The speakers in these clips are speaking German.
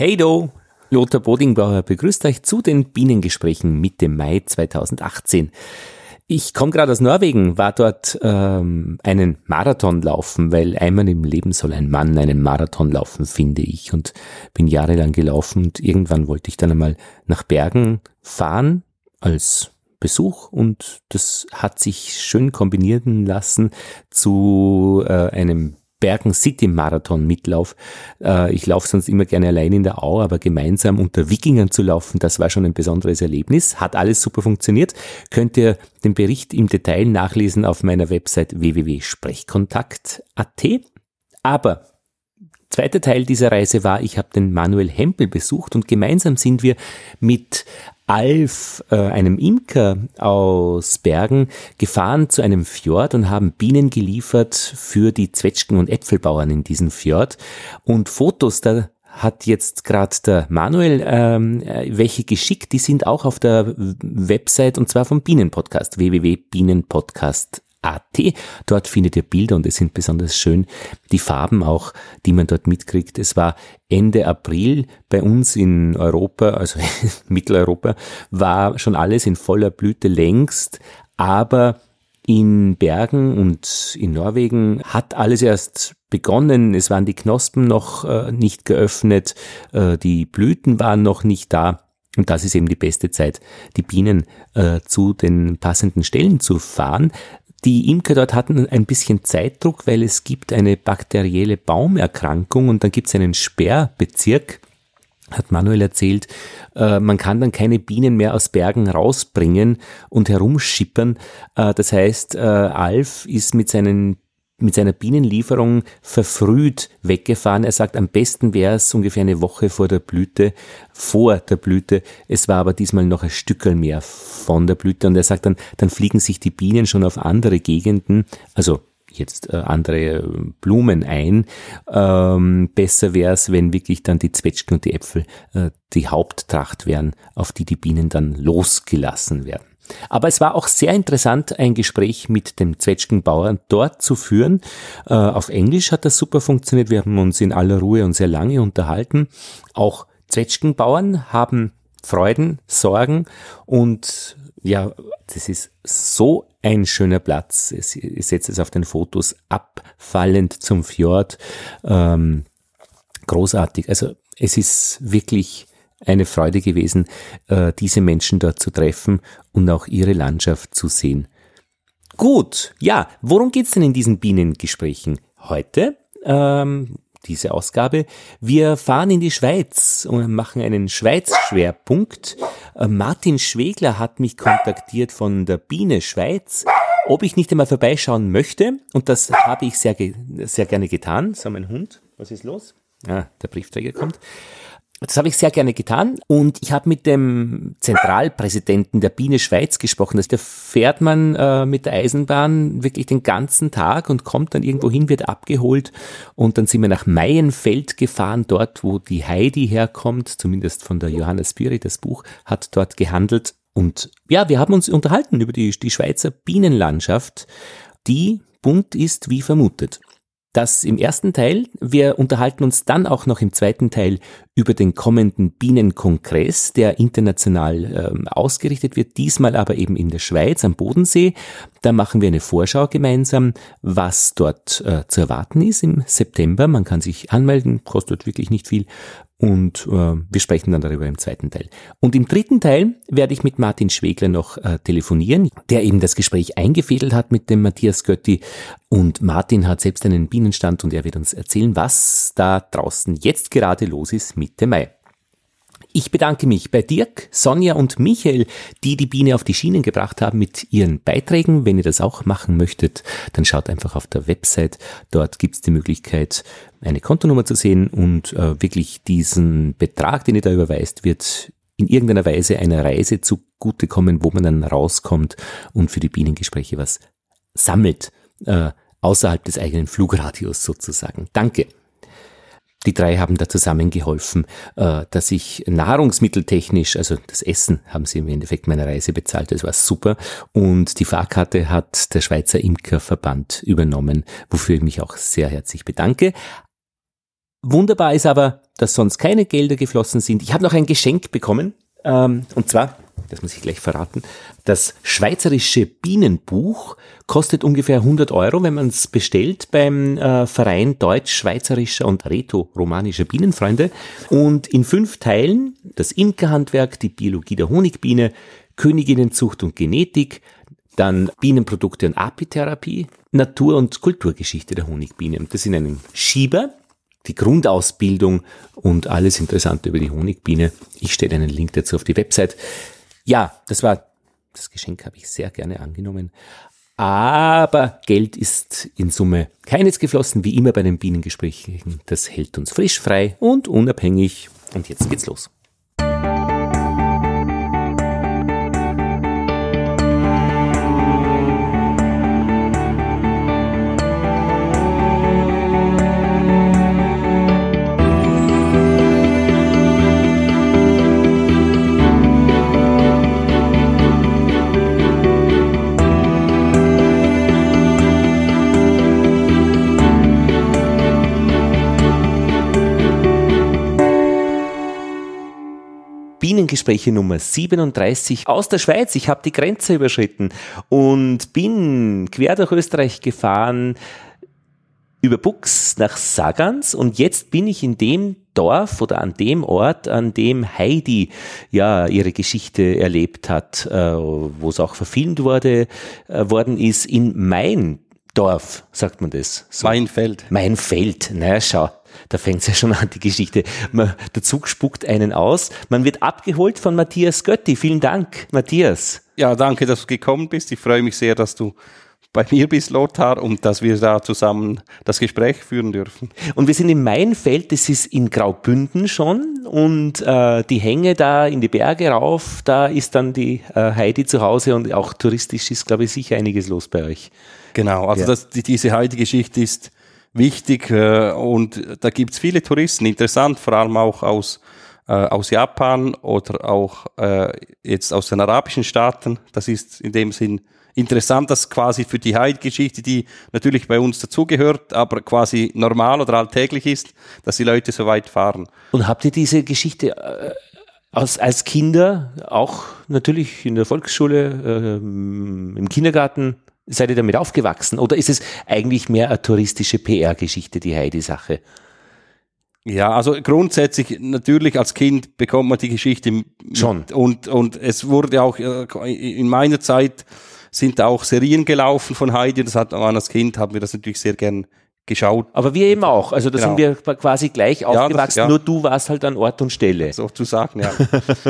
Hey do! Lothar Bodingbauer begrüßt euch zu den Bienengesprächen Mitte Mai 2018. Ich komme gerade aus Norwegen, war dort ähm, einen Marathon laufen, weil einmal im Leben soll ein Mann einen Marathon laufen, finde ich. Und bin jahrelang gelaufen und irgendwann wollte ich dann einmal nach Bergen fahren als Besuch und das hat sich schön kombinieren lassen zu äh, einem Bergen City Marathon Mitlauf. Äh, ich laufe sonst immer gerne allein in der Au, aber gemeinsam unter Wikingern zu laufen, das war schon ein besonderes Erlebnis. Hat alles super funktioniert. Könnt ihr den Bericht im Detail nachlesen auf meiner Website www.sprechkontakt.at. Aber Zweiter Teil dieser Reise war, ich habe den Manuel Hempel besucht und gemeinsam sind wir mit Alf, äh, einem Imker aus Bergen, gefahren zu einem Fjord und haben Bienen geliefert für die Zwetschgen- und Äpfelbauern in diesem Fjord. Und Fotos, da hat jetzt gerade der Manuel ähm, äh, welche geschickt, die sind auch auf der Website und zwar vom Bienenpodcast, www.bienenpodcast AT. Dort findet ihr Bilder und es sind besonders schön die Farben auch, die man dort mitkriegt. Es war Ende April bei uns in Europa, also Mitteleuropa, war schon alles in voller Blüte längst, aber in Bergen und in Norwegen hat alles erst begonnen. Es waren die Knospen noch äh, nicht geöffnet, äh, die Blüten waren noch nicht da. Und das ist eben die beste Zeit, die Bienen äh, zu den passenden Stellen zu fahren. Die Imker dort hatten ein bisschen Zeitdruck, weil es gibt eine bakterielle Baumerkrankung und dann gibt es einen Sperrbezirk, hat Manuel erzählt, äh, man kann dann keine Bienen mehr aus Bergen rausbringen und herumschippern. Äh, das heißt, äh, Alf ist mit seinen mit seiner Bienenlieferung verfrüht weggefahren. Er sagt, am besten wäre es ungefähr eine Woche vor der Blüte, vor der Blüte. Es war aber diesmal noch ein Stückel mehr von der Blüte. Und er sagt dann, dann fliegen sich die Bienen schon auf andere Gegenden, also jetzt äh, andere äh, Blumen ein. Ähm, besser wäre es, wenn wirklich dann die Zwetschgen und die Äpfel äh, die Haupttracht wären, auf die die Bienen dann losgelassen werden. Aber es war auch sehr interessant, ein Gespräch mit dem Zwetschgenbauern dort zu führen. Äh, auf Englisch hat das super funktioniert. Wir haben uns in aller Ruhe und sehr lange unterhalten. Auch Zwetschgenbauern haben Freuden, Sorgen und ja, das ist so ein schöner Platz. Ich setze es auf den Fotos abfallend zum Fjord. Ähm, großartig. Also es ist wirklich eine Freude gewesen, äh, diese Menschen dort zu treffen und auch ihre Landschaft zu sehen. Gut, ja, worum geht's denn in diesen Bienengesprächen heute? Ähm, diese Ausgabe. Wir fahren in die Schweiz und machen einen Schweiz-Schwerpunkt. Äh, Martin Schwegler hat mich kontaktiert von der Biene Schweiz, ob ich nicht einmal vorbeischauen möchte. Und das habe ich sehr, sehr gerne getan. So, mein Hund, was ist los? Ah, der Briefträger kommt. Das habe ich sehr gerne getan und ich habe mit dem Zentralpräsidenten der Biene Schweiz gesprochen. Das der fährt man äh, mit der Eisenbahn wirklich den ganzen Tag und kommt dann irgendwo hin, wird abgeholt und dann sind wir nach Meienfeld gefahren, dort wo die Heidi herkommt, zumindest von der Johanna Spiri, das Buch hat dort gehandelt. Und ja, wir haben uns unterhalten über die, die Schweizer Bienenlandschaft, die bunt ist wie vermutet. Das im ersten Teil. Wir unterhalten uns dann auch noch im zweiten Teil über den kommenden Bienenkongress, der international äh, ausgerichtet wird, diesmal aber eben in der Schweiz am Bodensee. Da machen wir eine Vorschau gemeinsam, was dort äh, zu erwarten ist im September. Man kann sich anmelden, kostet wirklich nicht viel und äh, wir sprechen dann darüber im zweiten Teil. Und im dritten Teil werde ich mit Martin Schwegler noch äh, telefonieren, der eben das Gespräch eingefädelt hat mit dem Matthias Götti. Und Martin hat selbst einen Bienenstand und er wird uns erzählen, was da draußen jetzt gerade los ist Mitte Mai. Ich bedanke mich bei Dirk, Sonja und Michael, die die Biene auf die Schienen gebracht haben mit ihren Beiträgen. Wenn ihr das auch machen möchtet, dann schaut einfach auf der Website. Dort gibt es die Möglichkeit, eine Kontonummer zu sehen und äh, wirklich diesen Betrag, den ihr da überweist, wird in irgendeiner Weise einer Reise zugutekommen, wo man dann rauskommt und für die Bienengespräche was sammelt, äh, außerhalb des eigenen Flugradios sozusagen. Danke. Die drei haben da zusammengeholfen, äh, dass ich nahrungsmitteltechnisch, also das Essen haben sie im Endeffekt meiner Reise bezahlt, das war super. Und die Fahrkarte hat der Schweizer Imkerverband übernommen, wofür ich mich auch sehr herzlich bedanke. Wunderbar ist aber, dass sonst keine Gelder geflossen sind. Ich habe noch ein Geschenk bekommen, ähm, und zwar, das muss ich gleich verraten, das schweizerische Bienenbuch kostet ungefähr 100 Euro, wenn man es bestellt beim äh, Verein Deutsch-Schweizerischer und Reto-Romanischer Bienenfreunde. Und in fünf Teilen das Imkerhandwerk, die Biologie der Honigbiene, Königinnenzucht und Genetik, dann Bienenprodukte und Apitherapie, Natur- und Kulturgeschichte der Honigbiene. Das in einem Schieber, die Grundausbildung und alles Interessante über die Honigbiene. Ich stelle einen Link dazu auf die Website. Ja, das war, das Geschenk habe ich sehr gerne angenommen. Aber Geld ist in Summe keines geflossen, wie immer bei den Bienengesprächen. Das hält uns frisch, frei und unabhängig. Und jetzt geht's los. Bienengespräche Nummer 37 aus der Schweiz. Ich habe die Grenze überschritten und bin quer durch Österreich gefahren über Bux nach Sagans und jetzt bin ich in dem Dorf oder an dem Ort, an dem Heidi ja ihre Geschichte erlebt hat, äh, wo es auch verfilmt wurde, äh, worden ist, in Main Dorf, sagt man das. So. Mein Feld. Mein Feld. Na schau, da fängt es ja schon an, die Geschichte. Man, der Zug spuckt einen aus. Man wird abgeholt von Matthias Götti. Vielen Dank, Matthias. Ja, danke, dass du gekommen bist. Ich freue mich sehr, dass du bei mir bist, Lothar, und dass wir da zusammen das Gespräch führen dürfen. Und wir sind in Mainfeld, das ist in Graubünden schon, und äh, die Hänge da in die Berge rauf, da ist dann die äh, Heidi zu Hause und auch touristisch ist, glaube ich, sicher einiges los bei euch. Genau, also ja. das, die, diese Heidi-Geschichte ist wichtig äh, und da gibt es viele Touristen, interessant, vor allem auch aus, äh, aus Japan oder auch äh, jetzt aus den arabischen Staaten. Das ist in dem Sinn interessant, dass quasi für die Heidgeschichte, die natürlich bei uns dazugehört, aber quasi normal oder alltäglich ist, dass die Leute so weit fahren. Und habt ihr diese Geschichte äh, als, als Kinder auch natürlich in der Volksschule, äh, im Kindergarten Seid ihr damit aufgewachsen? Oder ist es eigentlich mehr eine touristische PR-Geschichte, die Heidi-Sache? Ja, also grundsätzlich natürlich als Kind bekommt man die Geschichte schon und und es wurde auch äh, in meiner Zeit sind auch Serien gelaufen von Heidi. Das hat man als Kind haben wir das natürlich sehr gern geschaut. Aber wir eben auch. Also da genau. sind wir quasi gleich aufgewachsen. Ja, das, ja. Nur du warst halt an Ort und Stelle. Sozusagen, ja.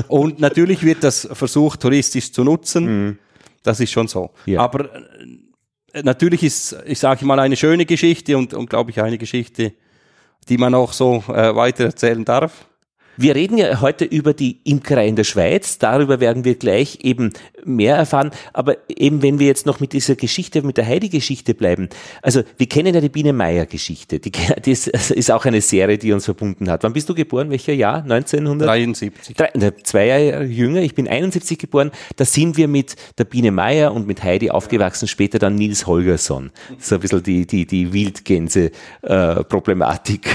und natürlich wird das versucht touristisch zu nutzen. Mhm. Das ist schon so. Ja. Aber äh, natürlich ist, ich sage mal, eine schöne Geschichte und, und glaube ich eine Geschichte, die man auch so äh, weiter erzählen darf. Wir reden ja heute über die Imkerei in der Schweiz. Darüber werden wir gleich eben mehr erfahren. Aber eben, wenn wir jetzt noch mit dieser Geschichte, mit der Heidi-Geschichte bleiben. Also, wir kennen ja die Biene Meier-Geschichte. Die, die ist, also ist, auch eine Serie, die uns verbunden hat. Wann bist du geboren? Welcher Jahr? 1973? Drei, zwei Jahre jünger. Ich bin 71 geboren. Da sind wir mit der Biene Meier und mit Heidi aufgewachsen. Später dann Nils Holgersson. So ein bisschen die, die, die Wildgänse-Problematik. Äh,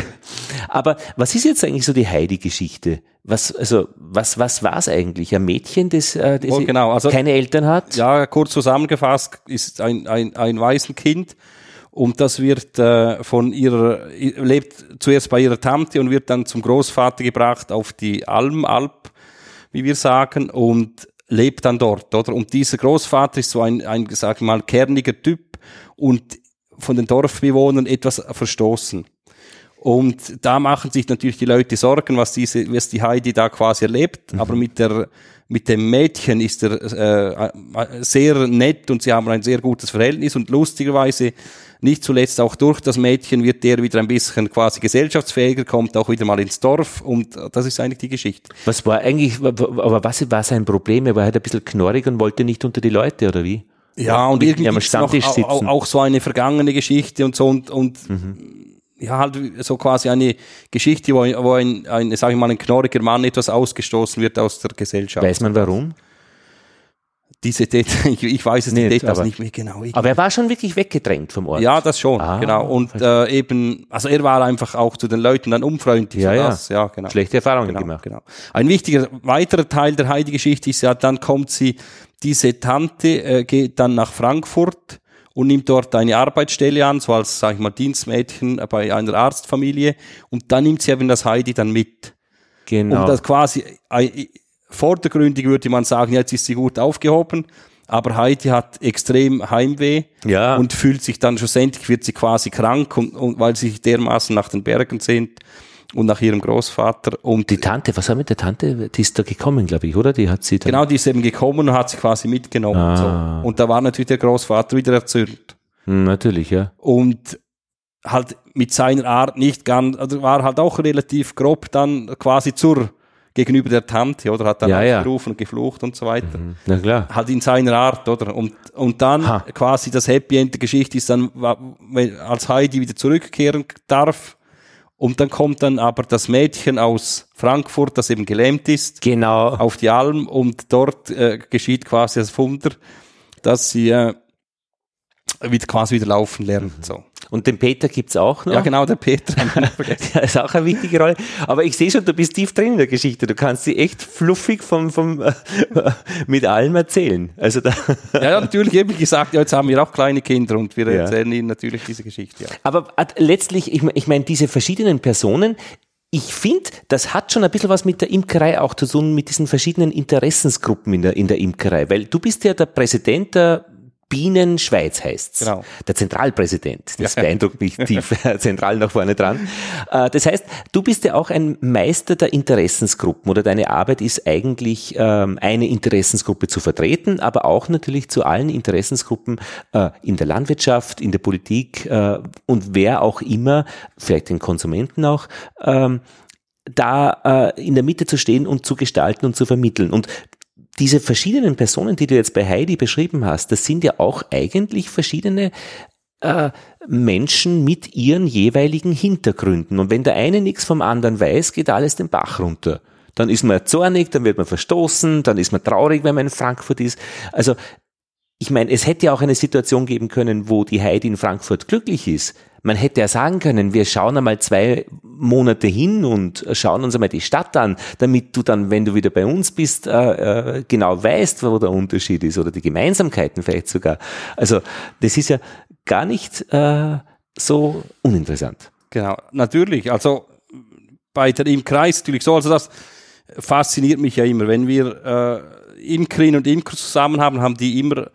Aber was ist jetzt eigentlich so die Heidi-Geschichte? Geschichte? Was, also, was, was war es eigentlich? Ein Mädchen, das, äh, das oh, genau. also, keine Eltern hat? Ja, kurz zusammengefasst ist ein, ein, ein Waisenkind und das wird äh, von ihrer, lebt zuerst bei ihrer Tante und wird dann zum Großvater gebracht auf die Alm, Alp, wie wir sagen, und lebt dann dort, oder? Und dieser Großvater ist so ein, ein sag ich mal, kerniger Typ und von den Dorfbewohnern etwas verstoßen. Und da machen sich natürlich die Leute Sorgen, was diese, was die Heidi da quasi erlebt. Mhm. Aber mit der, mit dem Mädchen ist er äh, sehr nett und sie haben ein sehr gutes Verhältnis und lustigerweise nicht zuletzt auch durch das Mädchen wird der wieder ein bisschen quasi gesellschaftsfähiger, kommt auch wieder mal ins Dorf und das ist eigentlich die Geschichte. Was war eigentlich, aber was war sein Problem? Er war halt ein bisschen knorrig und wollte nicht unter die Leute oder wie? Ja, und irgendwie am Stammtisch noch, auch, auch, so eine vergangene Geschichte und so und, und mhm ja, halt so quasi eine Geschichte, wo, wo ein, ein, sag ich mal, ein knorriger Mann etwas ausgestoßen wird aus der Gesellschaft. Weiß man warum? diese Details, ich, ich weiß es die Nicht, Details aber- nicht mehr genau. Ich- Aber er war schon wirklich weggedrängt vom Ort. ja, das schon, Ah, genau. Und äh, eben, also er war einfach auch zu den Leuten dann unfreundlich. Ja, ja. Das, ja genau. Schlechte Erfahrungen Genau, gemacht. genau. Ein wichtiger weiterer Teil der Heidi-Geschichte ist ja, dann kommt sie, diese Tante äh, geht dann nach Frankfurt und nimmt dort eine Arbeitsstelle an, so als, sag ich mal, Dienstmädchen bei einer Arztfamilie. Und dann nimmt sie eben das Heidi dann mit. Genau. Um das quasi, äh, vordergründig würde man sagen, jetzt ist sie gut aufgehoben. Aber Heidi hat extrem Heimweh Ja. und fühlt sich dann schlussendlich, wird sie quasi krank und, und weil sie sich dermaßen nach den Bergen sehnt und nach ihrem Großvater. Und die Tante, was war mit der Tante? Die ist da gekommen, glaube ich, oder? Die hat sie dann. genau, die ist eben gekommen und hat sie quasi mitgenommen. Ah. So. Und da war natürlich der Großvater wieder erzürnt. Hm, natürlich, ja. Und halt mit seiner Art nicht ganz, also war halt auch relativ grob dann quasi zur, gegenüber der Tante, oder? Hat dann Ja, ja. aufgerufen und geflucht und so weiter. Na klar. Halt in seiner Art, oder? Und, und dann Ha. quasi das Happy End der Geschichte ist dann, als Heidi wieder zurückkehren darf. Und dann kommt dann aber das Mädchen aus Frankfurt, das eben gelähmt ist, Genau. auf die Alm und dort äh, geschieht quasi das Wunder, dass sie äh, quasi wieder laufen lernt. So. Und den Peter gibt's auch noch. Ja, genau, der Peter. Ja, ist auch eine wichtige Rolle. Aber ich sehe schon, du bist tief drin in der Geschichte. Du kannst sie echt fluffig vom, vom, äh, mit allem erzählen. Also da, ja, ja, natürlich eben gesagt, ja, jetzt haben wir auch kleine Kinder und wir Ja. erzählen ihnen natürlich diese Geschichte. Ja. aber äh, letztlich, ich, ich meine, diese verschiedenen Personen, ich finde, das hat schon ein bisschen was mit der Imkerei auch zu tun, mit diesen verschiedenen Interessensgruppen in der, in der Imkerei. Weil du bist ja der Präsident der Bienen Schweiz heißt's. Genau. Der Zentralpräsident. Das beeindruckt mich tief zentral nach vorne dran. Äh, Das heißt, du bist ja auch ein Meister der Interessensgruppen oder deine Arbeit ist eigentlich ähm, eine Interessensgruppe zu vertreten, aber auch natürlich zu allen Interessensgruppen äh, in der Landwirtschaft, in der Politik äh, und wer auch immer, vielleicht den Konsumenten auch, ähm, da äh, in der Mitte zu stehen und zu gestalten und zu vermitteln. Und diese verschiedenen Personen, die du jetzt bei Heidi beschrieben hast, das sind ja auch eigentlich verschiedene äh, Menschen mit ihren jeweiligen Hintergründen. Und wenn der eine nichts vom anderen weiß, geht alles den Bach runter. Dann ist man zornig, dann wird man verstoßen, dann ist man traurig, wenn man in Frankfurt ist. Also ich meine, es hätte ja auch eine Situation geben können, wo die Heidi in Frankfurt glücklich ist. Man hätte ja sagen können, wir schauen einmal zwei Monate hin und schauen uns einmal die Stadt an, damit du dann, wenn du wieder bei uns bist, äh, äh, genau weißt, wo der Unterschied ist oder die Gemeinsamkeiten vielleicht sogar. Also das ist ja gar nicht äh, so uninteressant. Genau, natürlich. Also bei der Imkerei ist natürlich so, also das fasziniert mich ja immer. Wenn wir äh, Imkerinnen und Imker zusammen haben, haben die immer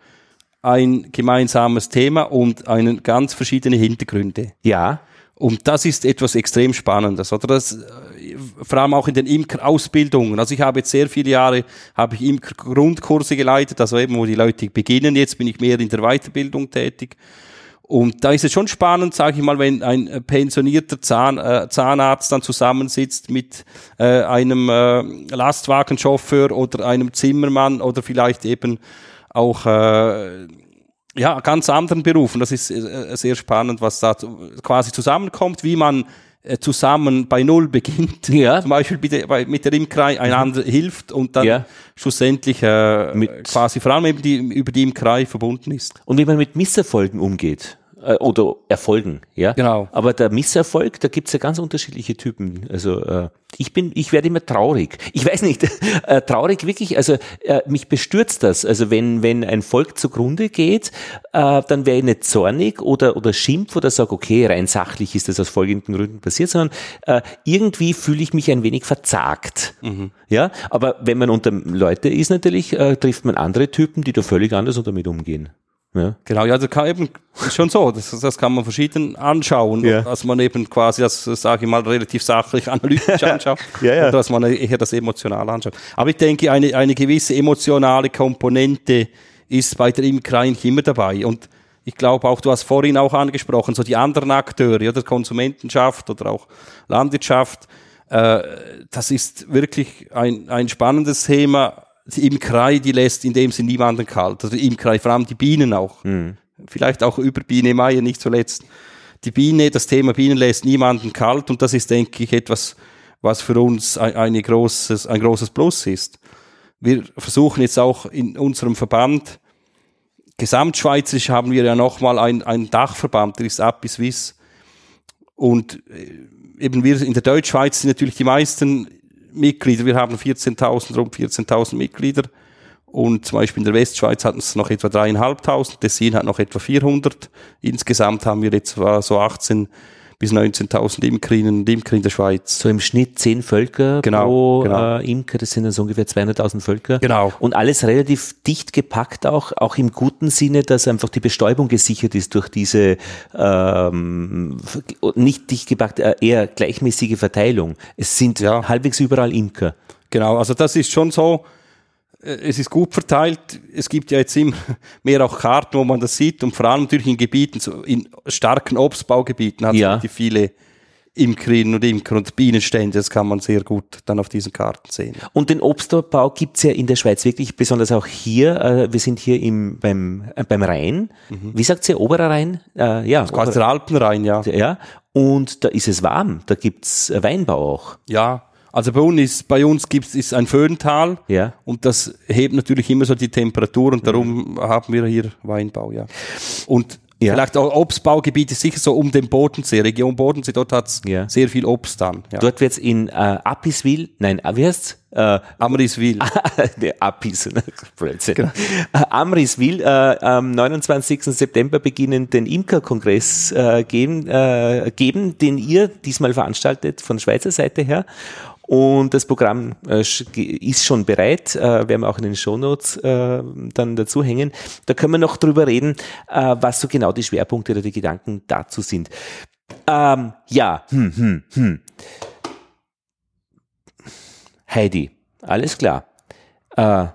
ein gemeinsames Thema und einen ganz verschiedene Hintergründe. Ja, Und das ist etwas extrem Spannendes, oder? Das, äh, vor allem auch in den Imker-Ausbildungen. Also ich habe jetzt sehr viele Jahre, habe ich Imker-Grundkurse geleitet, also eben, wo die Leute beginnen. Jetzt bin ich mehr in der Weiterbildung tätig. Und da ist es schon spannend, sage ich mal, wenn ein äh, pensionierter Zahn, äh, Zahnarzt dann zusammensitzt mit äh, einem äh, Lastwagenchauffeur oder einem Zimmermann oder vielleicht eben auch äh, ja, ganz anderen Berufen. Das ist äh, sehr spannend, was da quasi zusammenkommt, wie man äh, zusammen bei Null beginnt. Ja. Zum Beispiel mit der, mit der Imkerei einander hilft und dann Ja. schlussendlich äh, Mit- quasi vor allem die, über die Imkerei verbunden ist. und wie man mit Misserfolgen umgeht. Äh, Oder Erfolgen, ja. Genau. Aber der Misserfolg, da gibt's ja ganz unterschiedliche Typen. Also äh, ich bin, ich werde immer traurig. Ich weiß nicht, äh, traurig wirklich, also äh, mich bestürzt das. Also wenn, wenn ein Volk zugrunde geht, äh, dann wäre ich nicht zornig oder, oder schimpf oder sage, okay, rein sachlich ist das aus folgenden Gründen passiert, sondern äh, irgendwie fühle ich mich ein wenig verzagt. Ja, aber wenn man unter Leute ist natürlich, äh, trifft man andere Typen, die da völlig anders und damit umgehen. Ja. Genau, ja, das kann eben schon so. Das, das kann man verschieden anschauen, Ja. dass man eben quasi das, sage ich mal, relativ sachlich analytisch anschaut, Ja, ja. oder dass man eher das emotional anschaut. Aber ich denke, eine, eine gewisse emotionale Komponente ist bei der Imkerei eigentlich immer dabei. Und ich glaube auch, du hast vorhin auch angesprochen, so die anderen Akteure, oder Konsumentenschaft oder auch Landwirtschaft, äh, das ist wirklich ein, ein spannendes Thema. Die Imkerei, die lässt in dem Sinne niemanden kalt. Also die Imkerei, vor allem die Bienen auch. Vielleicht auch über Biene Meier nicht zuletzt. Die Biene, das Thema Bienen lässt niemanden kalt und das ist, denke ich, etwas, was für uns ein, eine großes, ein großes Plus ist. wir versuchen jetzt auch in unserem Verband, gesamtschweizerisch haben wir ja nochmal einen, Dachverband, der ist Apis Swiss. Und äh, eben wir in der Deutschschweiz sind natürlich die meisten Mitglieder. Wir haben 14.000, rund 14.000 Mitglieder. Und zum Beispiel in der Westschweiz hatten es noch etwa dreieinhalbtausend, Tessin hat noch etwa 400. Insgesamt haben wir etwa so 18 bis 19.000 Imkerinnen und Imker in der Schweiz. So im Schnitt zehn Völker Genau, pro genau. Äh, Imker, das sind dann so ungefähr 200.000 Völker. Genau. Und alles relativ dicht gepackt auch, auch im guten Sinne, dass einfach die Bestäubung gesichert ist durch diese ähm, nicht dicht gepackt, äh, eher gleichmäßige Verteilung. Es sind Ja. halbwegs überall Imker. Genau, also das ist schon so, äh, es ist gut verteilt. Es gibt ja jetzt immer mehr auch Karten, wo man das sieht und vor allem natürlich in Gebieten, so in starken Obstbaugebieten hat es Ja. relativ viele Imkerinnen und Imker und Bienenstände. Das kann man sehr gut dann auf diesen Karten sehen. Und den Obstbau gibt's ja in der Schweiz wirklich, besonders auch hier. Äh, wir sind hier im, beim, äh, beim Rhein. Wie sagt ihr, oberer Rhein? Äh, ja, Quasi der Alpenrhein, ja. ja. Und da ist es warm. Da gibt's äh, Weinbau auch. Ja, also bei uns, ist, bei uns gibt's ist ein Föhntal Ja. und das hebt natürlich immer so die Temperatur und darum haben wir hier Weinbau, ja. Und Ja. vielleicht auch Obstbaugebiete sicher so um den Bodensee, Region Bodensee, dort hat's Ja. sehr viel Obst dann. Ja. Dort wird's in äh, Apiswil, nein, äh, wie heißt's? Äh, Amriswil. Apis, Blödsinn. Äh, Amriswil, äh, am 29. September beginnen den Imkerkongress äh, geben, äh, geben, den ihr diesmal veranstaltet von Schweizer Seite her. Und das Programm äh, ist schon bereit, äh, werden wir auch in den Shownotes äh, dann dazu hängen. Da können wir noch drüber reden, was so genau die Schwerpunkte oder die Gedanken dazu sind. Ähm, ja, hm, hm, hm. Heidi, alles klar. Äh,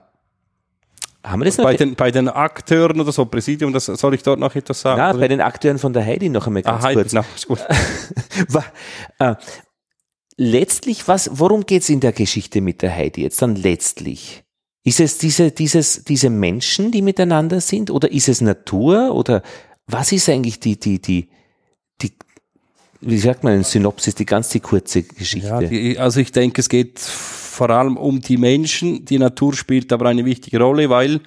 haben wir das noch? bei, den, bei den Akteuren oder so, Präsidium, das, soll ich dort noch etwas sagen? Na, bei den Akteuren von der Heidi noch einmal ah, ganz Heidi, kurz. na, ist gut. Äh, letztlich, was, worum geht's in der Geschichte mit der Heidi jetzt dann letztlich? Ist es diese, dieses, diese Menschen, die miteinander sind, oder ist es Natur, oder was ist eigentlich die, die, die, die, wie sagt man, ein Synopsis, die ganz die kurze Geschichte? Ja, die, also ich denke, es geht vor allem um die Menschen. Die Natur spielt aber eine wichtige Rolle, weil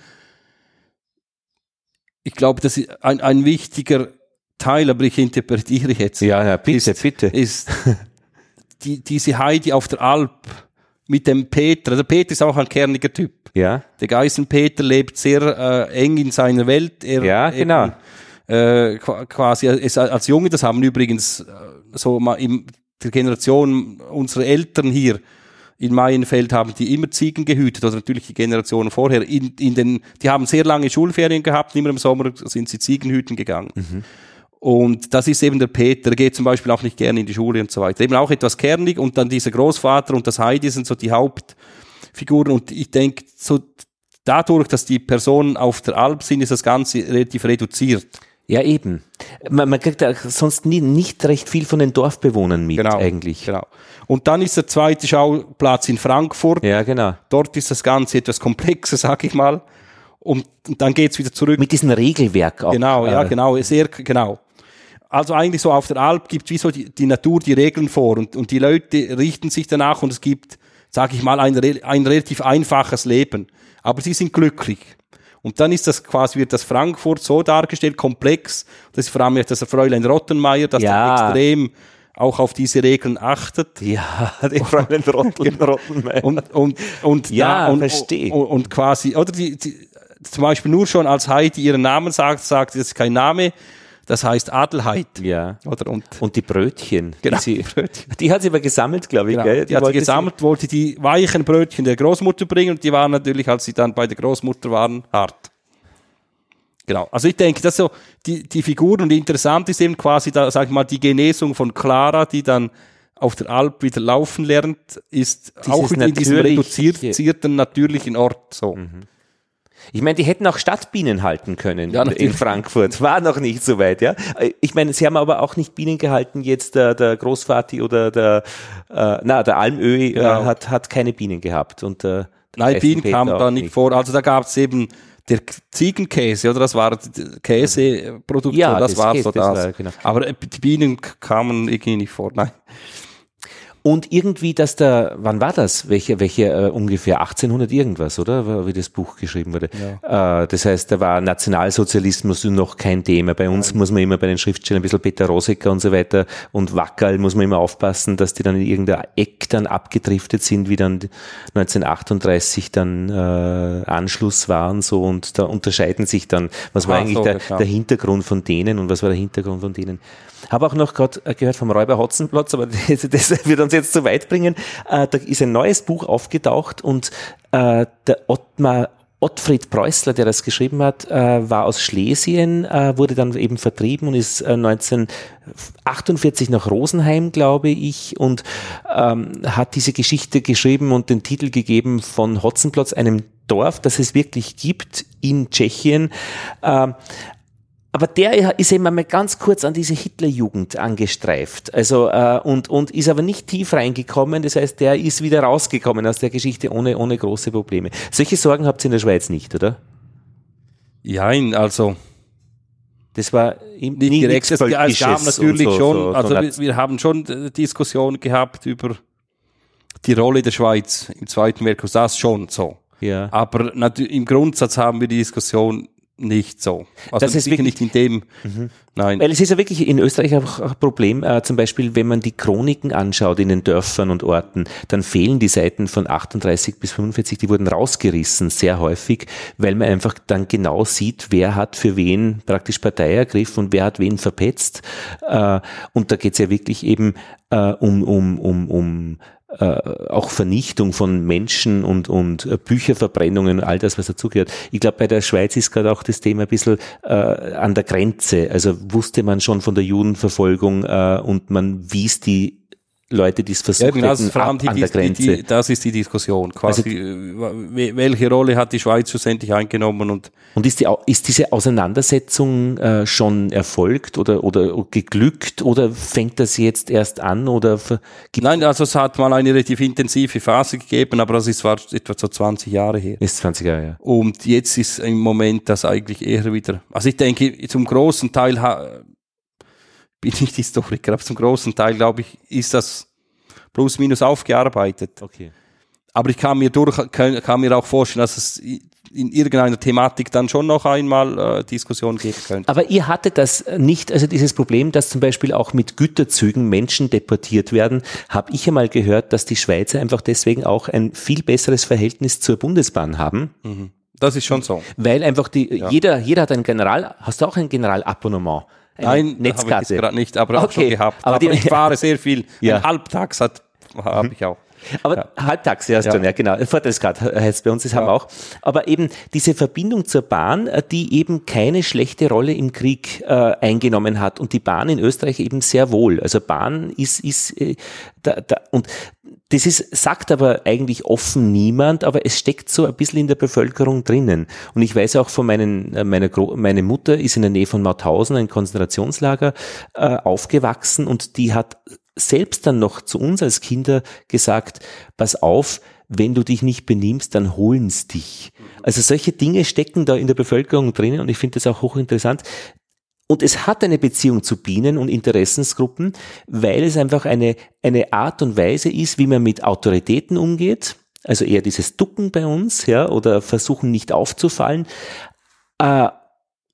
ich glaube, das ist ein, ein wichtiger Teil, aber ich interpretiere jetzt, ja, ja, bitte, ist, bitte. ist die, diese Heidi auf der Alp mit dem Peter. Der Peter ist auch ein kerniger Typ. Ja, Der Geißenpeter lebt sehr äh, eng in seiner Welt. Er, Ja, genau. Eben, äh, qua- quasi ist als Junge, das haben übrigens äh, so mal in der Generation unserer Eltern hier in Maienfeld haben die immer Ziegen gehütet, oder natürlich die Generationen vorher. In, in den, die haben sehr lange Schulferien gehabt, immer im Sommer sind sie Ziegenhüten gegangen. Und das ist eben der Peter, der geht zum Beispiel auch nicht gerne in die Schule und so weiter. Eben auch etwas kernig und dann dieser Großvater und das Heidi sind so die Hauptfiguren und ich denke, so dadurch, dass die Personen auf der Alp sind, ist das Ganze relativ reduziert. ja eben. Man, man kriegt ja sonst nie, nicht recht viel von den Dorfbewohnern mit eigentlich. Genau. Und dann ist der zweite Schauplatz in Frankfurt. Ja, genau. Dort ist das Ganze etwas komplexer, sag ich mal. Und dann geht's wieder zurück. Mit diesem Regelwerk auch. Genau, ja, äh, genau, sehr, genau. Also eigentlich so auf der Alp gibt wie so die, die Natur die Regeln vor und, und die Leute richten sich danach und es gibt, sage ich mal, ein, ein relativ einfaches Leben. Aber sie sind glücklich. Und dann ist das quasi, wird das Frankfurt so dargestellt, komplex. Das ist vor allem das Fräulein Rottenmeier, das Ja. extrem auch auf diese Regeln achtet. Ja, die Fräulein Rottel, Rottenmeier. Und, und, und, Ja, da, und, versteh. Und, und quasi, oder die, die, zum Beispiel nur schon als Heidi ihren Namen sagt, sagt, das ist kein Name, das heißt Adelheid. ja. Oder? Und, Und die Brötchen. Genau, die, sie, die Brötchen. die hat sie aber gesammelt, glaube ich. genau, gell? die, hat sie gesammelt, wollte die weichen Brötchen der Großmutter bringen und die waren natürlich, als sie dann bei der Großmutter waren, hart. Genau. Also ich denke, dass so die, die Figuren und interessant ist eben quasi da, sag ich mal, die Genesung von Clara, die dann auf der Alp wieder laufen lernt, ist auch wieder in diesem reduzierten, natürlichen Ort so. Ich meine, die hätten auch Stadtbienen halten können Ja, in. Frankfurt. War noch nicht so weit, ja. Ich meine, sie haben aber auch nicht Bienen gehalten, jetzt der, der Großvati oder der, äh, na, der Almöhi äh, Genau. hat, hat keine Bienen gehabt. Und, äh, Nein, Bienen Eisenpeter kam auch da nicht vor. Also da gab es eben der Ziegenkäse, oder das war die Käseprodukte, Ja, das, das war so das das. war, genau. Aber äh, die Bienen kamen irgendwie nicht vor. Nein. Und irgendwie, dass da, wann war das? Welche, welche äh, ungefähr 1800 irgendwas, oder? Wie das Buch geschrieben wurde. Ja. Äh, das heißt, da war Nationalsozialismus noch kein Thema. Bei uns Nein. muss man immer bei den Schriftstellern ein bisschen Peter Rosecker und so weiter und Wackerl muss man immer aufpassen, dass die dann in irgendein Eck dann abgedriftet sind, wie dann 1938 dann äh, Anschluss war und so und da unterscheiden sich dann, was war eigentlich so, der, der Hintergrund von denen und was war der Hintergrund von denen. Habe auch noch gerade äh, gehört vom Räuber Hotzenplotz, aber das, das, wird uns jetzt zu weit bringen. Äh, da ist ein neues Buch aufgetaucht und äh, der Ottmar Ottfried Preußler, der das geschrieben hat, äh, war aus Schlesien, äh, wurde dann eben vertrieben und ist äh, 1948 nach Rosenheim, glaube ich, und ähm, hat diese Geschichte geschrieben und den Titel gegeben von Hotzenplotz, einem Dorf, das es wirklich gibt in Tschechien. Ähm, aber der ist eben einmal ganz kurz an diese Hitlerjugend angestreift. Also, äh, und, und ist aber nicht tief reingekommen. Das heißt, der ist wieder rausgekommen aus der Geschichte ohne, ohne große Probleme. Solche Sorgen habt ihr in der Schweiz nicht, oder? Ja, also. Das war nicht direkt, es, es gab natürlich so, schon, so, also wir, wir, haben schon Diskussionen gehabt über die Rolle der Schweiz im Zweiten Weltkrieg, das schon so. Ja. Aber im Grundsatz haben wir die Diskussion nicht so. Also das ist wirklich nicht in dem. Mhm. Nein. Weil es ist ja wirklich in Österreich auch ein Problem. Äh, zum Beispiel, wenn man die Chroniken anschaut in den Dörfern und Orten, dann fehlen die Seiten von 38 bis 45. Die wurden rausgerissen sehr häufig, weil man einfach dann genau sieht, wer hat für wen praktisch Partei ergriffen und wer hat wen verpetzt. Äh, und da geht es ja wirklich eben äh, um um um um äh, auch Vernichtung von Menschen und, und äh, Bücherverbrennungen, all das, was dazugehört. Ich glaube, bei der Schweiz ist gerade auch das Thema ein bisschen äh, an der Grenze. Also wusste man schon von der Judenverfolgung äh, und man wies die Leute, die es versucht ja, hätten, ab, die, an der Grenze. Die, das ist die Diskussion. Quasi, also, welche Rolle hat die Schweiz schlussendlich eingenommen? Und, und ist, die, ist diese Auseinandersetzung äh, schon erfolgt oder, oder geglückt oder fängt das jetzt erst an? Oder Nein, also es hat mal eine relativ intensive Phase gegeben, aber das ist, war etwa so 20 Jahre her. Ist 20 Jahre, ja. Und jetzt ist im Moment das eigentlich eher wieder, also ich denke, zum großen Teil bin nicht Historiker, aber zum großen Teil, glaube ich, ist das plus minus aufgearbeitet. Okay. Aber ich kann mir, durch, kann, kann mir auch vorstellen, dass es in irgendeiner Thematik dann schon noch einmal äh, Diskussion geben könnte. Aber ihr hattet das nicht, also dieses Problem, dass zum Beispiel auch mit Güterzügen Menschen deportiert werden, habe ich einmal gehört, dass die Schweizer einfach deswegen auch ein viel besseres Verhältnis zur Bundesbahn haben. Mhm. Das ist schon so. Weil einfach die, ja. jeder, jeder hat ein General, hast du auch ein Generalabonnement? Nein, Netzkarte. gerade nicht, aber okay. auch schon gehabt. Aber, aber ich fahre sehr viel. Ja. Ein Halbtags hat, habe ich auch. Aber ja. halbtags erst ja. schon, ja genau. Vorteilskarte heißt bei uns, das ja. haben wir auch. Aber eben diese Verbindung zur Bahn, äh, die eben keine schlechte Rolle im Krieg äh, eingenommen hat und die Bahn in Österreich eben sehr wohl. Also Bahn ist, ist äh, da, da, und das ist, sagt aber eigentlich offen niemand, aber es steckt so ein bisschen in der Bevölkerung drinnen. Und ich weiß auch von meinen, äh, meiner Gro meine Mutter ist in der Nähe von Mauthausen, ein Konzentrationslager, äh, aufgewachsen und die hat selbst dann noch zu uns als Kinder gesagt, pass auf, wenn du dich nicht benimmst, dann holen's dich. Also solche Dinge stecken da in der Bevölkerung drinnen und ich finde das auch hochinteressant. Und es hat eine Beziehung zu Bienen und Interessensgruppen, weil es einfach eine, eine Art und Weise ist, wie man mit Autoritäten umgeht. Also eher dieses Ducken bei uns, ja, oder versuchen nicht aufzufallen. Äh,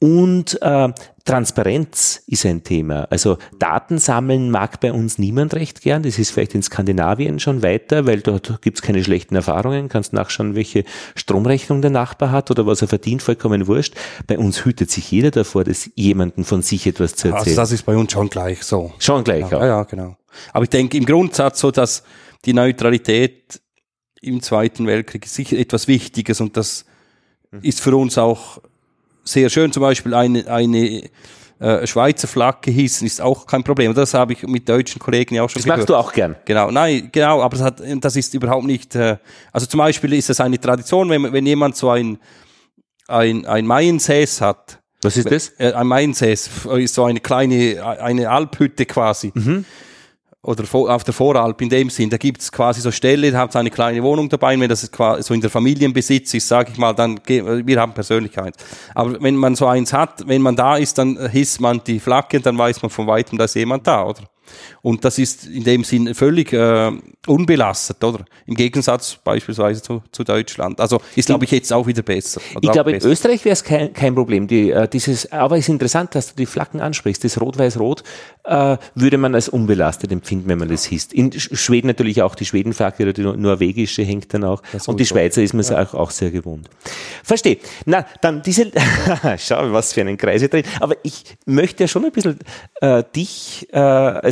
und äh, Transparenz ist ein Thema. Also Daten sammeln mag bei uns niemand recht gern. Das ist vielleicht in Skandinavien schon weiter, weil dort gibt's keine schlechten Erfahrungen. Kannst nachschauen, welche Stromrechnung der Nachbar hat oder was er verdient, vollkommen wurscht. Bei uns hütet sich jeder davor, dass jemanden von sich etwas zu erzählen. Also das ist bei uns schon gleich so. Schon gleich, ja. Ja, ja, genau. Aber ich denke im Grundsatz so, dass die Neutralität im Zweiten Weltkrieg sicher etwas Wichtiges und das mhm. ist für uns auch sehr schön. Zum Beispiel eine, eine äh, Schweizer Flagge hießen, ist auch kein Problem. Das habe ich mit deutschen Kollegen ja auch schon das gehört. Das machst du auch gern. Genau, nein, genau, aber das, hat, das ist überhaupt nicht, äh, also zum Beispiel ist es eine Tradition, wenn, wenn jemand so ein, ein, ein Maiensäß hat. Was ist das? Äh, ein Maiensäß ist so eine kleine, eine Alphütte quasi. Mhm oder auf der Voralp in dem Sinn, da gibt's quasi so Stelle, da habt eine kleine Wohnung dabei, wenn das so in der Familienbesitz ist, sage ich mal, dann wir haben Persönlichkeit. Aber wenn man so eins hat, wenn man da ist, dann hisst man die Flagge, dann weiß man von weitem, da ist jemand da, oder? Und das ist in dem Sinn völlig äh, unbelastet, oder? Im Gegensatz beispielsweise zu, zu Deutschland. Also ist, glaube ich, jetzt auch wieder besser. Ich glaube, in Österreich wäre es kein, kein Problem. Die, äh, dieses, aber es ist interessant, dass du die Flaggen ansprichst. Das Rot-Weiß-Rot äh, würde man als unbelastet empfinden, wenn man das hisst. In Schweden natürlich auch die Schwedenflagge oder die norwegische hängt dann auch. Und die Schweizer ist man ja. auch, auch sehr gewohnt. Verstehe. Na, dann diese, schau, was für einen Kreise drin. Aber ich möchte ja schon ein bisschen äh, dich äh,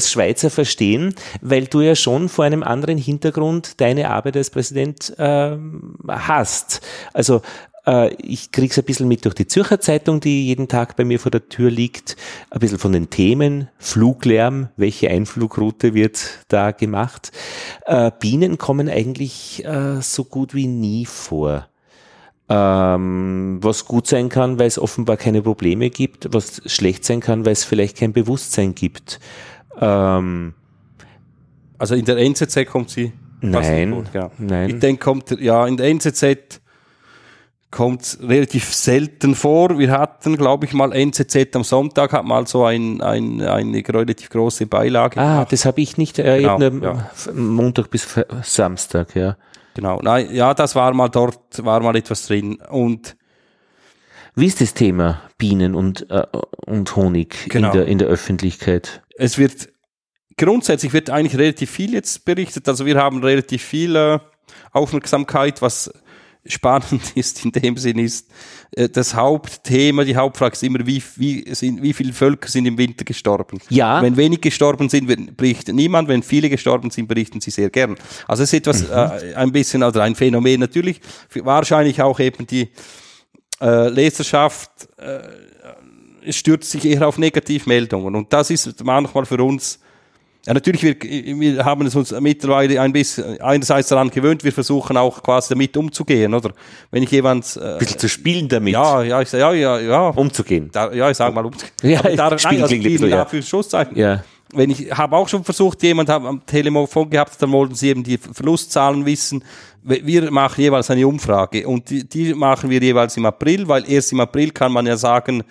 als Schweizer verstehen, weil du ja schon vor einem anderen Hintergrund deine Arbeit als Präsident äh, hast. Also äh, ich kriege es ein bisschen mit durch die Zürcher Zeitung, die jeden Tag bei mir vor der Tür liegt, ein bisschen von den Themen, Fluglärm, welche Einflugroute wird da gemacht. Äh, Bienen kommen eigentlich äh, so gut wie nie vor. Ähm, was gut sein kann, weil es offenbar keine Probleme gibt, was schlecht sein kann, weil es vielleicht kein Bewusstsein gibt. Ähm, also in der NZZ kommt sie. Nein, gut, ja. nein. Ich denke, kommt, ja, in der NZZ kommt relativ selten vor. Wir hatten, glaube ich, mal NZZ am Sonntag, hat mal so ein, ein, eine relativ große Beilage. Ah, gemacht. das habe ich nicht, äh, genau, ja. Montag bis Samstag, ja. Genau, Nein, ja, das war mal dort, war mal etwas drin. Und wie ist das Thema Bienen und, äh, und Honig genau. in, der, in der Öffentlichkeit? Es wird grundsätzlich wird eigentlich relativ viel jetzt berichtet. Also wir haben relativ viel äh, Aufmerksamkeit, was spannend ist in dem Sinn ist, äh, das Hauptthema, die Hauptfrage ist immer, wie, wie, sind, wie viele Völker sind im Winter gestorben? Ja. Wenn wenig gestorben sind, berichtet niemand. Wenn viele gestorben sind, berichten sie sehr gern. Also es ist etwas, mhm. äh, ein bisschen, oder ein Phänomen natürlich, wahrscheinlich auch eben die äh, Leserschaft, äh, stürzt sich eher auf Negativmeldungen. Und das ist manchmal für uns ja, natürlich, wir, wir haben es uns mittlerweile ein bisschen einerseits daran gewöhnt, wir versuchen auch quasi damit umzugehen, oder? Wenn ich jemand... Äh, ein bisschen zu spielen damit. Ja, ja, ich, ja, ja, ja. Umzugehen. Da, ja, ich sag mal umzugehen. Ja, da, spielen nein, also ja. für Schusszeichen. Ja. Wenn ich habe auch schon versucht, jemand hat am Telefon gehabt, dann wollten sie eben die Verlustzahlen wissen. Wir machen jeweils eine Umfrage und die, die machen wir jeweils im April, weil erst im April kann man ja sagen,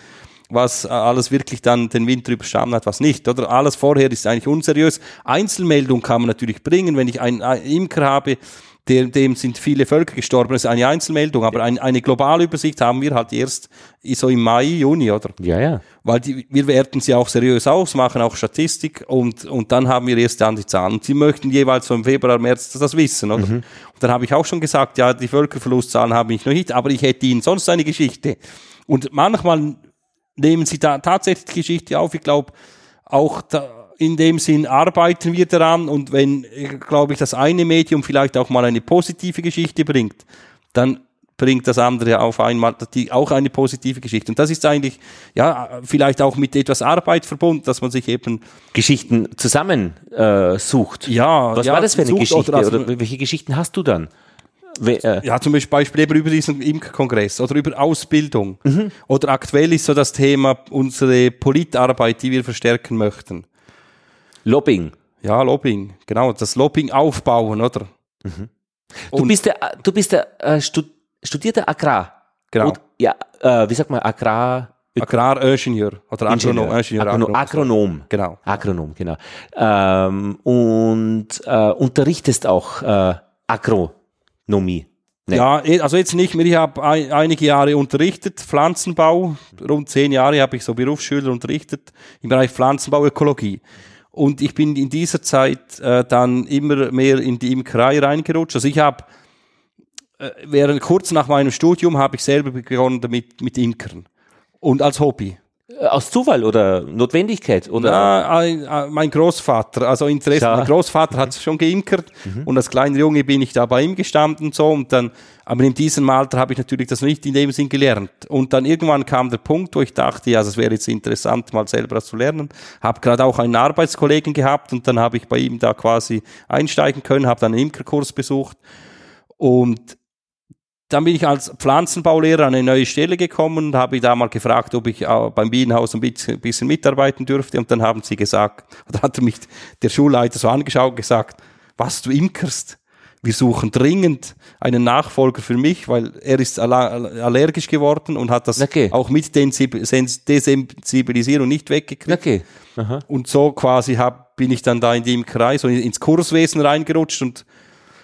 was alles wirklich dann den Winter überstanden hat, was nicht, oder? Alles vorher ist eigentlich unseriös. Einzelmeldung kann man natürlich bringen, wenn ich einen Imker habe, dem, dem sind viele Völker gestorben, das ist eine Einzelmeldung, aber ein, eine globale Übersicht haben wir halt erst so im Mai, Juni, oder? Ja, ja. Weil die, wir werten sie auch seriös aus, machen auch Statistik und, und dann haben wir erst dann die Zahlen. Und sie möchten jeweils so im Februar, März das wissen, oder? Mhm. Und dann habe ich auch schon gesagt, ja, die Völkerverlustzahlen habe ich noch nicht, aber ich hätte ihnen sonst eine Geschichte. Und manchmal nehmen sie da tatsächlich die Geschichte auf. Ich glaube, auch in dem Sinn arbeiten wir daran und wenn, glaube ich, das eine Medium vielleicht auch mal eine positive Geschichte bringt, dann bringt das andere auf einmal die, auch eine positive Geschichte. Und das ist eigentlich, ja, vielleicht auch mit etwas Arbeit verbunden, dass man sich eben Geschichten zusammen äh. Ja. Was ja, war das für eine Geschichte? Oder, also, oder welche Geschichten hast du dann? Äh, ja, zum Beispiel über diesen Imkerkongress oder über Ausbildung. Mhm. Oder aktuell ist so das Thema unsere Politarbeit, die wir verstärken möchten. Lobbying. Ja, Lobbying, genau. Das Lobbying aufbauen, oder? Mhm. Du bist der, du bist der äh, studierter Agrar. Genau. Und, ja, äh, wie sagt man, Agrar... Agraringenieur oder Agronom. Ingenieur. Agronom, Agronom. Genau. Agronom, genau. Ähm, und äh, unterrichtest auch äh, Agro. Nomie. Nee. Ja, eh, also jetzt nicht mehr. Ich habe ein, einige Jahre unterrichtet, Pflanzenbau. Rund zehn Jahre habe ich so Berufsschüler unterrichtet im Bereich Pflanzenbau, Ökologie. Und ich bin in dieser Zeit äh, dann immer mehr in die Imkerei reingerutscht. Also ich habe äh, während kurz nach meinem Studium habe ich selber begonnen damit mit Imkern und als Hobby. Äh, aus Zufall oder Notwendigkeit? Oder? Na, ein, mein Großvater, also Interesse. Ja. Mein Großvater hat schon geimkert mhm. und als kleiner Junge bin ich da bei ihm gestanden und so und dann, aber in diesem Alter habe ich natürlich das nicht in dem Sinn gelernt. Und dann irgendwann kam der Punkt, wo ich dachte, ja, es wäre jetzt interessant, mal selber das zu lernen. Habe gerade auch einen Arbeitskollegen gehabt und dann habe ich bei ihm da quasi einsteigen können, habe dann einen Imkerkurs besucht und dann bin ich als Pflanzenbaulehrer an eine neue Stelle gekommen und habe da mal gefragt, ob ich beim Bienenhaus ein bisschen, bisschen mitarbeiten dürfte. Und dann haben sie gesagt, oder hat mich der Schulleiter so angeschaut und gesagt, was du imkerst? Wir suchen dringend einen Nachfolger für mich, weil er ist allergisch geworden und hat das okay. auch mit Desensibilisierung nicht weggekriegt. Okay. Aha. Und so quasi hab, bin ich dann da in die Imkerei, so ins Kurswesen reingerutscht und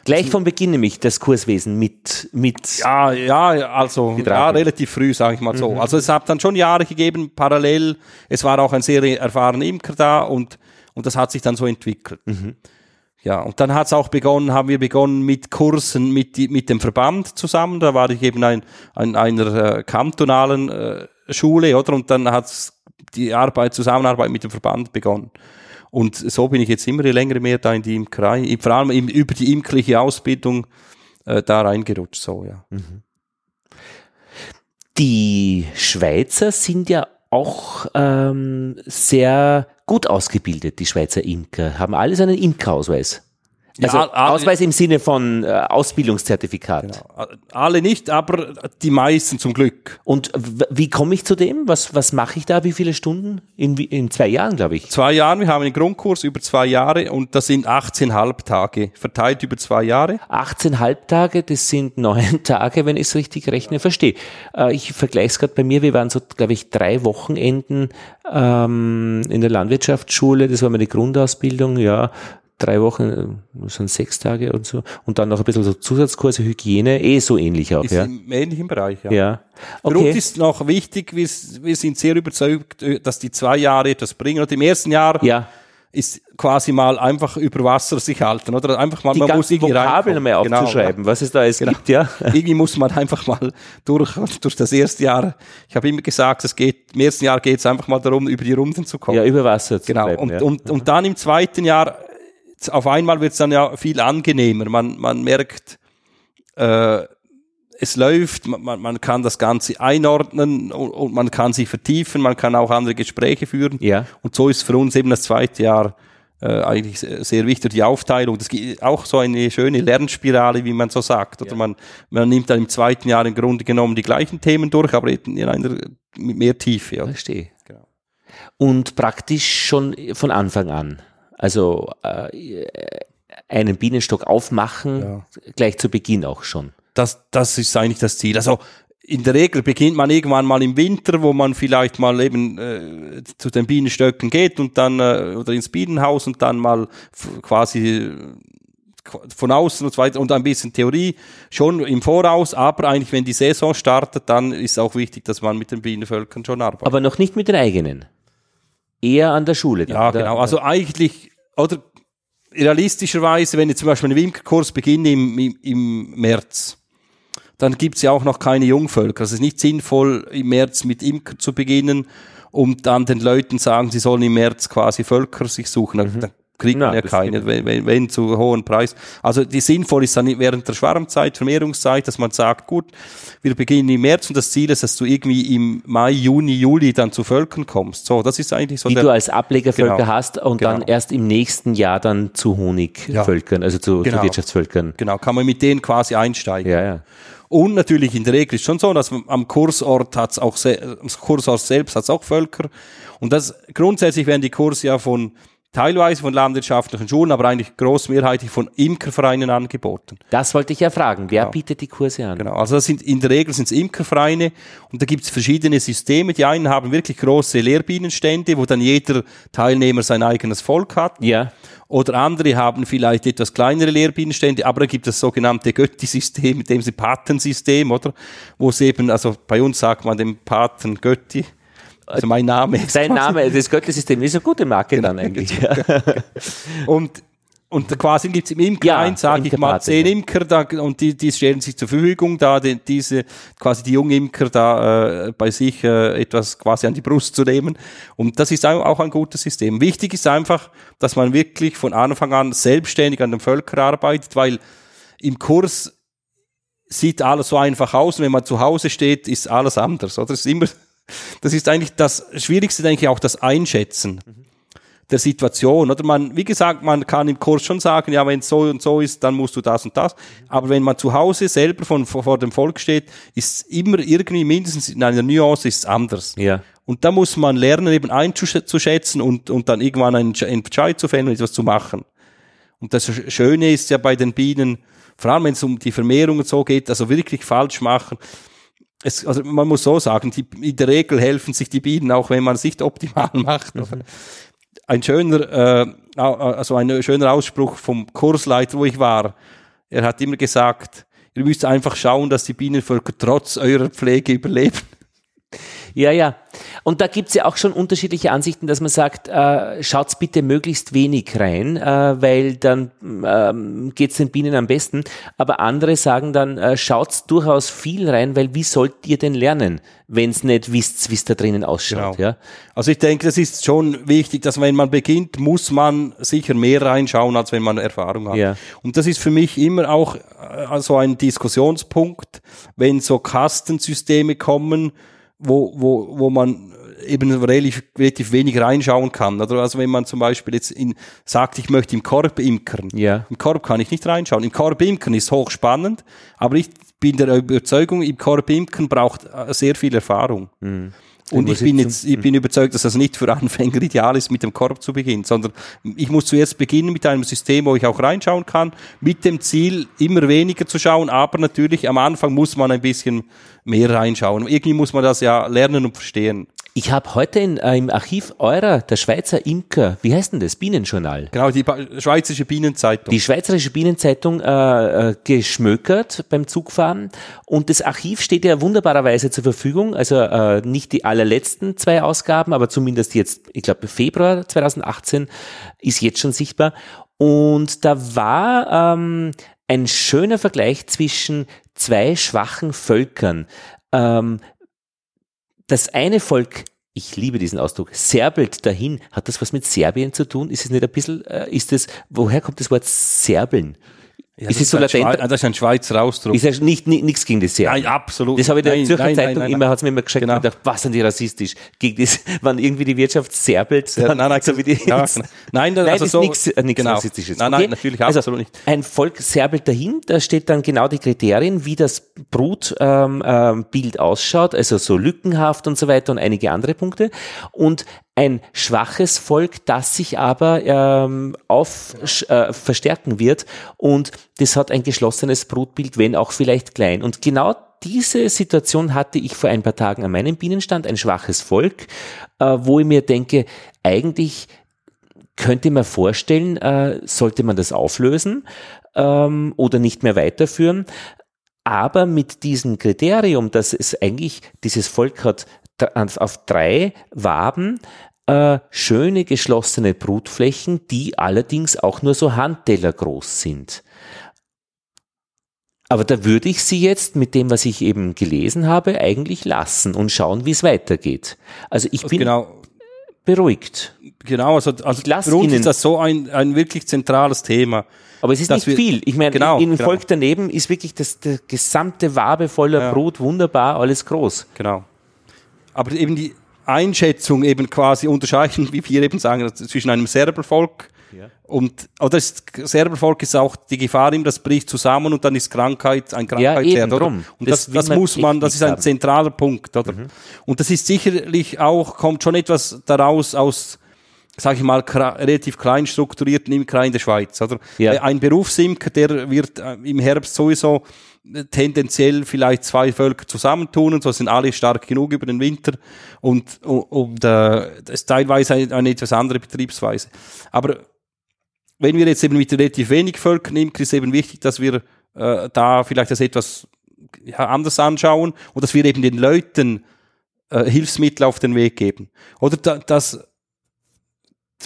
Gleich von Beginn nämlich das Kurswesen mit, mit ja, ja, also ja, relativ früh, sage ich mal so. Also es hat dann schon Jahre gegeben, parallel. Es war auch ein sehr erfahrener Imker da und, und das hat sich dann so entwickelt. Ja, und dann hat's auch begonnen, haben wir begonnen mit Kursen mit, mit dem Verband zusammen. Da war ich eben ein, ein, einer äh, kantonalen äh, Schule, oder? Und dann hat's die Arbeit, Zusammenarbeit mit dem Verband begonnen. Und so bin ich jetzt immer länger mehr da in die Imkerei, vor allem im, über die imkerliche Ausbildung äh, da reingerutscht, so, ja. Die Schweizer sind ja auch ähm, sehr gut ausgebildet, die Schweizer Imker, haben alles einen Imkerausweis. Also Ja, alle- Ausweis im Sinne von äh, Ausbildungszertifikat. Alle nicht, aber die meisten zum Glück. Und wie komme ich zu dem? Was, was mache ich da? Wie viele Stunden? In, in zwei Jahren, glaube ich. Zwei Jahren, wir haben einen Grundkurs über zwei Jahre und das sind 18 Halbtage, verteilt über zwei Jahre. 18 Halbtage, das sind neun Tage, wenn ich es richtig rechne, verstehe. Äh, ich vergleiche es gerade bei mir, wir waren so, glaube ich, drei Wochenenden ähm, in der Landwirtschaftsschule, das war meine Grundausbildung, ja, drei Wochen, äh, sind sechs Tage und so. Und dann noch ein bisschen so Zusatzkurse, Hygiene, eh so ähnlich auch, Ist ja. im ähnlichen Bereich, ja. Ja. Grund Okay. ist noch wichtig, wir, wir sind sehr überzeugt, äh, dass die zwei Jahre etwas bringen. Und im ersten Jahr Ja. ist quasi mal einfach über Wasser sich halten, oder? Einfach mal, Die man muss irgendwie Vokabeln reinkommen. einmal aufzuschreiben, was es da alles gibt, ja. irgendwie muss man einfach mal durch, durch das erste Jahr. Ich habe immer gesagt, es geht, im ersten Jahr geht es einfach mal darum, über die Runden zu kommen. Ja, über Wasser zu Genau. bleiben. Und, ja. und, und dann im zweiten Jahr, auf einmal wird es dann ja viel angenehmer. Man, man merkt, äh, es läuft, man, man- kann das Ganze einordnen und, und man kann sich vertiefen, man kann auch andere Gespräche führen. Ja. Und so ist für uns eben das zweite Jahr äh, eigentlich sehr wichtig, die Aufteilung. Das gibt auch so eine schöne Lernspirale, wie man so sagt. Oder man, man nimmt dann im zweiten Jahr im Grunde genommen die gleichen Themen durch, aber in einer mit mehr Tiefe. Oder? Verstehe. Genau. Und praktisch schon von Anfang an. Also äh, einen Bienenstock aufmachen, gleich zu Beginn auch schon. das, das ist eigentlich das Ziel. Also in der Regel beginnt man irgendwann mal im Winter, wo man vielleicht mal eben äh, zu den Bienenstöcken geht und dann äh, oder ins Bienenhaus und dann mal quasi äh, von außen und so weiter und ein bisschen Theorie schon im Voraus, aber eigentlich wenn die Saison startet, dann ist auch wichtig, dass man mit den Bienenvölkern schon arbeitet. Aber noch nicht mit den eigenen. Eher an der Schule. dann, Ja, oder? genau. Also eigentlich, oder realistischerweise, wenn ich zum Beispiel einen Imkerkurs beginne im, im, im März, dann gibt's ja auch noch keine Jungvölker. Also es ist nicht sinnvoll, im März mit Imker zu beginnen und dann den Leuten sagen, sie sollen im März quasi Völker sich suchen. Also Dann kriegt man Na, ja keine, wenn, wenn, wenn zu hohen Preis. Also die sinnvoll ist dann während der Schwarmzeit, Vermehrungszeit, dass man sagt, gut, wir beginnen im März und das Ziel ist, dass du irgendwie im Mai, Juni, Juli dann zu Völkern kommst. So, das ist eigentlich so die der, du als Ablegervölker Genau. hast und dann Genau. erst im nächsten Jahr dann zu Honigvölkern, also zu, Genau. zu Wirtschaftsvölkern. Genau, kann man mit denen quasi einsteigen. Ja, ja. Und natürlich in der Regel ist schon so, dass man am Kursort hat's auch, am Kursort selbst hat's auch Völker. Und das, grundsätzlich werden die Kurse ja von, teilweise von landwirtschaftlichen Schulen, aber eigentlich großmehrheitlich von Imkervereinen angeboten. Das wollte ich ja fragen. Wer bietet die Kurse an? Genau. Also das sind, in der Regel sind's Imkervereine und da gibt's verschiedene Systeme. Die einen haben wirklich große Lehrbienenstände, wo dann jeder Teilnehmer sein eigenes Volk hat. Ja. Oder andere haben vielleicht etwas kleinere Lehrbienenstände, aber da gibt es das sogenannte Götti-System, mit dem sie Patensystem, oder? Wo es eben, also bei uns sagt man dem Paten Götti, also mein Name. ist Sein Name, das Göttelsystem, ist eine gute Marke Genau. dann eigentlich. Ja. Und, und quasi gibt es im Imkerverein, Ja, sage ich mal, zehn. Imker da, und die, die stellen sich zur Verfügung, da die, diese, quasi die jungen Imker da äh, bei sich äh, etwas quasi an die Brust zu nehmen. Und das ist auch ein gutes System. Wichtig ist einfach, dass man wirklich von Anfang an selbstständig an dem Völker arbeitet, weil im Kurs sieht alles so einfach aus und wenn man zu Hause steht, ist alles anders. Oder? Das ist immer, das ist eigentlich das Schwierigste, denke ich, auch das Einschätzen der Situation. Oder man, wie gesagt, man kann im Kurs schon sagen, ja, wenn es so und so ist, dann musst du das und das. Aber wenn man zu Hause selber von, vor, vor dem Volk steht, ist immer irgendwie mindestens in einer Nuance ist es anders. ja. Und da muss man lernen, eben einzuschätzen und, und dann irgendwann einen Entsch- Entscheid zu fällen und etwas zu machen. Und das Sch- Schöne ist ja bei den Bienen, vor allem wenn es um die Vermehrung und so geht, also wirklich falsch machen. Es, also man muss so sagen, die, in der Regel helfen sich die Bienen, auch wenn man es nicht optimal macht. Oder? ein schöner, äh, also ein schöner Ausspruch vom Kursleiter, wo ich war. Er hat immer gesagt, ihr müsst einfach schauen, dass die Bienenvölker trotz eurer Pflege überleben. Ja, ja. Und da gibt's ja auch schon unterschiedliche Ansichten, dass man sagt, äh, schaut's bitte möglichst wenig rein, äh, weil dann ähm, geht's den Bienen am besten. Aber andere sagen dann, äh, schaut's durchaus viel rein, weil wie sollt ihr denn lernen, wenn's nicht wisst, wie's da drinnen ausschaut? Genau. Ja? Also ich denke, das ist schon wichtig, dass wenn man beginnt, muss man sicher mehr reinschauen, als wenn man Erfahrung hat. Ja. Und das ist für mich immer auch äh, so ein Diskussionspunkt, wenn so Kastensysteme kommen, wo, wo, wo man eben relativ, relativ wenig reinschauen kann. Oder also wenn man zum Beispiel jetzt in, sagt, ich möchte im Korb imkern. Ja. Im Korb kann ich nicht reinschauen. Im Korb imkern ist hochspannend, aber ich bin der Überzeugung, im Korb imkern braucht äh, sehr viel Erfahrung. Mhm. Und ich bin jetzt, ich bin überzeugt, dass das nicht für Anfänger ideal ist, mit dem Korb zu beginnen, sondern ich muss zuerst beginnen mit einem System, wo ich auch reinschauen kann, mit dem Ziel, immer weniger zu schauen, aber natürlich am Anfang muss man ein bisschen mehr reinschauen. Irgendwie muss man das ja lernen und verstehen. Ich habe heute in, äh, im Archiv eurer, der Schweizer Imker, wie heißt denn das? Bienenjournal. Genau, die ba Schweizerische Bienenzeitung. Die Schweizerische Bienenzeitung äh, äh, geschmökert beim Zugfahren und das Archiv steht ja wunderbarerweise zur Verfügung. Also äh, nicht die allerletzten zwei Ausgaben, aber zumindest jetzt, ich glaube Februar 2018 ist jetzt schon sichtbar. Und da war ähm, ein schöner Vergleich zwischen zwei schwachen Völkern. Ähm, das eine Volk, ich liebe diesen Ausdruck, serbelt dahin. Hat das was mit Serbien zu tun? Ist es nicht ein bisschen, äh, ist es, woher kommt das Wort serbeln? Ja, ist das, es so ist ein latent? Schweiz- das ist ein Schweizer Ausdruck. Ist ja nicht, nichts gegen die Serben. Nein, absolut. Das habe ich in der Nein, Zürcher nein, Zeitung nein, immer, hat's mir immer geschickt Genau. und gedacht, was sind die rassistisch? Gegen das, wenn irgendwie die Wirtschaft serbelt, Ja, nein, nein, so wie die, ja, nein, das- nein, also ist so- nichts äh, genau. Rassistisches. Nein, nein, natürlich also, absolut nicht. Ein Volk serbelt dahin, da steht dann genau die Kriterien, wie das Brutbild ähm, ähm, ausschaut, also so lückenhaft und so weiter und einige andere Punkte. Und ein schwaches Volk, das sich aber ähm, auf, äh, verstärken wird und das hat ein geschlossenes Brutbild, wenn auch vielleicht klein. Und genau diese Situation hatte ich vor ein paar Tagen an meinem Bienenstand, ein schwaches Volk, äh, wo ich mir denke, eigentlich könnte man vorstellen, äh, sollte man das auflösen ähm, oder nicht mehr weiterführen. Aber mit diesem Kriterium, dass es eigentlich dieses Volk hat auf drei Waben äh, schöne geschlossene Brutflächen, die allerdings auch nur so Handteller groß sind. Aber da würde ich sie jetzt mit dem, was ich eben gelesen habe, eigentlich lassen und schauen, wie es weitergeht. Also ich bin genau, beruhigt. genau, also, also für uns Ihnen- ist das so ein, ein wirklich zentrales Thema. Aber es ist nicht wir- viel. Ich meine, Genau, in, in genau. Volk daneben ist wirklich das, der gesamte Wabe voller Ja. Brut, wunderbar, alles groß. Genau. Aber eben die Einschätzung eben quasi unterscheiden, wie wir eben sagen, zwischen einem Serbervolk Ja. und, oder das Serbervolk ist auch die Gefahr ihm, das bricht zusammen und dann ist Krankheit ein Krankheitsherd, eben oder? drum. Und Das das, das, man muss man, das ist ein haben. zentraler Punkt, oder? Und das ist sicherlich auch, kommt schon etwas daraus aus, sage ich mal, relativ klein strukturierten Imkerei in der Schweiz, oder? Ja. Ein Berufsimker, der wird äh, im Herbst sowieso tendenziell vielleicht zwei Völker zusammentun und so sind alle stark genug über den Winter und, und, und äh, das ist teilweise eine, eine etwas andere Betriebsweise. Aber wenn wir jetzt eben mit relativ wenig Völkern nehmen, ist es eben wichtig, dass wir äh, da vielleicht das etwas ja, anders anschauen und dass wir eben den Leuten äh, Hilfsmittel auf den Weg geben. Oder da, das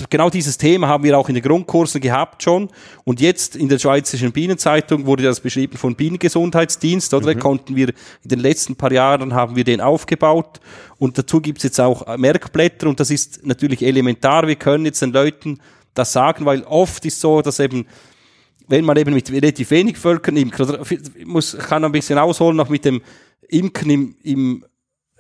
genau dieses Thema haben wir auch in den Grundkursen gehabt schon. Und jetzt in der Schweizerischen Bienenzeitung wurde das beschrieben von Bienengesundheitsdienst, oder? Konnten wir in den letzten paar Jahren haben wir den aufgebaut. Und dazu gibt's jetzt auch Merkblätter und das ist natürlich elementar. Wir können jetzt den Leuten das sagen, weil oft ist so, dass eben wenn man eben mit relativ wenig Völkern oder ich muss, kann ein bisschen ausholen noch mit dem Imkern im, im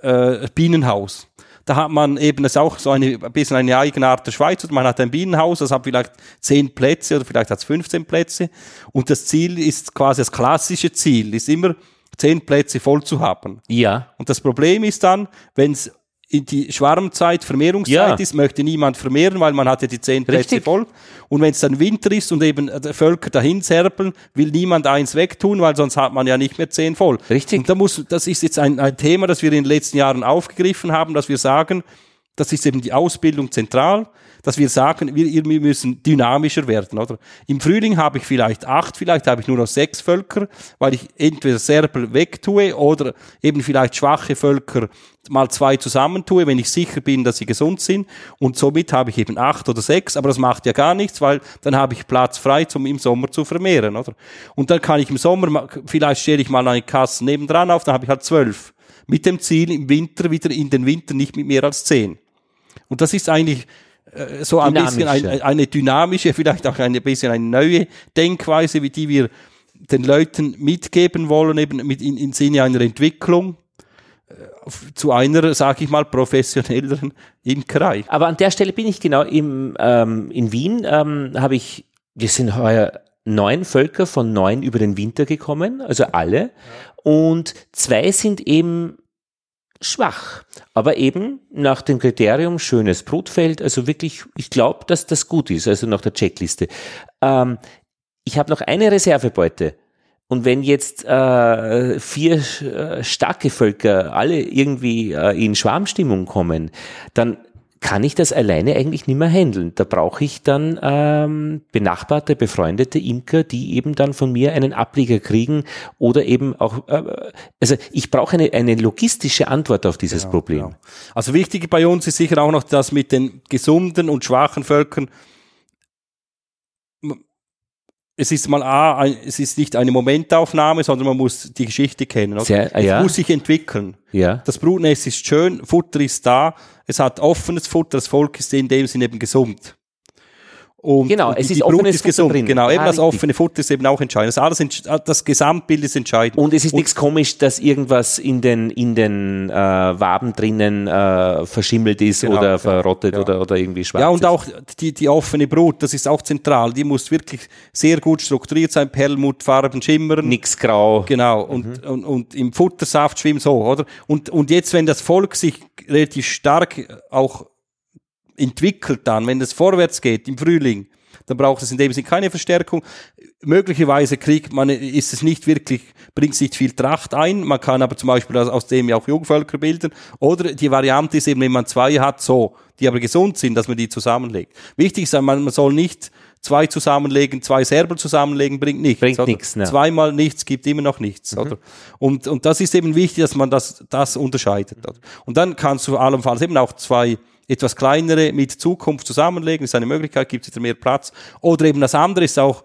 äh, Bienenhaus. Da hat man eben, das ist auch so eine, ein bisschen eine Eigenart der Schweiz, man hat ein Bienenhaus, das hat vielleicht zehn Plätze oder vielleicht hat es 15 Plätze. Und das Ziel ist quasi, das klassische Ziel ist immer, zehn Plätze voll zu haben. Ja, Und das Problem ist dann, wenn es in die Schwarmzeit, Vermehrungszeit Ja. ist, möchte niemand vermehren, weil man hat ja die zehn Plätze Richtig. voll. Und wenn es dann Winter ist und eben äh, Völker dahin zerpeln, will niemand eins wegtun, weil sonst hat man ja nicht mehr zehn voll. Richtig. Und da muss, das ist jetzt ein, ein Thema, das wir in den letzten Jahren aufgegriffen haben, dass wir sagen, das ist eben die Ausbildung zentral, dass wir sagen, wir, wir müssen dynamischer werden, oder? Im Frühling habe ich vielleicht acht, vielleicht habe ich nur noch sechs Völker, weil ich entweder Serbel wegtue oder eben vielleicht schwache Völker mal zwei zusammentue, wenn ich sicher bin, dass sie gesund sind. Und somit habe ich eben acht oder sechs, aber das macht ja gar nichts, weil dann habe ich Platz frei, um im Sommer zu vermehren, oder? Und dann kann ich im Sommer, vielleicht stelle ich mal eine Kasse nebendran auf, dann habe ich halt zwölf. Mit dem Ziel, im Winter wieder in den Winter nicht mit mehr als zehn. Und das ist eigentlich äh, so ein bisschen ein, eine dynamische, vielleicht auch ein bisschen eine neue Denkweise, wie die wir den Leuten mitgeben wollen, eben mit in, in Sinne einer Entwicklung äh, zu einer, sage ich mal, professionelleren Imkerei. Aber an der Stelle bin ich genau im, ähm, in Wien, ähm, habe ich, wir sind heuer neun Völker von neun über den Winter gekommen, also alle. Ja. Und zwei sind eben schwach, aber eben nach dem Kriterium schönes Brutfeld, also wirklich, ich glaube, dass das gut ist, also nach der Checkliste. Ähm, ich habe noch eine Reservebeute. Und wenn jetzt äh, vier äh, starke Völker alle irgendwie äh, in Schwarmstimmung kommen, dann kann ich das alleine eigentlich nicht mehr handeln. Da brauche ich dann ähm, benachbarte, befreundete Imker, die eben dann von mir einen Ableger kriegen oder eben auch, äh, also ich brauche eine, eine logistische Antwort auf dieses genau, Problem. Genau. Also wichtig bei uns ist sicher auch noch, dass mit den gesunden und schwachen Völkern es ist mal A, ein, es ist nicht eine Momentaufnahme, sondern man muss die Geschichte kennen. Oder? Sehr, ja. Es muss sich entwickeln. Ja. Das Brutnest ist schön, Futter ist da, es hat offenes Futter, das Volk ist in dem Sinne eben gesund. Und, genau, und es ist Brut ist gesund. Drin. Genau, eben ah, das offene Futter ist eben auch entscheidend. Das, alles, das Gesamtbild ist entscheidend. Und es ist nichts komisch, dass irgendwas in den, in den äh, Waben drinnen äh, verschimmelt ist genau, oder verrottet ja. oder, oder irgendwie schwarz Ja, und ist. auch die, die offene Brut, das ist auch zentral. Die muss wirklich sehr gut strukturiert sein, Perlmuttfarben schimmern. Nix grau. Genau, und, mhm. und, und im Futtersaft schwimmt so, oder? Und, und jetzt, wenn das Volk sich relativ stark auch entwickelt dann, wenn es vorwärts geht im Frühling, dann braucht es in dem Sinne keine Verstärkung. Möglicherweise kriegt man, ist es nicht wirklich, bringt es nicht viel Tracht ein. Man kann aber zum Beispiel aus dem ja auch Jungvölker bilden. Oder die Variante ist eben, wenn man zwei hat, so, die aber gesund sind, dass man die zusammenlegt. Wichtig ist, man, man soll nicht zwei zusammenlegen, zwei Serbel zusammenlegen, bringt nichts. Bringt nichts, ne? Zweimal nichts gibt immer noch nichts, mhm. oder? Und, und das ist eben wichtig, dass man das, das unterscheidet. Oder? Und dann kannst du allenfalls eben auch zwei etwas kleinere mit Zukunft zusammenlegen, ist eine Möglichkeit, gibt es wieder mehr Platz. Oder eben das andere ist auch,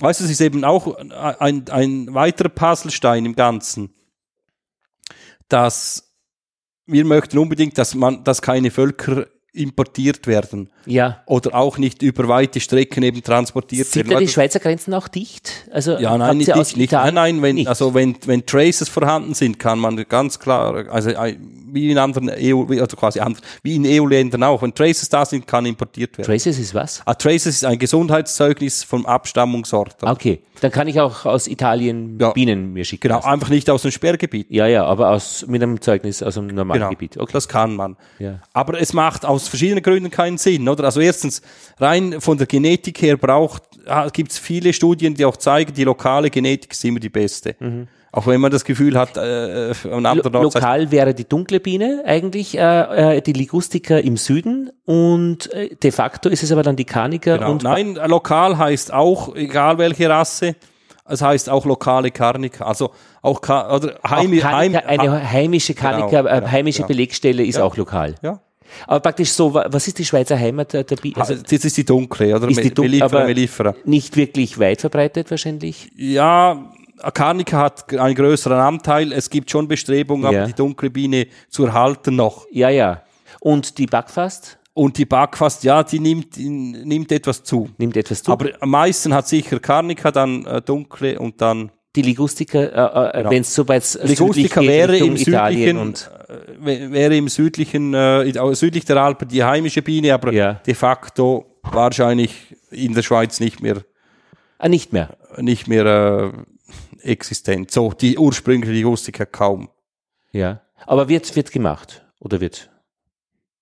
weißt du, es ist eben auch ein, ein weiterer Puzzlestein im Ganzen, dass wir möchten unbedingt, dass man, dass keine Völker importiert werden. Ja. Oder auch nicht über weite Strecken eben transportiert Sind werden. Sind die Schweizer Grenzen auch dicht? Also ja, nein, nicht, nicht, nicht. Nein, nein, wenn, nicht. also wenn, wenn Traces vorhanden sind, kann man ganz klar, also wie in anderen EU, also quasi wie in EU-Ländern auch. Wenn Traces da sind, kann importiert werden. Traces ist was? Ah, Traces ist ein Gesundheitszeugnis vom Abstammungsort. Okay, dann kann ich auch aus Italien ja. Bienen mir schicken. Genau, lassen. einfach nicht aus dem Sperrgebiet. Ja, ja, aber aus, mit einem Zeugnis aus einem normalen genau, Gebiet. Okay. Das kann man. Ja. Aber es macht aus verschiedenen Gründen keinen Sinn, oder? Also erstens, rein von der Genetik her braucht, ah, gibt es viele Studien, die auch zeigen, die lokale Genetik ist immer die beste. Mhm. Auch wenn man das Gefühl hat, äh, an anderer Lo Lokal wäre die dunkle Biene eigentlich, äh, äh, die Ligustica im Süden und äh, de facto ist es aber dann die Carnica. Genau. Und Nein, lokal heißt auch, egal welche Rasse, es heißt auch lokale Carnica. Also auch, oder heimi, auch Carnica, heim, eine heimische Carnica, genau, äh, genau, heimische genau. Belegstelle ist ja. auch lokal. Ja. Aber praktisch so, was ist die Schweizer Heimat der, der Also, das ist die dunkle, oder? Ist die dunkle, aber Mellifera. nicht wirklich weit verbreitet wahrscheinlich? Ja, Akarnika hat einen größeren Anteil. Es gibt schon Bestrebungen, ja. aber die dunkle Biene zu erhalten noch. Ja, ja. Und die Backfast? Und die Backfast, ja, die nimmt, die nimmt etwas zu. Nimmt etwas zu. Aber am meisten hat sicher Karnika, dann äh, dunkle und dann die Ligustica, äh, äh, genau. wenn es so weit Ligustica wäre im südlichen, und äh, wäre im südlichen, äh, südlich der Alpen die heimische Biene, aber ja. de facto wahrscheinlich in der Schweiz nicht mehr. Ah, nicht mehr. Nicht mehr äh, existent. So, die ursprüngliche Ligustica kaum. Ja. Aber wird, wird gemacht? Oder wird?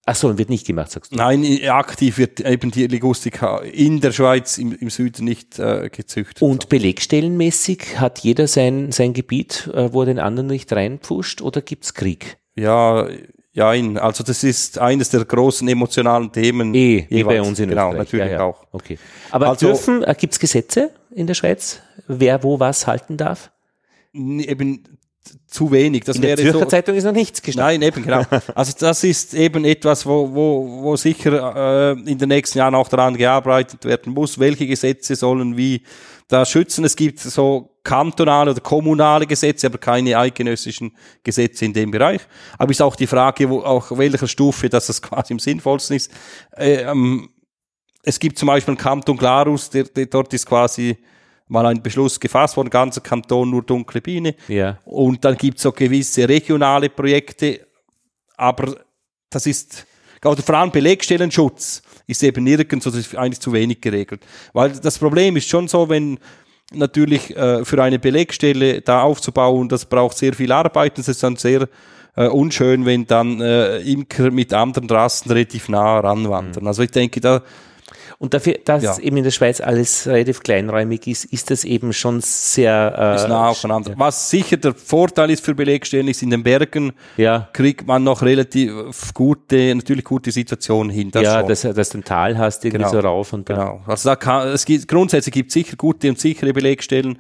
Ach so, wird nicht gemacht, sagst du? Nein, aktiv wird eben die Ligustica in der Schweiz im, im Süden nicht äh, gezüchtet. Und belegstellenmäßig hat jeder sein, sein Gebiet, äh, wo er den anderen nicht reinpfuscht oder gibt's Krieg? Ja, Ja, also das ist eines der großen emotionalen Themen. Eh, wie bei uns in Genau, Österreich. natürlich ja, ja. auch. Okay. Aber Also- dürfen, äh, gibt's Gesetze in der Schweiz, wer wo was halten darf? Eben zu wenig. Das In der Zürcher so, Zeitung ist noch nichts gestanden. Nein, eben genau. Also das ist eben etwas, wo, wo, wo sicher äh, in den nächsten Jahren auch daran gearbeitet werden muss. Welche Gesetze sollen wie da schützen? Es gibt so kantonale oder kommunale Gesetze, aber keine eidgenössischen Gesetze in dem Bereich. Aber ist auch die Frage, wo, auch welcher Stufe dass das quasi am sinnvollsten ist. Ähm, es gibt zum Beispiel einen Kanton Glarus, der, der, dort ist quasi mal ein Beschluss gefasst worden, ganzer Kanton nur dunkle Biene. Ja. Und dann gibt es so gewisse regionale Projekte, aber das ist, oder vor allem Belegstellenschutz ist eben nirgends, oder ist eigentlich zu wenig geregelt. Weil das Problem ist schon so, wenn natürlich äh, für eine Belegstelle da aufzubauen, das braucht sehr viel Arbeit, das ist dann sehr äh, unschön, wenn dann äh, Imker mit anderen Rassen relativ nah ranwandern. Also ich denke, da Und dafür, dass Ja. eben in der Schweiz alles relativ kleinräumig ist, ist das eben schon sehr äh, ist nah aufeinander. Was sicher der Vorteil ist für Belegstellen, ist in den Bergen Ja, kriegt man noch relativ gute, natürlich gute Situationen hin. Das ja, schon. dass, dass du ein Tal hast, irgendwie Genau. so rauf und dann. Genau. Also da kann, es gibt, grundsätzlich gibt es sicher gute und sichere Belegstellen.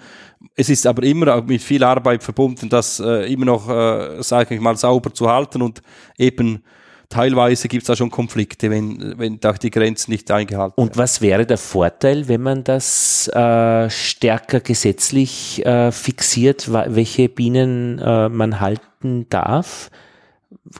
Es ist aber immer auch mit viel Arbeit verbunden, das äh, immer noch, äh, sage ich mal, sauber zu halten und eben teilweise gibt es da schon Konflikte, wenn, wenn da die Grenzen nicht eingehalten Und was wäre der Vorteil, wenn man das äh, stärker gesetzlich äh, fixiert, welche Bienen äh, man halten darf?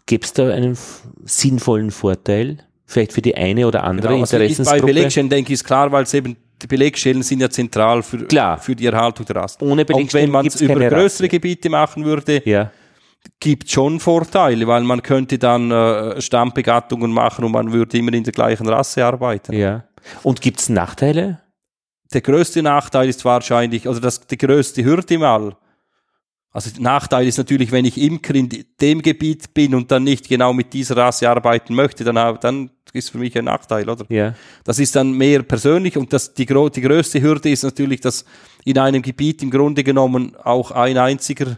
Gäbe es da einen sinnvollen Vorteil? Vielleicht für die eine oder andere Genau, also ich- bei Interessensgruppe? Belegstellen denke ich, ist klar, weil es eben die Belegstellen sind ja zentral für, Klar. für die Erhaltung der Rassen. Ohne Und Belegstellen wenn man es über größere Rasse. Gebiete machen würde, ja. Gibt schon Vorteile, weil man könnte dann äh, Stammbegattungen machen und man würde immer in der gleichen Rasse arbeiten. ja. Und gibt es Nachteile? Der größte Nachteil ist wahrscheinlich, oder das, die größte Hürde mal, also der Nachteil ist natürlich, wenn ich Imker in dem Gebiet bin und dann nicht genau mit dieser Rasse arbeiten möchte, dann, dann ist für mich ein Nachteil, oder? Ja. Das ist dann mehr persönlich und das, die, die größte Hürde ist natürlich, dass in einem Gebiet im Grunde genommen auch ein einziger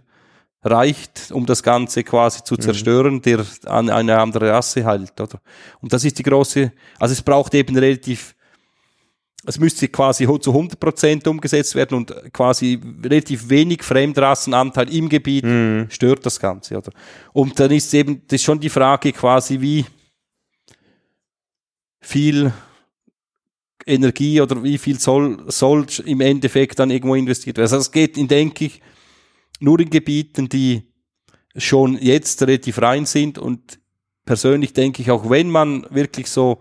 reicht, um das Ganze quasi zu zerstören, der an eine andere Rasse hält, oder? Und das ist die große, also es braucht eben relativ, es müsste quasi zu 100 Prozent umgesetzt werden und quasi relativ wenig Fremdrassenanteil im Gebiet stört das Ganze, oder? Und dann ist eben, das ist schon die Frage quasi, wie viel Energie oder wie viel soll, soll im Endeffekt dann irgendwo investiert werden. Also es geht, in, denke ich, nur in Gebieten, die schon jetzt relativ rein sind und persönlich denke ich, auch wenn man wirklich so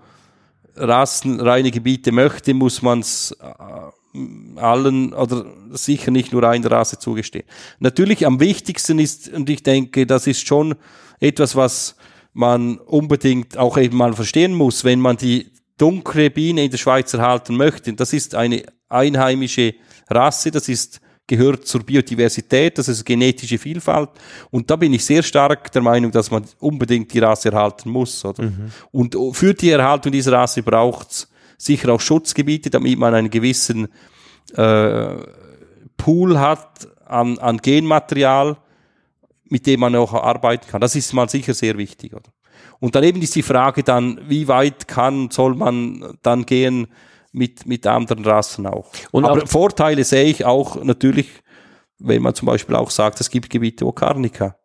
rassenreine Gebiete möchte, muss man es äh, allen oder sicher nicht nur einer Rasse zugestehen. Natürlich am wichtigsten ist, und ich denke, das ist schon etwas, was man unbedingt auch eben mal verstehen muss, wenn man die dunkle Biene in der Schweiz erhalten möchte. Das ist eine einheimische Rasse, das ist gehört zur Biodiversität, das ist genetische Vielfalt. Und da bin ich sehr stark der Meinung, dass man unbedingt die Rasse erhalten muss. Oder? Und für die Erhaltung dieser Rasse braucht es sicher auch Schutzgebiete, damit man einen gewissen äh, Pool hat an, an Genmaterial, mit dem man auch arbeiten kann. Das ist mal sicher sehr wichtig. Oder? Und dann eben ist die Frage dann, wie weit kann, soll man dann gehen mit, mit anderen Rassen auch. Und Aber auch- Vorteile sehe ich auch natürlich, wenn man zum Beispiel auch sagt, es gibt Gebiete, wo Carnica.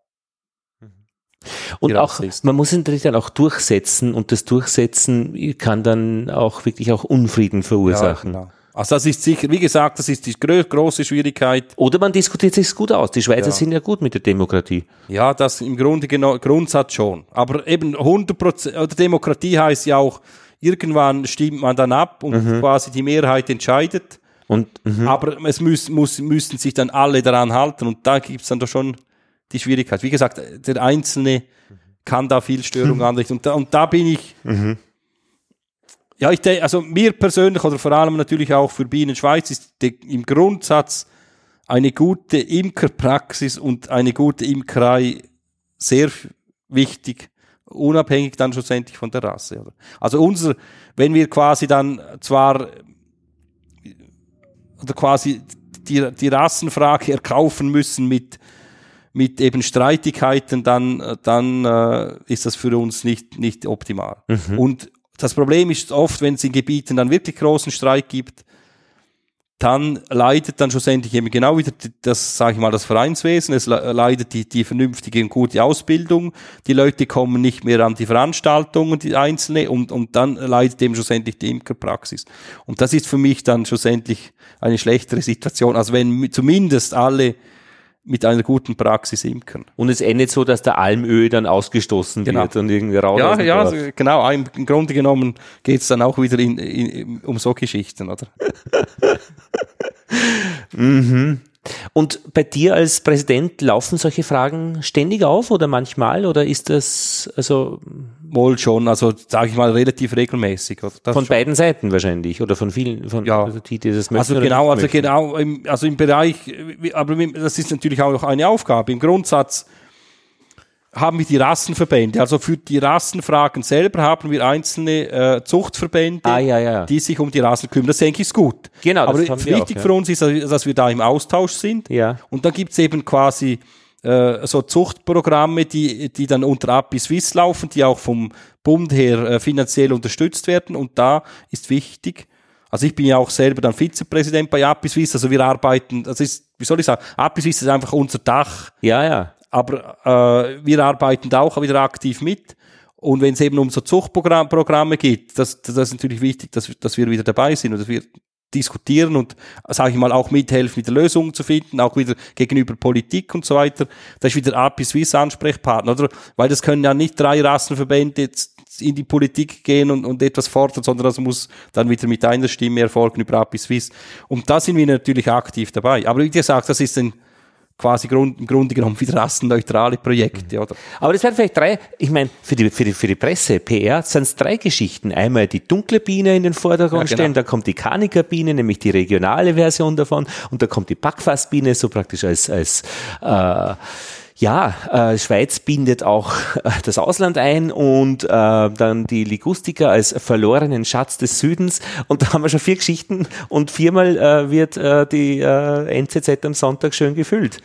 Und auch, man muss ihn natürlich dann auch durchsetzen und das Durchsetzen kann dann auch wirklich auch Unfrieden verursachen. genau. Also das ist sicher, wie gesagt, das ist die große Schwierigkeit. Oder man diskutiert sich gut aus. Die Schweizer Ja. sind ja gut mit der Demokratie. Ja, das im Grunde genau, Grundsatz schon. Aber eben 100 Prozent, oder Demokratie heißt ja auch, irgendwann stimmt man dann ab und Mhm. quasi die Mehrheit entscheidet. Und mhm. Aber es muss, muss, müssen sich dann alle daran halten und da gibt's dann doch schon die Schwierigkeit. Wie gesagt, der Einzelne kann da viel Störung anrichten. Und da, und da bin ich, ja, ich denke, also mir persönlich oder vor allem natürlich auch für Bienen Schweiz ist im Grundsatz eine gute Imkerpraxis und eine gute Imkerei sehr wichtig, unabhängig dann schlussendlich von der Rasse. Oder? Also unser, wenn wir quasi dann zwar oder quasi die, die Rassenfrage erkaufen müssen mit, mit eben Streitigkeiten, dann, dann äh, ist das für uns nicht, nicht optimal. Mhm. Und das Problem ist oft, wenn es in Gebieten dann wirklich großen Streit gibt, dann leidet dann schlussendlich eben genau wieder das, sage ich mal, das Vereinswesen, es leidet die, die vernünftige und gute Ausbildung, die Leute kommen nicht mehr an die Veranstaltungen, die einzelne, und, und dann leidet eben schlussendlich die Imkerpraxis. Und das ist für mich dann schlussendlich eine schlechtere Situation, als wenn zumindest alle mit einer guten Praxis imkern. Und es endet so, dass der Almöl dann ausgestoßen genau. wird und irgendwie raus. Ja, ja, also genau. Im Grunde genommen geht es dann auch wieder in, in, um so Geschichten, oder? mhm. Und bei dir als Präsident laufen solche Fragen ständig auf oder manchmal oder ist das also wohl schon, also sage ich mal relativ regelmäßig. von schon. beiden Seiten wahrscheinlich oder von vielen, von ja. also die, die das möchten. Also genau, also möchten. genau, im, also im Bereich, aber das ist natürlich auch noch eine Aufgabe. Im Grundsatz haben wir die Rassenverbände. Also für die Rassenfragen selber haben wir einzelne äh, Zuchtverbände, ah, ja, ja. die sich um die Rassen kümmern. Das denke ich ist gut. Genau. Aber wichtig auch, ja. für uns ist, dass wir da im Austausch sind. Ja. Und dann gibt's eben quasi äh, so Zuchtprogramme, die, die dann unter API Swiss laufen, die auch vom Bund her äh, finanziell unterstützt werden. Und da ist wichtig, also ich bin ja auch selber dann Vizepräsident bei API Swiss, also wir arbeiten, das ist, wie soll ich sagen, API Swiss ist einfach unser Dach. Ja, ja aber äh, wir arbeiten da auch wieder aktiv mit. Und wenn es eben um so Zuchtprogramme geht, das, das ist natürlich wichtig, dass, dass wir wieder dabei sind und dass wir diskutieren und, sage ich mal, auch mithelfen, wieder Lösungen zu finden, auch wieder gegenüber Politik und so weiter. Da ist wieder API Swiss Ansprechpartner, oder? Weil das können ja nicht drei Rassenverbände jetzt in die Politik gehen und, und etwas fordern, sondern das muss dann wieder mit einer Stimme erfolgen über API Swiss. Und da sind wir natürlich aktiv dabei. Aber wie gesagt, das ist ein quasi Grund, im Grunde genommen wieder rassenneutrale Projekte. Mhm. Oder? Aber das wären vielleicht drei, ich meine, für die, für die, für die Presse, PR, sind es drei Geschichten. Einmal die dunkle Biene in den Vordergrund ja, genau. stellen, dann kommt die Kanikerbiene, nämlich die regionale Version davon, und dann kommt die Backfassbiene, so praktisch als, als äh, ja, äh, Schweiz bindet auch äh, das Ausland ein und äh, dann die Ligustiker als verlorenen Schatz des Südens. Und da haben wir schon vier Geschichten und viermal äh, wird äh, die äh, NZZ am Sonntag schön gefüllt.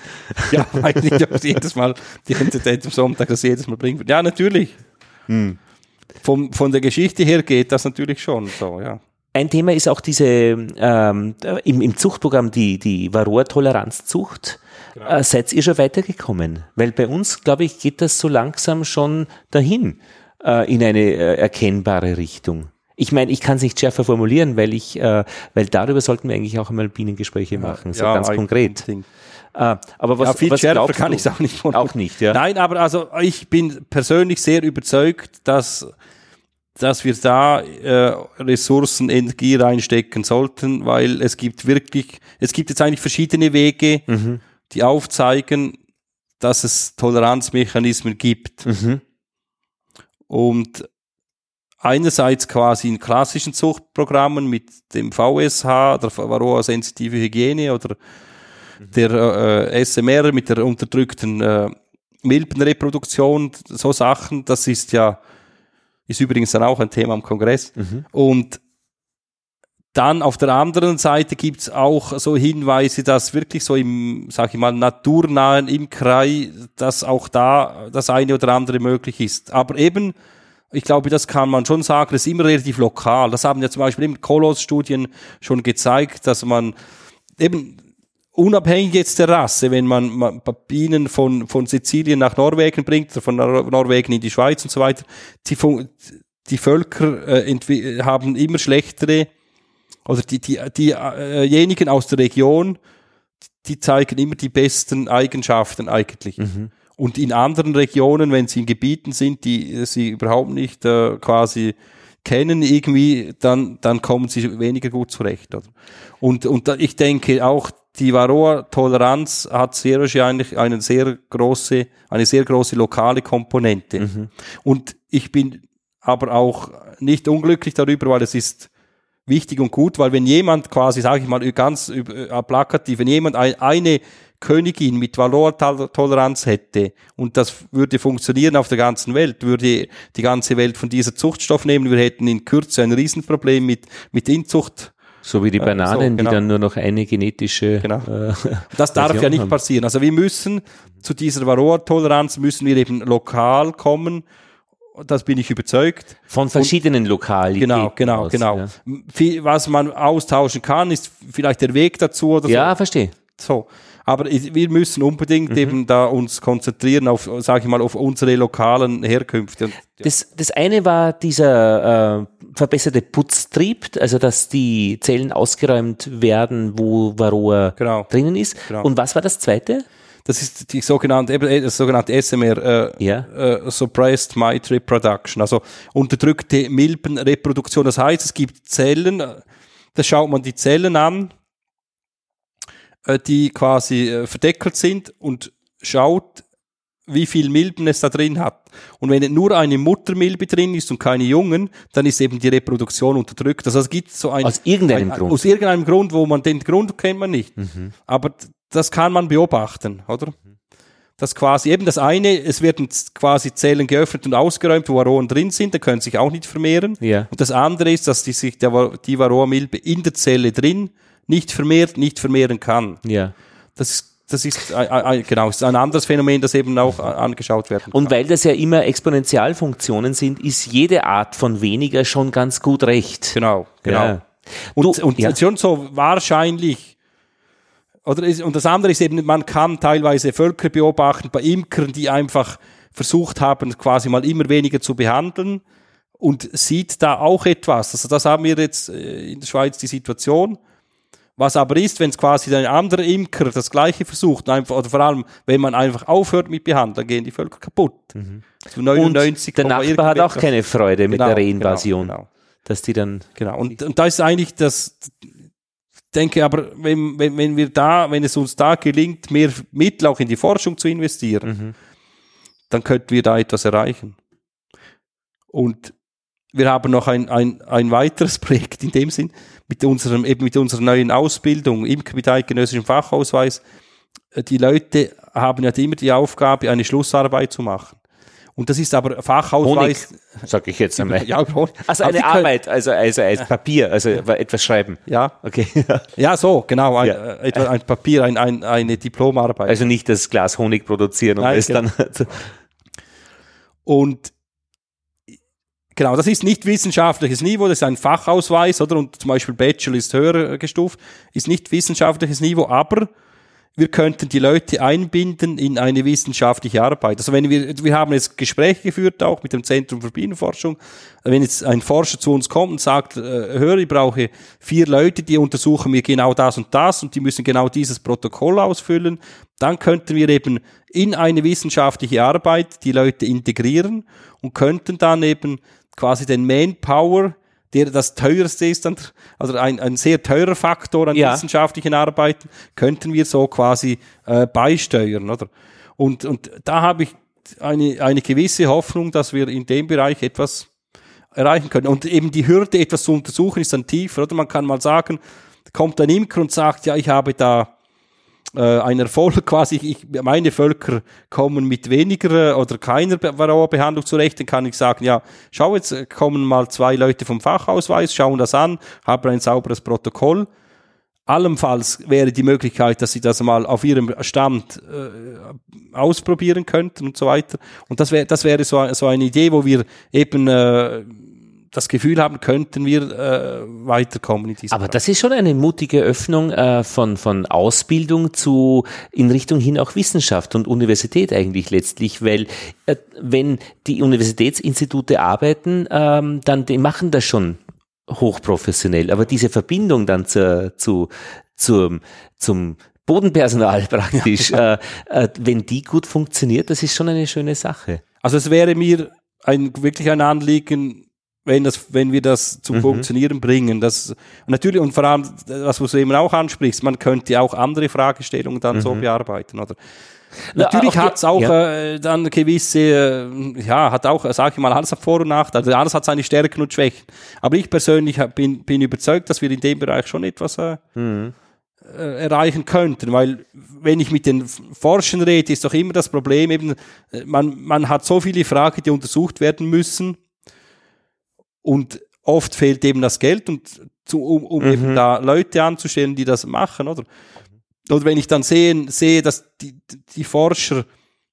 Ja, weiß nicht, ob es jedes Mal die NZZ am Sonntag das jedes Mal bringt. Ja, natürlich. Hm. Vom, von der Geschichte her geht das natürlich schon so, ja. Ein Thema ist auch diese ähm, im, im Zuchtprogramm die, die Varroa-Toleranzzucht. Genau. Äh, seid ihr schon weitergekommen? Weil bei uns, glaube ich, geht das so langsam schon dahin äh, in eine äh, erkennbare Richtung. Ich meine, ich kann es nicht schärfer formulieren, weil ich, äh, weil darüber sollten wir eigentlich auch einmal Bienengespräche machen, so ja, ganz konkret. Äh, aber was, ja, viel was schärfer kann ich es auch nicht. Auch nicht, ja. Nein, aber also ich bin persönlich sehr überzeugt, dass dass wir da äh, Ressourcen, Energie reinstecken sollten, weil es gibt wirklich, es gibt jetzt eigentlich verschiedene Wege, mhm. Die aufzeigen, dass es Toleranzmechanismen gibt. Mhm. Und einerseits quasi in klassischen Zuchtprogrammen mit dem VSH, der Varroa sensitive Hygiene oder mhm. der äh, SMR mit der unterdrückten äh, Milbenreproduktion, so Sachen, das ist ja ist übrigens dann auch ein Thema am Kongress. Mhm. Und dann auf der anderen Seite gibt's auch so Hinweise, dass wirklich so im, sag ich mal, naturnahen Imkerei, dass auch da das eine oder andere möglich ist. Aber eben, ich glaube, das kann man schon sagen, das ist immer relativ lokal. Das haben ja zum Beispiel im Kolos-Studien schon gezeigt, dass man eben unabhängig jetzt der Rasse, wenn man, man Bienen von, von Sizilien nach Norwegen bringt, von Norwegen in die Schweiz und so weiter, die, die Völker äh, haben immer schlechtere, oder die, die, diejenigen aus der Region, die zeigen immer die besten Eigenschaften eigentlich. Mhm. Und in anderen Regionen, wenn sie in Gebieten sind, die sie überhaupt nicht äh, quasi kennen irgendwie, dann, dann kommen sie weniger gut zurecht. Oder? Und, und ich denke auch, die Varroa-Toleranz hat sehr wahrscheinlich eine sehr große, eine sehr große lokale Komponente. Mhm. Und ich bin aber auch nicht unglücklich darüber, weil es ist wichtig und gut, weil wenn jemand quasi, sage ich mal ganz äh, plakativ, wenn jemand eine Königin mit Varroa-Toleranz hätte und das würde funktionieren auf der ganzen Welt, würde die ganze Welt von dieser Zuchtstoff nehmen, wir hätten in Kürze ein Riesenproblem mit, mit Inzucht So wie die Äh, Bananen, so, genau. die dann nur noch eine genetische. Genau. Äh, Das darf ja nicht haben. passieren. Also wir müssen zu dieser Varroa-Toleranz müssen wir eben lokal kommen. Das bin ich überzeugt. von verschiedenen Lokalitäten. Genau, genau, aus, genau. Ja, Viel- Was man austauschen kann, ist vielleicht der Weg dazu oder ja verstehe. so. Aber wir müssen unbedingt Mhm. eben da uns konzentrieren auf, sage ich mal, auf unsere lokalen Herkünfte. Und, Das, das eine war dieser äh, verbesserte Putztrieb, also dass die Zellen ausgeräumt werden, wo Varroa Genau. drinnen ist. Genau. Und was war das zweite? Das ist die sogenannte, äh, das sogenannte SMR, äh, Ja. äh, Suppressed Mite Reproduction, also unterdrückte Milbenreproduktion. Das heißt, es gibt Zellen, äh, da schaut man die Zellen an, äh, die quasi äh, verdeckelt sind und schaut, wie viel Milben es da drin hat. Und wenn nur eine Muttermilbe drin ist und keine Jungen, dann ist eben die Reproduktion unterdrückt. Also es gibt so ein, Aus irgendeinem ein, Grund. Mhm. Aus irgendeinem Grund, wo man den Grund kennt man nicht. Aber d- das kann man beobachten, oder? Das quasi eben das eine, es werden quasi Zellen geöffnet und ausgeräumt, wo Varroen drin sind, da können sich auch nicht vermehren. Ja. Und das andere ist, dass die sich der, die Varroa-Milbe in der Zelle drin nicht vermehrt, nicht vermehren kann. Ja. Das ist, das ist ein, ein, genau, ist ein anderes Phänomen, das eben auch angeschaut werden kann. Und weil das ja immer Exponentialfunktionen sind, ist jede Art von weniger schon ganz gut recht. Genau, genau. Ja. Und, Du- und ja. schon so wahrscheinlich, oder ist, und das andere ist eben, man kann teilweise Völker beobachten bei Imkern, die einfach versucht haben, quasi mal immer weniger zu behandeln und sieht da auch etwas. Also das haben wir jetzt äh, in der Schweiz die Situation. Was aber ist, wenn es quasi ein anderer Imker das Gleiche versucht, einfach, oder vor allem, wenn man einfach aufhört mit Behandeln, dann gehen die Völker kaputt. Zu Mhm. Und 99, der Nachbar hat auch keine Freude mit Genau, der Reinvasion, Genau, genau. dass die dann Genau. Und, und da ist eigentlich das, ich denke aber, wenn, wenn, wenn wir da, wenn es uns da gelingt, mehr Mittel auch in die Forschung zu investieren, dann könnten wir da etwas erreichen. Und wir haben noch ein, ein, ein weiteres Projekt in dem Sinn, mit unserem, eben mit unserer neuen Ausbildung, Imker mit eidgenössischem Fachausweis. Äh, Die Leute haben ja immer die Aufgabe, eine Schlussarbeit zu machen. Und das ist aber Honig, Fachausweis. sag ich jetzt einmal. Ja, Honig. Also eine Arbeit, also, also als Papier, also etwas schreiben. Ja, Okay. Ja, so, genau. Ein, Ja. äh, ein Papier, ein, ein, eine Diplomarbeit. Also nicht das Glas Honig produzieren und Nein, es dann. und genau, das ist nicht wissenschaftliches Niveau, das ist ein Fachausweis, oder? Und zum Beispiel Bachelor ist höher äh, gestuft, ist nicht wissenschaftliches Niveau, aber wir könnten die Leute einbinden in eine wissenschaftliche Arbeit. Also wenn wir, wir haben jetzt Gespräche geführt auch mit dem Zentrum für Bienenforschung. Wenn jetzt ein Forscher zu uns kommt und sagt, äh, hör, ich brauche vier Leute, die untersuchen mir genau das und das und die müssen genau dieses Protokoll ausfüllen, dann könnten wir eben in eine wissenschaftliche Arbeit die Leute integrieren und könnten dann eben quasi den Manpower, der das teuerste ist, also ein, ein sehr teurer Faktor an Ja. wissenschaftlichen Arbeiten, könnten wir so quasi äh, beisteuern, oder? Und, und da habe ich eine, eine gewisse Hoffnung, dass wir in dem Bereich etwas erreichen können. Und eben die Hürde, etwas zu untersuchen, ist dann tiefer, oder? Man kann mal sagen, kommt ein Imker und sagt, ja, ich habe da äh, ein Erfolg quasi, ich, meine Völker kommen mit weniger äh, oder keiner Be- Varroa-Behandlung zurecht, dann kann ich sagen, ja, schau, jetzt äh, kommen mal zwei Leute vom Fachausweis, schauen das an, haben ein sauberes Protokoll. Allenfalls wäre die Möglichkeit, dass sie das mal auf ihrem Stand äh, ausprobieren könnten und so weiter. Und das wäre das wäre so, so eine Idee, wo wir eben äh, das Gefühl haben, könnten wir äh, weiterkommen in diesem Aber das ist schon eine mutige Öffnung äh, von, von Ausbildung zu in Richtung hin auch Wissenschaft und Universität eigentlich letztlich, weil äh, wenn die Universitätsinstitute arbeiten, ähm, dann die machen das schon hochprofessionell. Aber diese Verbindung dann zur, zu, zum, zum Bodenpersonal praktisch, äh, äh, wenn die gut funktioniert, das ist schon eine schöne Sache. Also es wäre mir ein, wirklich ein Anliegen, wenn, das, wenn wir das Mhm. zum Funktionieren bringen. Das, und natürlich, und vor allem, das, was du eben auch ansprichst, man könnte auch andere Fragestellungen dann so bearbeiten, oder? Na, Natürlich auch hat es auch ja. äh, dann gewisse, äh, ja, hat auch, sag ich mal, alles hat Vor- und Nachteile. Also Alles hat seine Stärken und Schwächen. Aber ich persönlich hab- bin, bin überzeugt, dass wir in dem Bereich schon etwas äh, Mhm. äh, erreichen könnten, weil wenn ich mit den Forschern rede, ist doch immer das Problem eben, äh, man, man hat so viele Fragen, die untersucht werden müssen und oft fehlt eben das Geld und zu, um, um mhm. eben da Leute anzustellen, die das machen, oder? Oder wenn ich dann sehe, sehe dass die, die Forscher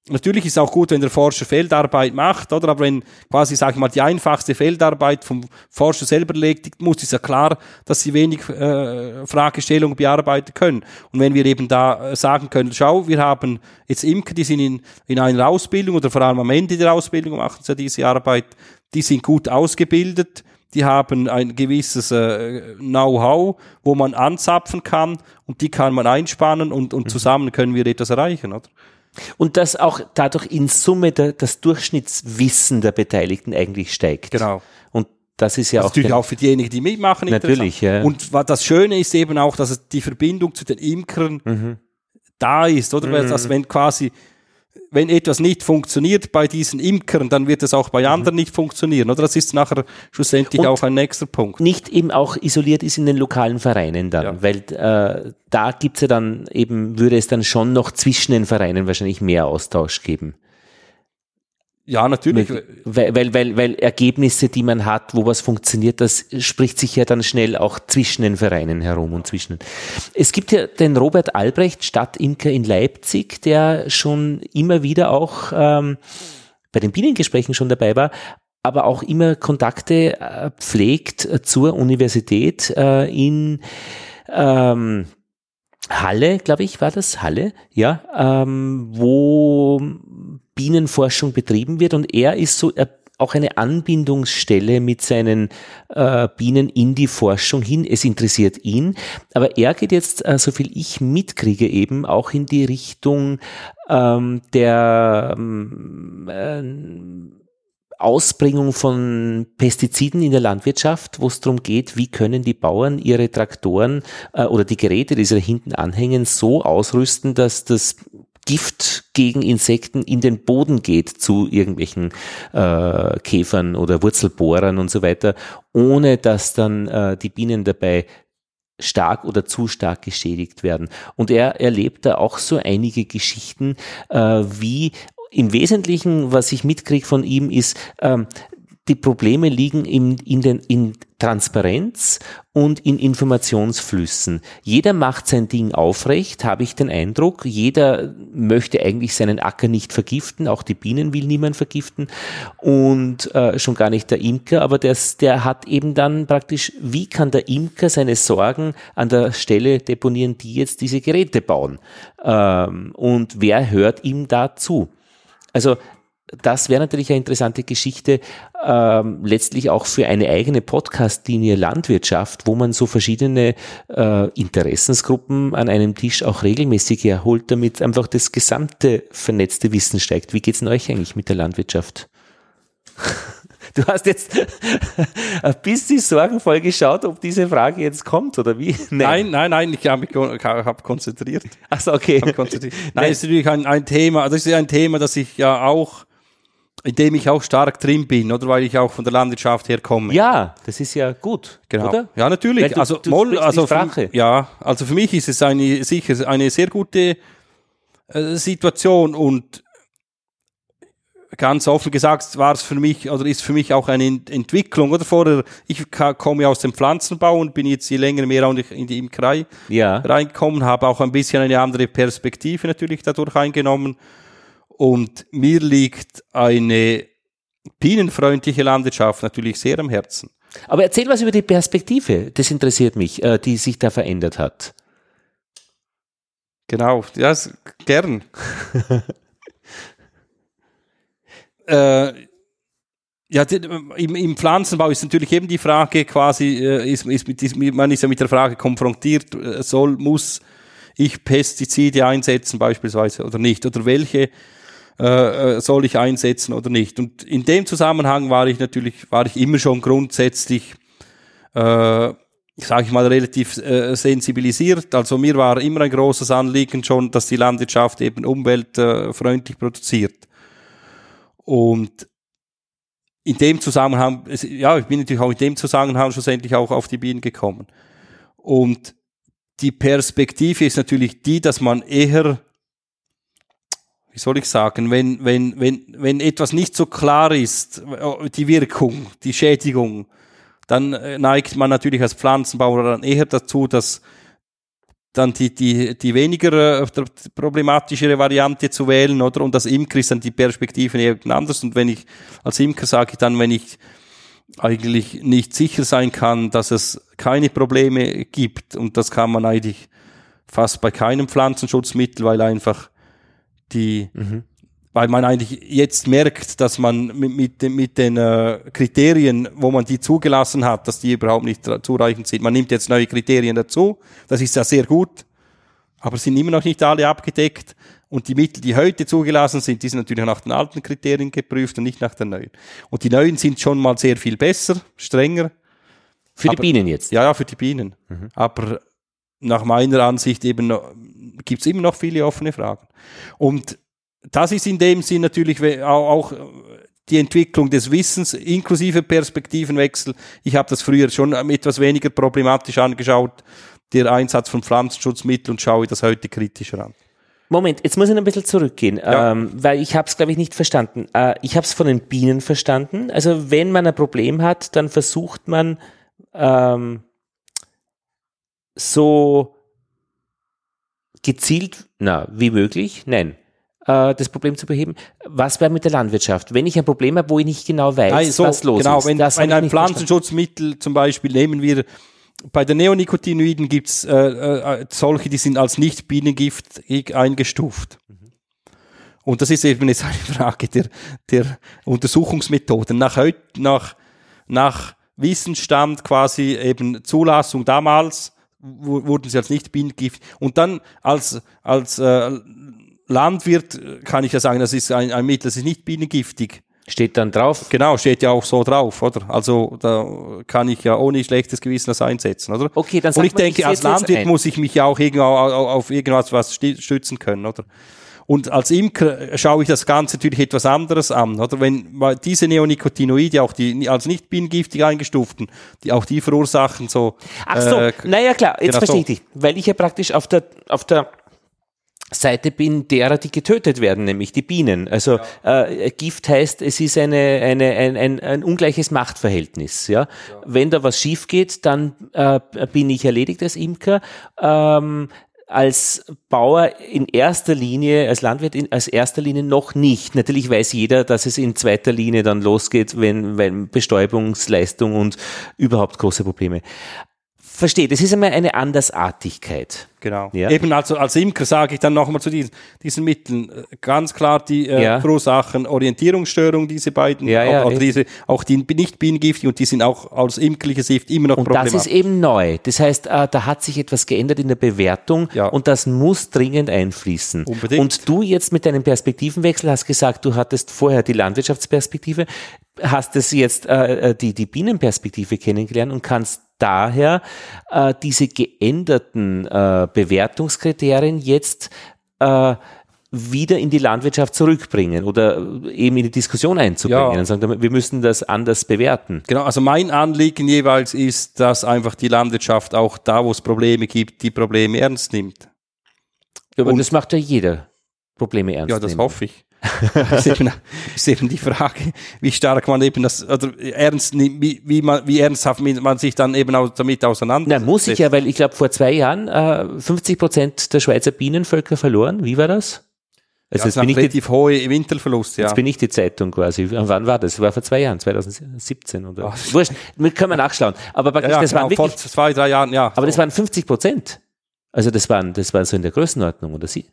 Natürlich ist es auch gut, wenn der Forscher Feldarbeit macht, oder? Aber wenn quasi, sag ich mal, die einfachste Feldarbeit vom Forscher selber legt, muss, ist ja klar, dass sie wenig äh, Fragestellungen bearbeiten können. Und wenn wir eben da äh, sagen können, schau, wir haben jetzt Imker, die sind in, in einer Ausbildung oder vor allem am Ende der Ausbildung machen sie diese Arbeit, die sind gut ausgebildet, die haben ein gewisses äh, Know-how, wo man anzapfen kann und die kann man einspannen und, und mhm. zusammen können wir etwas erreichen, oder? Und dass auch dadurch in Summe der, das Durchschnittswissen der Beteiligten eigentlich steigt. Genau. Und das ist ja das auch. Natürlich auch für diejenigen, die mitmachen. Natürlich, ja. Und das Schöne ist eben auch, dass die Verbindung zu den Imkern mhm. da ist, oder? Mhm. Dass wenn quasi wenn etwas nicht funktioniert bei diesen Imkern, dann wird es auch bei mhm. anderen nicht funktionieren. Oder das ist nachher schlussendlich Und auch ein nächster Punkt. Nicht eben auch isoliert ist in den lokalen Vereinen dann, ja. weil äh, da gibt's ja dann eben, würde es dann schon noch zwischen den Vereinen wahrscheinlich mehr Austausch geben. Ja, natürlich. Weil, weil, weil, weil Ergebnisse, die man hat, wo was funktioniert, das spricht sich ja dann schnell auch zwischen den Vereinen herum und zwischen. Es gibt ja den Robert Albrecht, Stadtimker in Leipzig, der schon immer wieder auch ähm, bei den Bienengesprächen schon dabei war, aber auch immer Kontakte äh, pflegt äh, zur Universität äh, in ähm, Halle, glaube ich, war das Halle, ja, ähm, wo Bienenforschung betrieben wird und er ist so er, auch eine Anbindungsstelle mit seinen äh, Bienen in die Forschung hin. Es interessiert ihn, aber er geht jetzt, äh, so viel ich mitkriege, eben auch in die Richtung ähm, der ähm, äh, Ausbringung von Pestiziden in der Landwirtschaft, wo es darum geht, wie können die Bauern ihre Traktoren äh, oder die Geräte, die sie da hinten anhängen, so ausrüsten, dass das Gift gegen Insekten in den Boden geht zu irgendwelchen äh, Käfern oder Wurzelbohrern und so weiter, ohne dass dann äh, die Bienen dabei stark oder zu stark geschädigt werden. Und er erlebt da auch so einige Geschichten, äh, wie im Wesentlichen, was ich mitkriege von ihm, ist, ähm, die Probleme liegen in, in, den, in Transparenz und in Informationsflüssen. Jeder macht sein Ding aufrecht, habe ich den Eindruck. Jeder möchte eigentlich seinen Acker nicht vergiften, auch die Bienen will niemand vergiften und äh, schon gar nicht der Imker, aber das, der hat eben dann praktisch, wie kann der Imker seine Sorgen an der Stelle deponieren, die jetzt diese Geräte bauen? Ähm, und wer hört ihm dazu? Also das wäre natürlich eine interessante Geschichte, ähm, letztlich auch für eine eigene Podcast-Linie Landwirtschaft, wo man so verschiedene äh, Interessensgruppen an einem Tisch auch regelmäßig erholt, damit einfach das gesamte vernetzte Wissen steigt. Wie geht's denn euch eigentlich mit der Landwirtschaft? Du hast jetzt ein bisschen sorgenvoll geschaut, ob diese Frage jetzt kommt oder wie? Nein, nein, nein, nein ich habe mich hab konzentriert. Achso, okay. Konzentriert. Nein, es ist natürlich ein, ein Thema, das ist ein Thema, das ich ja auch, in dem ich auch stark drin bin, oder weil ich auch von der Landwirtschaft herkomme. Ja, das ist ja gut, genau. oder? Ja, natürlich. Du, also, du Moll, also Sprache. Für, ja, also für mich ist es eine sicher eine sehr gute äh, Situation und ganz offen gesagt war es für mich oder ist für mich auch eine Entwicklung oder vorher ich komme aus dem Pflanzenbau und bin jetzt je länger mehr auch in die Imkerei ja. reingekommen habe auch ein bisschen eine andere Perspektive natürlich dadurch eingenommen und mir liegt eine bienenfreundliche Landwirtschaft natürlich sehr am Herzen. Aber erzähl was über die Perspektive das interessiert mich äh, die sich da verändert hat. Genau das gern. Äh, ja, im, im Pflanzenbau ist natürlich eben die Frage quasi, äh, ist, ist mit, ist, man ist ja mit der Frage konfrontiert, äh, soll, muss ich Pestizide einsetzen beispielsweise oder nicht? Oder welche äh, äh, soll ich einsetzen oder nicht? Und in dem Zusammenhang war ich natürlich, war ich immer schon grundsätzlich, äh, sage ich mal, relativ äh, sensibilisiert. Also mir war immer ein großes Anliegen schon, dass die Landwirtschaft eben umweltfreundlich produziert. Und in dem Zusammenhang, ja, ich bin natürlich auch in dem Zusammenhang schlussendlich auch auf die Bienen gekommen. Und die Perspektive ist natürlich die, dass man eher, wie soll ich sagen, wenn, wenn, wenn, wenn etwas nicht so klar ist, die Wirkung, die Schädigung, dann äh, neigt man natürlich als Pflanzenbauer dann eher dazu, dass dann die, die, die weniger äh, problematischere Variante zu wählen, oder? Und als Imker ist dann die Perspektive eben anders. Und wenn ich, als Imker sage ich dann, wenn ich eigentlich nicht sicher sein kann, dass es keine Probleme gibt, und das kann man eigentlich fast bei keinem Pflanzenschutzmittel, weil einfach die, mhm weil man eigentlich jetzt merkt, dass man mit, mit, mit den äh, Kriterien, wo man die zugelassen hat, dass die überhaupt nicht zureichend sind. Man nimmt jetzt neue Kriterien dazu, das ist ja sehr gut, aber sind immer noch nicht alle abgedeckt. Und die Mittel, die heute zugelassen sind, die sind natürlich nach den alten Kriterien geprüft und nicht nach den neuen. Und die neuen sind schon mal sehr viel besser, strenger. Für aber, die Bienen jetzt? Ja, ja, für die Bienen. Mhm. Aber nach meiner Ansicht eben gibt es immer noch viele offene Fragen. Und das ist in dem Sinn natürlich auch die Entwicklung des Wissens inklusive Perspektivenwechsel. Ich habe das früher schon etwas weniger problematisch angeschaut, der Einsatz von Pflanzenschutzmitteln und schaue das heute kritischer an. Moment, jetzt muss ich ein bisschen zurückgehen, ja. ähm, weil ich habe es, glaube ich, nicht verstanden. Äh, ich habe es von den Bienen verstanden. Also wenn man ein Problem hat, dann versucht man ähm, so gezielt, na, wie möglich, nein, äh, das Problem zu beheben. Was wäre mit der Landwirtschaft? Wenn ich ein Problem habe, wo ich nicht genau weiß, Nein, so, was los genau, ist. Wenn, wenn ein Pflanzenschutzmittel zum Beispiel nehmen wir bei den Neonicotinoiden gibt's äh, äh, solche, die sind als nicht Bienengift eingestuft. Mhm. Und das ist eben jetzt eine Frage der, der Untersuchungsmethoden. Nach, nach, nach Wissensstand quasi eben Zulassung damals wurden sie als nicht Bienengift und dann als, als äh, Landwirt äh, kann ich ja sagen, das ist ein, ein Mittel, das ist nicht bienengiftig. Steht dann drauf? Genau, steht ja auch so drauf, oder? Also da kann ich ja ohne schlechtes Gewissen das einsetzen, oder? Okay, dann Und ich denke, als Landwirt muss ich mich ja auch irgendwo auf irgendwas was stützen können, oder? Und als Imker schaue ich das Ganze natürlich etwas anderes an, oder? Wenn diese Neonicotinoide, auch die als nicht bienengiftig eingestuften, die auch die verursachen so. Ach so, äh, naja klar, jetzt genau verstehe ich dich, weil ich ja praktisch auf der auf der Seite bin derer, die getötet werden, nämlich die Bienen. Also ja. äh, Gift heißt, es ist eine, eine, ein, ein, ein ungleiches Machtverhältnis. Ja? ja? Wenn da was schief geht, dann äh, bin ich erledigt als Imker. Ähm, als Bauer in erster Linie, als Landwirt in als erster Linie noch nicht. Natürlich weiß jeder, dass es in zweiter Linie dann losgeht, wenn, wenn Bestäubungsleistung und überhaupt große Probleme. Verstehe, das ist einmal eine Andersartigkeit. Genau. Ja. Eben also als Imker sage ich dann nochmal zu diesen, diesen Mitteln äh, ganz klar die äh, ja. verursachen Orientierungsstörung, diese beiden, ja, ja, auch, auch diese, auch die nicht bienengiftig und die sind auch als imkerliches Sift immer noch und problematisch. Das ist eben neu. Das heißt, äh, da hat sich etwas geändert in der Bewertung ja. und das muss dringend einfließen. Unbedingt. Und du jetzt mit deinem Perspektivenwechsel hast gesagt, du hattest vorher die Landwirtschaftsperspektive, hast es jetzt äh, äh die, die Bienenperspektive kennengelernt und kannst daher äh, diese geänderten äh, Bewertungskriterien jetzt äh, wieder in die Landwirtschaft zurückbringen oder eben in die Diskussion einzubringen ja. und sagen, wir müssen das anders bewerten. Genau, also mein Anliegen jeweils ist, dass einfach die Landwirtschaft auch da, wo es Probleme gibt, die Probleme ernst nimmt. Aber und das macht ja jeder. Probleme ernst Ja, das nehmen. hoffe ich ist, eben, ist eben die Frage, wie stark man eben das, oder ernst, wie, wie, man, wie ernsthaft man sich dann eben auch damit auseinandersetzt. Na, muss ich ja, weil ich glaube, vor zwei Jahren äh, 50 Prozent der Schweizer Bienenvölker verloren. Wie war das? Also ja, bin ich relativ die, hohe Winterverlust, ja. Jetzt bin ich die Zeitung quasi. Wann war das? Das war vor zwei Jahren, 2017 oder? Ach. Wurscht, können wir nachschauen. Aber praktisch, ja, ja, das genau, waren wirklich, vor zwei, drei Jahren, ja. Aber so. das waren 50 Prozent. Also das waren, das war so in der Größenordnung, oder Sie?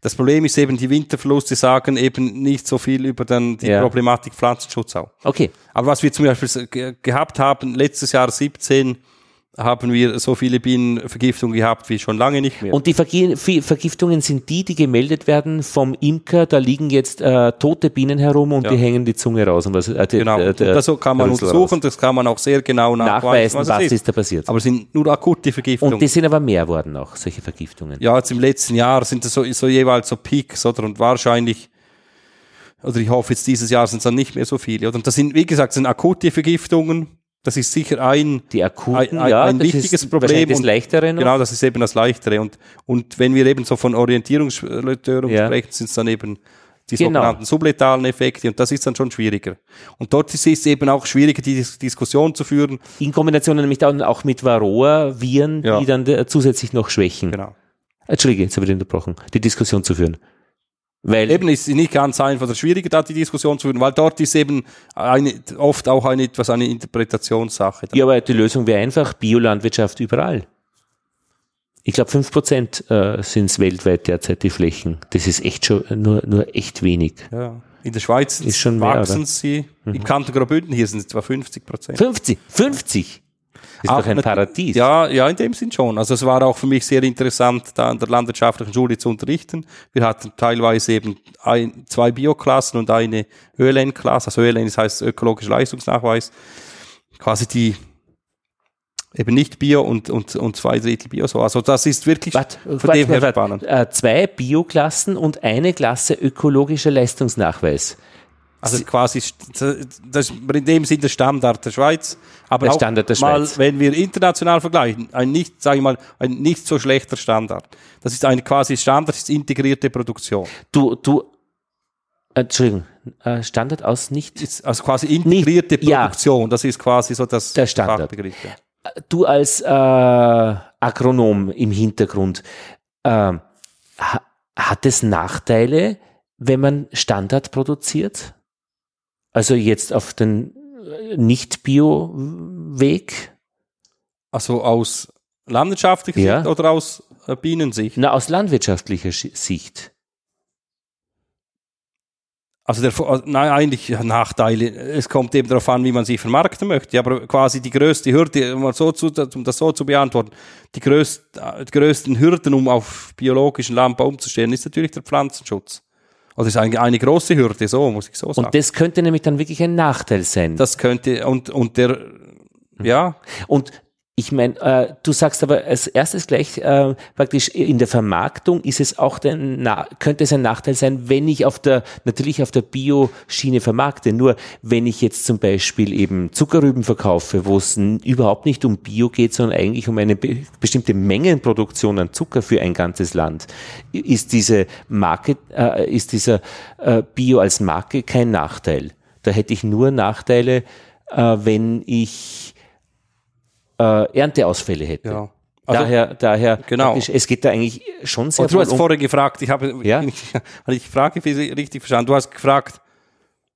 Das Problem ist eben, die Winterverluste sagen eben nicht so viel über dann die ja. Problematik Pflanzenschutz auch. Okay. Aber was wir zum Beispiel gehabt haben, letztes Jahr 17, haben wir so viele Bienenvergiftungen gehabt wie schon lange nicht mehr. Und die Vergiftungen sind die, die gemeldet werden vom Imker. Da liegen jetzt äh, tote Bienen herum und ja. die hängen die Zunge raus. Und was, äh, genau, äh, das kann man untersuchen, das kann man auch sehr genau nachweisen, was, was ist. ist. da passiert. Aber es sind nur akute Vergiftungen. Und die sind aber mehr worden auch, solche Vergiftungen. Ja, jetzt im letzten Jahr sind das so, so jeweils so Peaks, oder? Und wahrscheinlich oder ich hoffe jetzt dieses Jahr sind es dann nicht mehr so viele. Oder? Und das sind, wie gesagt, sind akute Vergiftungen das ist sicher ein, die akuten, ein, ein, ja, ein wichtiges Problem. Das Leichtere noch. Genau, das ist eben das Leichtere. Und, und wenn wir eben so von Orientierungsstörung ja. sprechen, sind es dann eben die Genau. sogenannten subletalen Effekte und das ist dann schon schwieriger. Und dort ist es eben auch schwieriger, die Dis- Diskussion zu führen. In Kombination nämlich dann auch mit Varroa-Viren, Ja. die dann äh, zusätzlich noch schwächen. Genau. Entschuldige, jetzt habe ich unterbrochen, die Diskussion zu führen. Weil Eben ist es nicht ganz einfach oder schwieriger, da die Diskussion zu führen, weil dort ist eben eine, oft auch eine, etwas eine Interpretationssache. Ja, aber die Lösung wäre einfach Biolandwirtschaft überall. Ich glaube, 5% äh, sind es weltweit derzeit die Flächen. Das ist echt schon nur, nur echt wenig. Ja. In der Schweiz Ist schon mehr, wachsen? Mhm. sie. Im Kanton Graubünden hier sind es zwar 50 Prozent. 50! 50! Das ist doch ein Paradies. Ja, ja, in dem Sinn schon. Also es war auch für mich sehr interessant, da an der landwirtschaftlichen Schule zu unterrichten. Wir hatten teilweise eben ein, zwei Bioklassen und eine ÖLN-Klasse. Also ÖLN das heißt ökologischer Leistungsnachweis. Quasi die eben nicht Bio und, und, und zwei Drittel Bio. So. Also das ist wirklich Wart, von wart, dem her wart, spannend. Äh, zwei Bioklassen und eine Klasse ökologischer Leistungsnachweis. Also quasi, das ist in dem Sinn der Standard der Schweiz. Aber Der auch Standard der mal, Schweiz. wenn wir international vergleichen, ein nicht, sage ich mal, ein nicht so schlechter Standard. Das ist eine quasi Standard, ist integrierte Produktion. Du, du, äh, Entschuldigung, äh, Standard aus nicht. Ist also quasi integrierte Nicht- ja. Produktion. Das ist quasi so das Der Standard. Ja. Du als äh, Agronom im Hintergrund, ha, hat es Nachteile, wenn man Standard produziert? Also jetzt auf den äh, Nicht-Bio-Weg? Also aus landwirtschaftlicher Ja. Sicht oder aus äh, Bienensicht? Na, aus landwirtschaftlicher Sicht. Also der, Vor- nein, eigentlich Nachteile. Es kommt eben darauf an, wie man sich vermarkten möchte. Aber quasi die größte Hürde, um, so zu, um das so zu beantworten, die, größt, die größten Hürden, um auf biologischen Landbau umzustellen, ist natürlich der Pflanzenschutz. Oder ist eigentlich eine große Hürde, so muss ich so sagen. Und das könnte nämlich dann wirklich ein Nachteil sein. das könnte, und, und der, ja, Und ich meine, äh, du sagst aber als erstes gleich äh, praktisch in der Vermarktung ist es auch den, na, könnte es ein Nachteil sein, wenn ich auf der natürlich auf der Bio-Schiene vermarkte. Nur wenn ich jetzt zum Beispiel eben Zuckerrüben verkaufe, wo es überhaupt nicht um Bio geht, sondern eigentlich um eine be bestimmte Mengenproduktion an Zucker für ein ganzes Land, ist diese Marke, äh, ist dieser äh, Bio als Marke kein Nachteil. Da hätte ich nur Nachteile, äh, wenn ich äh, Ernteausfälle hätte. ja. Also, daher, daher, Genau. es geht da eigentlich schon sehr und du hast um, vorher gefragt, ich habe, Ja. ich, habe ich Frage richtig verstanden. Du hast gefragt,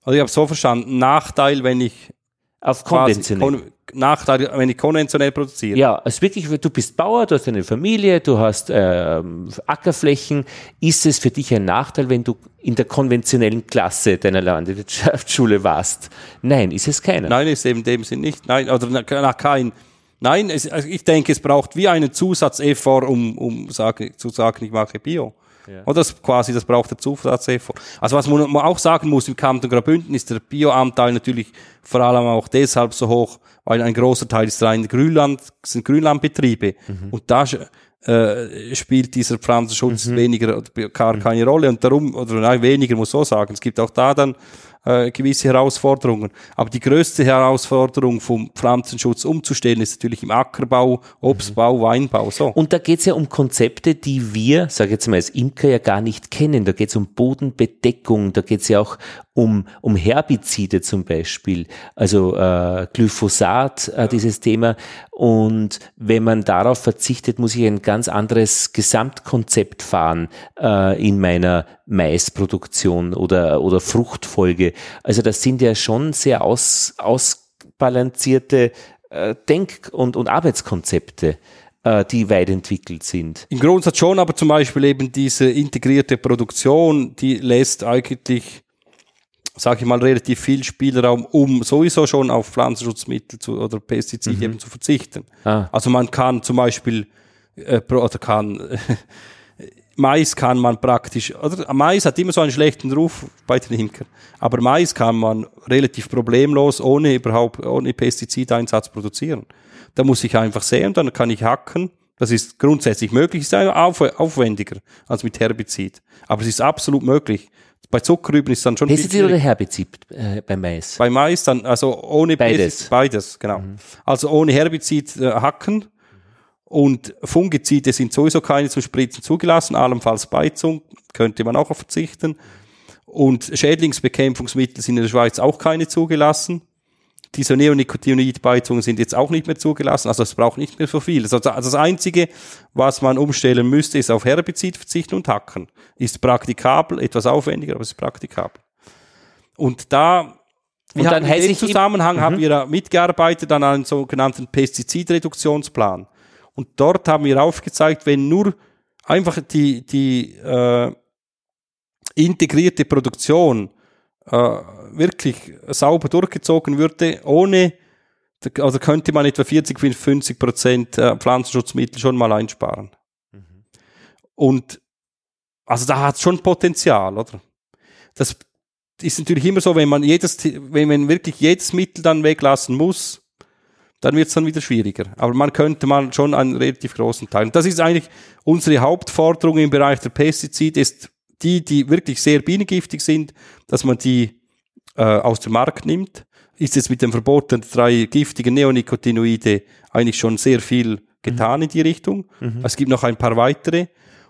also ich habe so verstanden, Nachteil, wenn ich auf konventionell. kon Nachteil, wenn ich konventionell produziere. Ja, es ist wirklich, du bist Bauer, du hast eine Familie, du hast ähm, Ackerflächen. Ist es für dich ein Nachteil, wenn du in der konventionellen Klasse deiner Landwirtschaftsschule warst? Nein, ist es keiner. Nein, ist eben in dem Sinn nicht. Nein, oder na, na, kein. Nein, es, also ich denke, es braucht wie einen Zusatz-Effort, um, um sage, zu sagen, ich mache Bio. Oder das quasi, das braucht der Zusatz-Effort. Also was man man auch sagen muss, im Kanton Graubünden ist der Bio-Anteil natürlich vor allem auch deshalb so hoch, weil ein großer Teil ist rein Grünland, sind Grünlandbetriebe. Und da äh, spielt dieser Pflanzenschutz weniger oder gar keine Rolle. Und darum, oder nein, weniger muss so sagen. Es gibt auch da dann äh, gewisse Herausforderungen. Aber die größte Herausforderung vom Pflanzenschutz umzustellen ist natürlich im Ackerbau, Obstbau, Weinbau. So. Und da geht es ja um Konzepte, die wir, sage jetzt mal als Imker, ja gar nicht kennen. Da geht es um Bodenbedeckung, da geht es ja auch um, um Herbizide zum Beispiel, also äh, Glyphosat, äh, dieses Thema. Und wenn man darauf verzichtet, muss ich ein ganz anderes Gesamtkonzept fahren äh, in meiner Maisproduktion oder, oder Fruchtfolge. Also das sind ja schon sehr aus, ausbalancierte äh, Denk- und, und Arbeitskonzepte äh, die weit entwickelt sind. Im Grundsatz schon, aber zum Beispiel eben diese integrierte Produktion, die lässt eigentlich, sage ich mal, relativ viel Spielraum, um sowieso schon auf Pflanzenschutzmittel zu, oder Pestizide eben zu verzichten. Ah. Also man kann zum Beispiel, äh, oder kann, Mais kann man praktisch, oder Mais hat immer so einen schlechten Ruf bei den Imkern, aber Mais kann man relativ problemlos ohne überhaupt, ohne Pestizideinsatz produzieren. Da muss ich einfach sehen, dann kann ich hacken. Das ist grundsätzlich möglich, ist auf, aufwendiger als mit Herbizid. Aber es ist absolut möglich. Bei Zuckerrüben ist dann schon Pestizid oder. Herbizid äh, bei Mais? Bei Mais dann, also ohne Beides. Pestizid- beides, genau. Also ohne Herbizid äh, hacken und Fungizide sind sowieso keine zum Spritzen zugelassen, allenfalls Beizung könnte man auch verzichten. Und Schädlingsbekämpfungsmittel sind in der Schweiz auch keine zugelassen. Diese Neonicotinoid-Beizungen sind jetzt auch nicht mehr zugelassen, also es braucht nicht mehr so viel. Also das Einzige, was man umstellen müsste, ist auf Herbizid verzichten und Hacken. Ist praktikabel, etwas aufwendiger, aber es ist praktikabel. Und da wir und dann in dem Zusammenhang haben mhm. wir mitgearbeitet an einem sogenannten Pestizidreduktionsplan. Und dort haben wir aufgezeigt, wenn nur einfach die, die äh, integrierte Produktion äh, wirklich sauber durchgezogen würde, ohne, also könnte man etwa 40 bis 50 Prozent äh, Pflanzenschutzmittel schon mal einsparen. Mhm. Und also da hat es schon Potenzial, oder? Das ist natürlich immer so, wenn man jedes, wenn man wirklich jedes Mittel dann weglassen muss, dann wird es dann wieder schwieriger. Aber man könnte mal schon einen relativ großen Teil. Und das ist eigentlich unsere Hauptforderung im Bereich der Pestizide, ist die, die wirklich sehr bienengiftig sind, dass man die äh, aus dem Markt nimmt. Ist jetzt mit dem Verbot der drei giftigen Neonicotinoide eigentlich schon sehr viel getan mhm. in die Richtung. Mhm. Es gibt noch ein paar weitere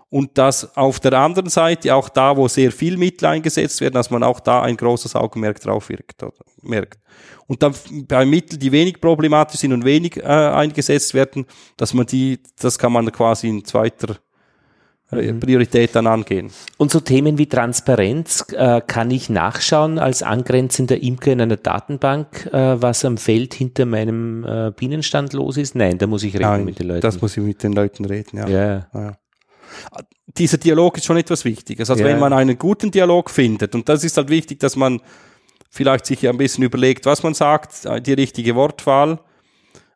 und dass auf der anderen Seite auch da, wo sehr viel Mittel eingesetzt werden, dass man auch da ein großes Augenmerk drauf wirkt, oder, merkt. Und dann bei Mitteln, die wenig problematisch sind und wenig äh, eingesetzt werden, dass man die, das kann man quasi in zweiter äh, mhm. Priorität dann angehen. Und so Themen wie Transparenz äh, kann ich nachschauen als angrenzender Imker in einer Datenbank, äh, was am Feld hinter meinem äh, Bienenstand los ist? Nein, da muss ich reden Nein, mit den Leuten. Das muss ich mit den Leuten reden, ja. ja. ja dieser Dialog ist schon etwas Wichtiges. Also ja. wenn man einen guten Dialog findet, und das ist halt wichtig, dass man vielleicht sich ein bisschen überlegt, was man sagt, die richtige Wortwahl.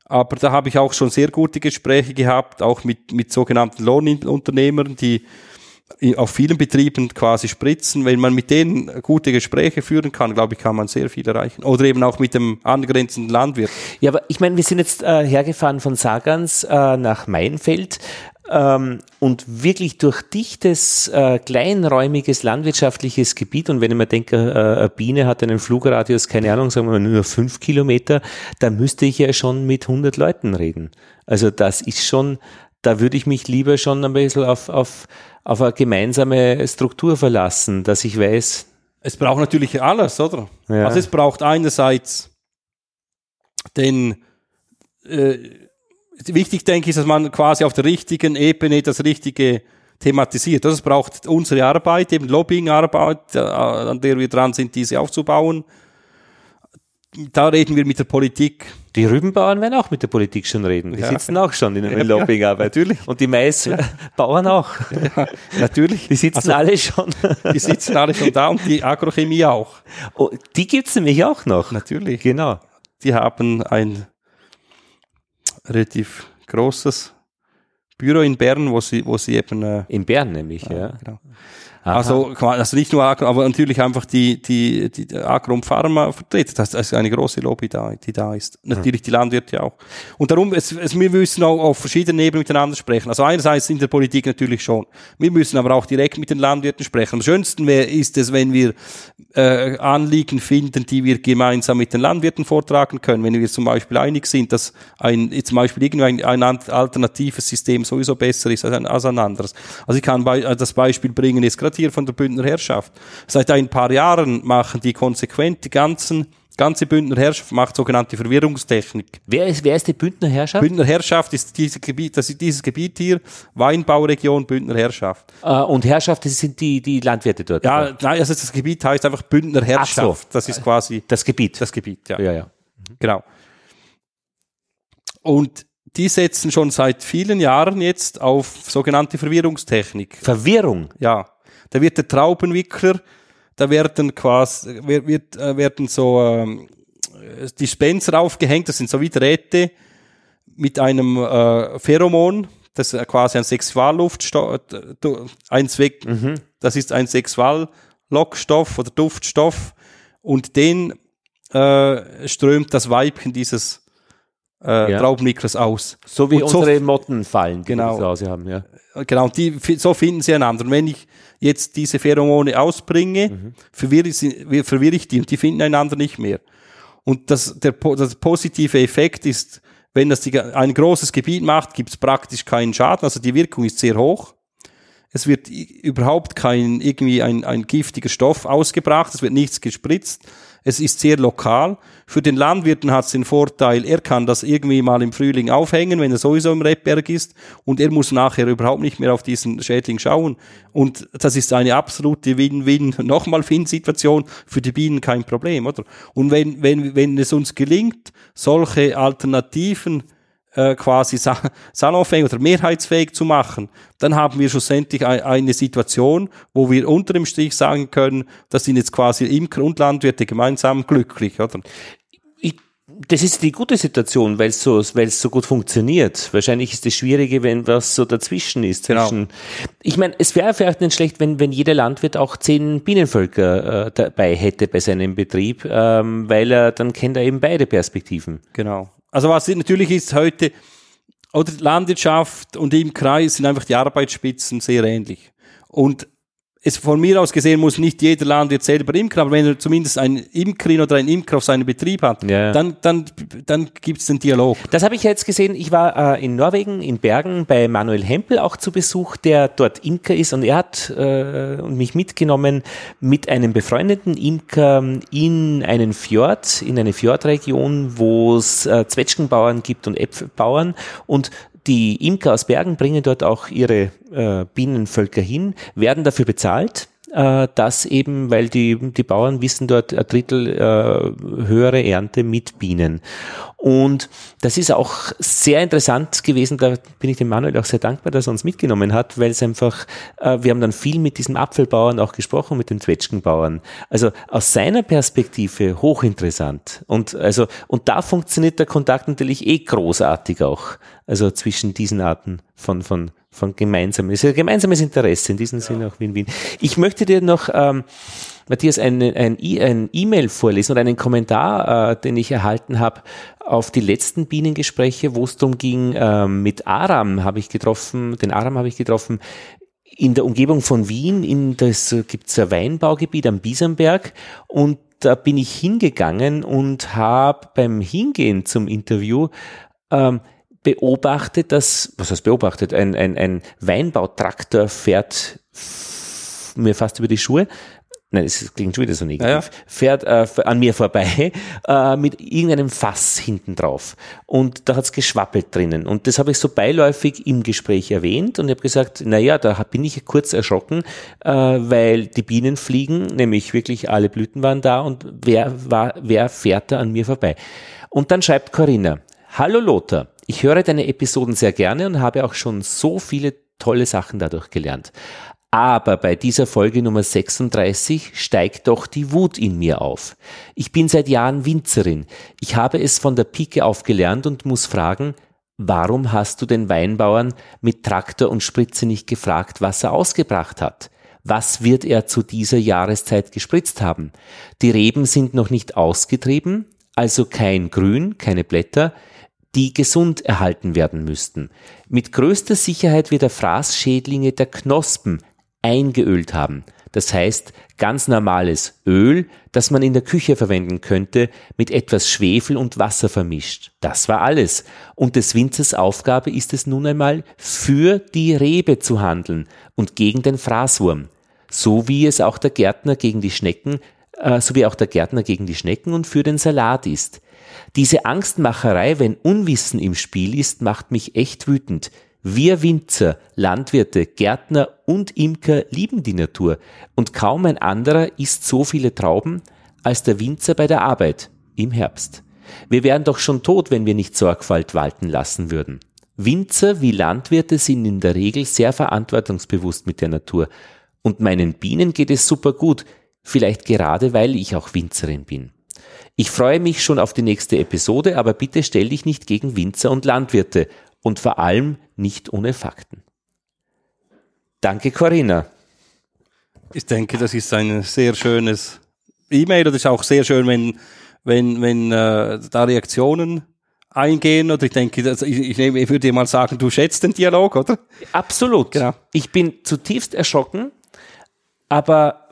Aber da habe ich auch schon sehr gute Gespräche gehabt, auch mit, mit sogenannten Lohnunternehmern, die auf vielen Betrieben quasi spritzen. Wenn man mit denen gute Gespräche führen kann, glaube ich, kann man sehr viel erreichen. Oder eben auch mit dem angrenzenden Landwirt. Ja, aber ich meine, wir sind jetzt äh, hergefahren von Sagans äh, nach Mainfeld ähm, und wirklich durch dichtes, äh, kleinräumiges landwirtschaftliches Gebiet und wenn ich mir denke, äh, eine Biene hat einen Flugradius, keine Ahnung, sagen wir mal nur fünf Kilometer, da müsste ich ja schon mit 100 Leuten reden. Also das ist schon, da würde ich mich lieber schon ein bisschen auf, auf, auf eine gemeinsame Struktur verlassen, dass ich weiß. Es braucht natürlich alles, oder? Ja. Also es braucht einerseits den äh, wichtig, denke ich, dass man quasi auf der richtigen Ebene das Richtige thematisiert. Das braucht unsere Arbeit, eben Lobbyingarbeit, äh, an der wir dran sind, diese aufzubauen. Da reden wir mit der Politik. Die Rübenbauern werden auch mit der Politik schon reden. Die ja. sitzen auch schon in der ja, Lobbyingarbeit. Ja, natürlich. Und die Maisbauern auch. Natürlich. Die sitzen also, alle schon. Die sitzen alle schon da und die Agrochemie auch. Oh, die gibt's nämlich auch noch. Natürlich. Genau. Die haben ein relativ großes Büro in Bern, wo sie, wo sie eben. Äh, in Bern nämlich, ja. ja. Genau. Also, also nicht nur Agro, aber natürlich einfach die, die, die Agro Pharma vertreten. Das ist eine große Lobby da, die da ist. Natürlich die Landwirte auch. Und darum, es, es, wir müssen auch auf verschiedenen Ebenen miteinander sprechen. Also einerseits in der Politik natürlich schon. Wir müssen aber auch direkt mit den Landwirten sprechen. Am schönsten wäre, ist es, wenn wir äh, Anliegen finden, die wir gemeinsam mit den Landwirten vortragen können. Wenn wir zum Beispiel einig sind, dass ein, zum Beispiel irgendwie ein, ein alternatives System sowieso besser ist als ein, als ein anderes. Also ich kann bei, das Beispiel bringen, jetzt gerade hier von der Bündner Herrschaft. Seit ein paar Jahren machen die konsequent die ganzen ganze Bündner Herrschaft macht sogenannte Verwirrungstechnik. Wer ist, wer ist die Bündner Herrschaft? Bündner Herrschaft ist dieses Gebiet, das ist dieses Gebiet hier, Weinbauregion Bündner Herrschaft. Uh, und Herrschaft, das sind die, die Landwirte dort? Ja, oder? nein, also das Gebiet heißt einfach Bündner Herrschaft. So. Das ist quasi. Das Gebiet. Das Gebiet, ja. Ja, ja. Mhm. Genau. Und die setzen schon seit vielen Jahren jetzt auf sogenannte Verwirrungstechnik. Verwirrung? Ja. Da wird der Traubenwickler, da werden quasi, wird, äh, werden so ähm, Dispenser aufgehängt, das sind so wie Drähte mit einem äh, Pheromon, das ist quasi ein Sexualluftstoff, ein Zweck, mhm. das ist ein Sexuallockstoff oder Duftstoff und den äh, strömt das Weibchen dieses äh, ja. Traubenwicklers aus. So wie und unsere so, Mottenfallen, die genau, Hause haben, ja. Genau, die, so finden sie einander. Und wenn ich jetzt diese Pheromone ausbringe, mhm. verwirre, ich, verwirre ich die und die finden einander nicht mehr. Und das, der, das positive Effekt ist, wenn das die, ein großes Gebiet macht, gibt es praktisch keinen Schaden, also die Wirkung ist sehr hoch. Es wird überhaupt kein, irgendwie ein, ein giftiger Stoff ausgebracht. Es wird nichts gespritzt. Es ist sehr lokal. Für den Landwirten hat es den Vorteil, er kann das irgendwie mal im Frühling aufhängen, wenn er sowieso im Rebberg ist und er muss nachher überhaupt nicht mehr auf diesen Schädling schauen. Und das ist eine absolute Win-Win, nochmal Win-Situation, für die Bienen kein Problem, oder? Und wenn, wenn, wenn es uns gelingt, solche Alternativen äh, quasi salonfähig oder mehrheitsfähig zu machen, dann haben wir schlussendlich eine Situation, wo wir unter dem Strich sagen können, das sind jetzt quasi Imker und Landwirte gemeinsam glücklich, oder? das ist die gute Situation, weil es so, weil es so gut funktioniert. Wahrscheinlich ist das Schwierige, wenn was so dazwischen ist. Genau. Zwischen, genau. Ich meine, es wäre vielleicht nicht schlecht, wenn, wenn jeder Landwirt auch zehn Bienenvölker äh, dabei hätte bei seinem Betrieb, ähm, weil er dann kennt er eben beide Perspektiven. Genau. Also was natürlich ist heute, oder Landwirtschaft und Imkerei sind einfach die Arbeitsspitzen sehr ähnlich. Und es von mir aus gesehen muss nicht jeder Landwirt selber imkern, aber wenn er zumindest ein Imkerin oder ein Imker auf seinem Betrieb hat, ja. dann, dann, dann gibt es den Dialog. Das habe ich jetzt gesehen. Ich war äh, in Norwegen, in Bergen, bei Manuel Hempel auch zu Besuch, der dort Imker ist und er hat äh, mich mitgenommen mit einem befreundeten Imker in einen Fjord, in eine Fjordregion, wo es äh, Zwetschgenbauern gibt und Äpfelbauern und die Imker aus Bergen bringen dort auch ihre äh, Bienenvölker hin, werden dafür bezahlt äh, dass eben, weil die, die Bauern wissen dort ein Drittel äh, höhere Ernte mit Bienen. Und das ist auch sehr interessant gewesen, da bin ich dem Manuel auch sehr dankbar, dass er uns mitgenommen hat, weil es einfach, äh, wir haben dann viel mit diesem Apfelbauern auch gesprochen, mit den Zwetschgenbauern. Also aus seiner Perspektive hochinteressant. Und also, und da funktioniert der Kontakt natürlich eh großartig auch. Also zwischen diesen Arten von, von, von gemeinsamen, es ist ein gemeinsames Interesse, in diesem ja. Sinne auch Win-Win. Ich möchte dir noch, ähm, Matthias, ein, ein, ein E-Mail vorlesen oder einen Kommentar, äh, den ich erhalten habe auf die letzten Bienengespräche, wo es darum ging, äh, mit Aram habe ich getroffen, den Aram habe ich getroffen, in der Umgebung von Wien, in das gibt es ein Weinbaugebiet am Biesenberg und da bin ich hingegangen und habe beim Hingehen zum Interview ähm, beobachtet, dass, was heißt beobachtet, ein, ein, ein Weinbautraktor fährt mir fast über die Schuhe. Nein, das klingt schon wieder so negativ. Ja, Fährt äh, an mir vorbei äh, mit irgendeinem Fass hinten drauf. Und da hat's geschwappelt drinnen. Und das habe ich so beiläufig im Gespräch erwähnt. Und ich habe gesagt, naja, da bin ich kurz erschrocken, äh, weil die Bienen fliegen, nämlich wirklich alle Blüten waren da. Und wer, war, wer fährt da an mir vorbei? Und dann schreibt Corinna, Hallo Lothar, ich höre deine Episoden sehr gerne und habe auch schon so viele tolle Sachen dadurch gelernt. Aber bei dieser Folge Nummer 36 steigt doch die Wut in mir auf. Ich bin seit Jahren Winzerin. Ich habe es von der Pike auf gelernt und muss fragen, warum hast du den Weinbauern mit Traktor und Spritze nicht gefragt, was er ausgebracht hat? Was wird er zu dieser Jahreszeit gespritzt haben? Die Reben sind noch nicht ausgetrieben, also kein Grün, keine Blätter die gesund erhalten werden müssten. Mit größter Sicherheit wird der Fraßschädlinge der Knospen eingeölt haben. Das heißt, ganz normales Öl, das man in der Küche verwenden könnte, mit etwas Schwefel und Wasser vermischt. Das war alles. Und des Winzers Aufgabe ist es nun einmal, für die Rebe zu handeln und gegen den Fraßwurm. So wie es auch der Gärtner gegen die Schnecken, äh, so wie auch der Gärtner gegen die Schnecken und für den Salat ist. Diese Angstmacherei, wenn Unwissen im Spiel ist, macht mich echt wütend. Wir Winzer, Landwirte, Gärtner und Imker lieben die Natur und kaum ein anderer isst so viele Trauben als der Winzer bei der Arbeit im Herbst. Wir wären doch schon tot, wenn wir nicht Sorgfalt walten lassen würden. Winzer wie Landwirte sind in der Regel sehr verantwortungsbewusst mit der Natur. Und meinen Bienen geht es super gut, vielleicht gerade weil ich auch Winzerin bin. Ich freue mich schon auf die nächste Episode, aber bitte stell dich nicht gegen Winzer und Landwirte und vor allem nicht ohne Fakten. Danke, Corinna. Ich denke, das ist ein sehr schönes E-Mail und es ist auch sehr schön, wenn, wenn, wenn äh, da Reaktionen eingehen oder ich denke, also ich, ich, ich würde dir mal sagen, du schätzt den Dialog, oder? Absolut. Genau. Ich bin zutiefst erschrocken, aber